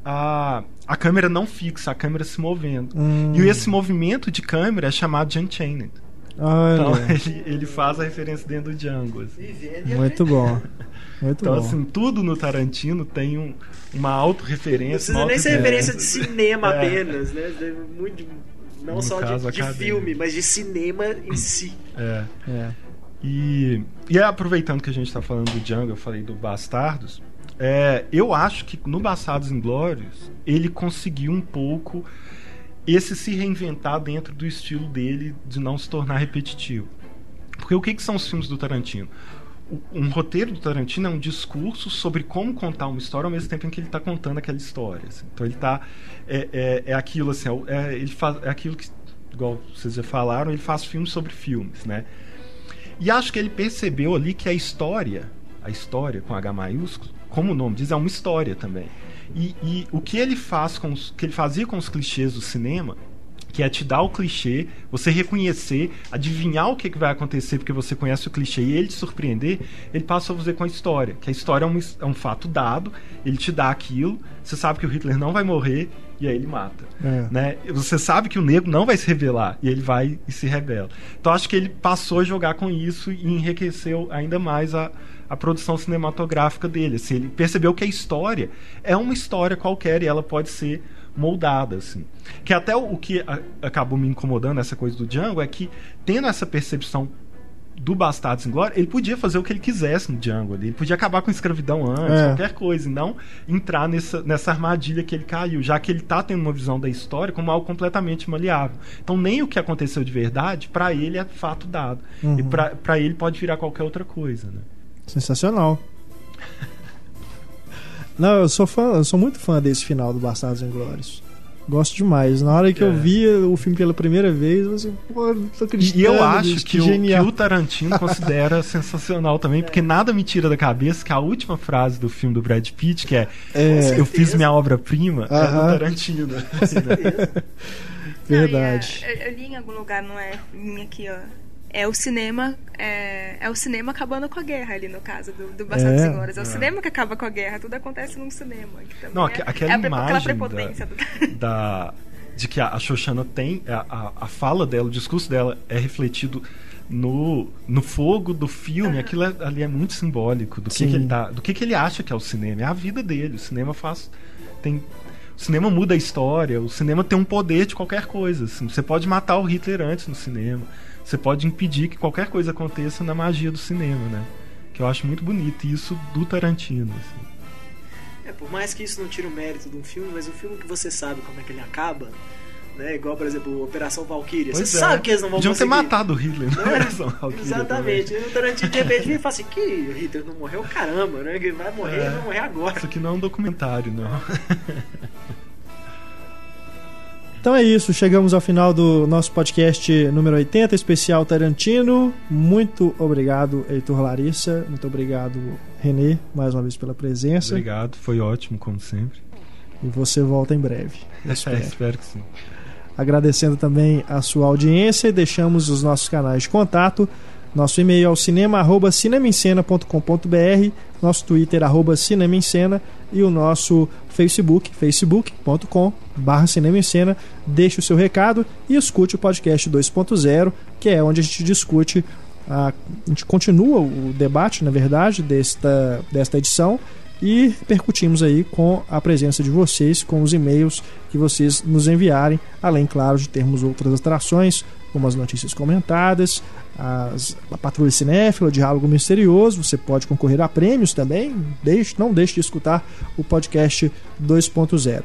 a, a câmera não fixa, a câmera se movendo. Hum. E esse movimento de câmera é chamado de Unchained. Então Olha, ele, ele faz a referência dentro do Django. assim. muito bom. Muito Então, bom. assim, tudo no Tarantino tem um, uma Não auto-referência. precisa uma nem ser referência de cinema É. apenas, né? Muito não No só de- caso, de, filme, mas de cinema em si. É. É. E, e aproveitando que a gente está falando do Django, eu falei do Bastardos. É, eu acho que no Bastardos Inglórios ele conseguiu um pouco esse se reinventar dentro do estilo dele de não se tornar repetitivo. Porque o que, que são os filmes do Tarantino? Um roteiro do Tarantino é um discurso sobre como contar uma história ao mesmo tempo em que ele está contando aquela história. assim. Então ele tá é, é, é aquilo assim, é é, ele faz é aquilo que igual vocês já falaram, ele faz filmes sobre filmes, né? E acho que ele percebeu ali que a história, a história com H maiúsculo, como o nome diz, é uma história também. E, e o que ele faz com os, que ele fazia com os clichês do cinema, que é te dar o clichê, você reconhecer, adivinhar o que, que vai acontecer porque você conhece o clichê e ele te surpreender, ele passa a fazer com a história. Que a história é um, é um fato dado, ele te dá aquilo, você sabe que o Hitler não vai morrer e aí ele mata É. né? Você sabe que o negro não vai se revelar e ele vai e se revela. Então acho que ele passou a jogar com isso e enriqueceu ainda mais a, a produção cinematográfica dele. Assim, ele percebeu que a história é uma história qualquer e ela pode ser moldada assim. Que até o, o que a- acabou me incomodando essa coisa do Django é que tendo essa percepção do Bastardos em Glória, ele podia fazer o que ele quisesse no Django ali. Ele podia acabar com a escravidão antes, É. qualquer coisa, e não entrar nessa, nessa armadilha que ele caiu, já que ele tá tendo uma visão da história como algo completamente maleável. Então, nem o que aconteceu de verdade, pra ele é fato dado. Uhum. E pra ele pode virar qualquer outra coisa, né? Sensacional. Não, eu sou fã, eu sou muito fã desse final do Bastardos Inglórios. Gosto demais. Na hora que É. eu vi o filme pela primeira vez, eu assim, pô, não tô acreditando. E eu acho bicho, que, o, que o Tarantino considera sensacional também, porque nada me tira da cabeça que a última frase do filme do Brad Pitt, que é, É. eu fiz minha obra-prima, é do. Tarantino. assim, né? Verdade. Não, é- eu, eu li em algum lugar, não é minha aqui, ó. É o cinema, é, é o cinema acabando com a guerra ali no caso do, do Bastardos É. Inglórios. É o É. cinema que acaba com a guerra, tudo acontece num cinema. que também Não, é, aque- aquela é a prepo- aquela imagem prepotência da, do... da- de que a, a Xoxana tem, a, a, a fala dela, o discurso dela é refletido no, no fogo do filme, aquilo é- ali é muito simbólico do que, que ele tá, do que, que ele acha que é o cinema, é a vida dele. O cinema faz tem o cinema muda a história, o cinema tem um poder de qualquer coisa. assim. Você pode matar o Hitler antes no cinema. Você pode impedir que qualquer coisa aconteça na magia do cinema, né? Que eu acho muito bonito, e isso do Tarantino. assim. É, por mais que isso não tire o mérito de um filme, mas um filme que você sabe como é que ele acaba, né? Igual, por exemplo, Operação Valkyria. Pois Você é. sabe que eles não vão Podiam ter conseguir. matado o Hitler na Né? Operação Valkyria Exatamente. E o Tarantino de repente vem e fala assim: que o Hitler não morreu, caramba, né? Que vai morrer, É. vai morrer agora. Isso aqui não é um documentário, não. Então é isso, chegamos ao final do nosso podcast número 80, especial Tarantino. Muito obrigado, Heitor Larissa. Muito obrigado, Renê, mais uma vez pela presença. Obrigado, foi ótimo, como sempre. E você volta em breve. É, espero. espero que sim. Agradecendo também a sua audiência e deixamos os nossos canais de contato Nosso e-mail é o cinema@cinemencena.com.br, nosso Twitter arroba Cinema em Cena e o nosso Facebook, facebook.com/barra Cinema em Cena. Deixe o seu recado e escute o podcast 2.0, que é onde a gente discute, a, a gente continua o debate, na verdade, desta, desta edição e percutimos aí com a presença de vocês, com os e-mails que vocês nos enviarem, além, claro, de termos outras atrações, como as notícias comentadas, as, a Patrulha Cinéfila, o Diálogo Misterioso. Você pode concorrer a prêmios também. Deixe, não deixe de escutar o podcast 2.0.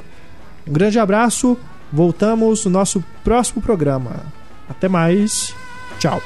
Um grande abraço. Voltamos no nosso próximo programa. Até mais. Tchau.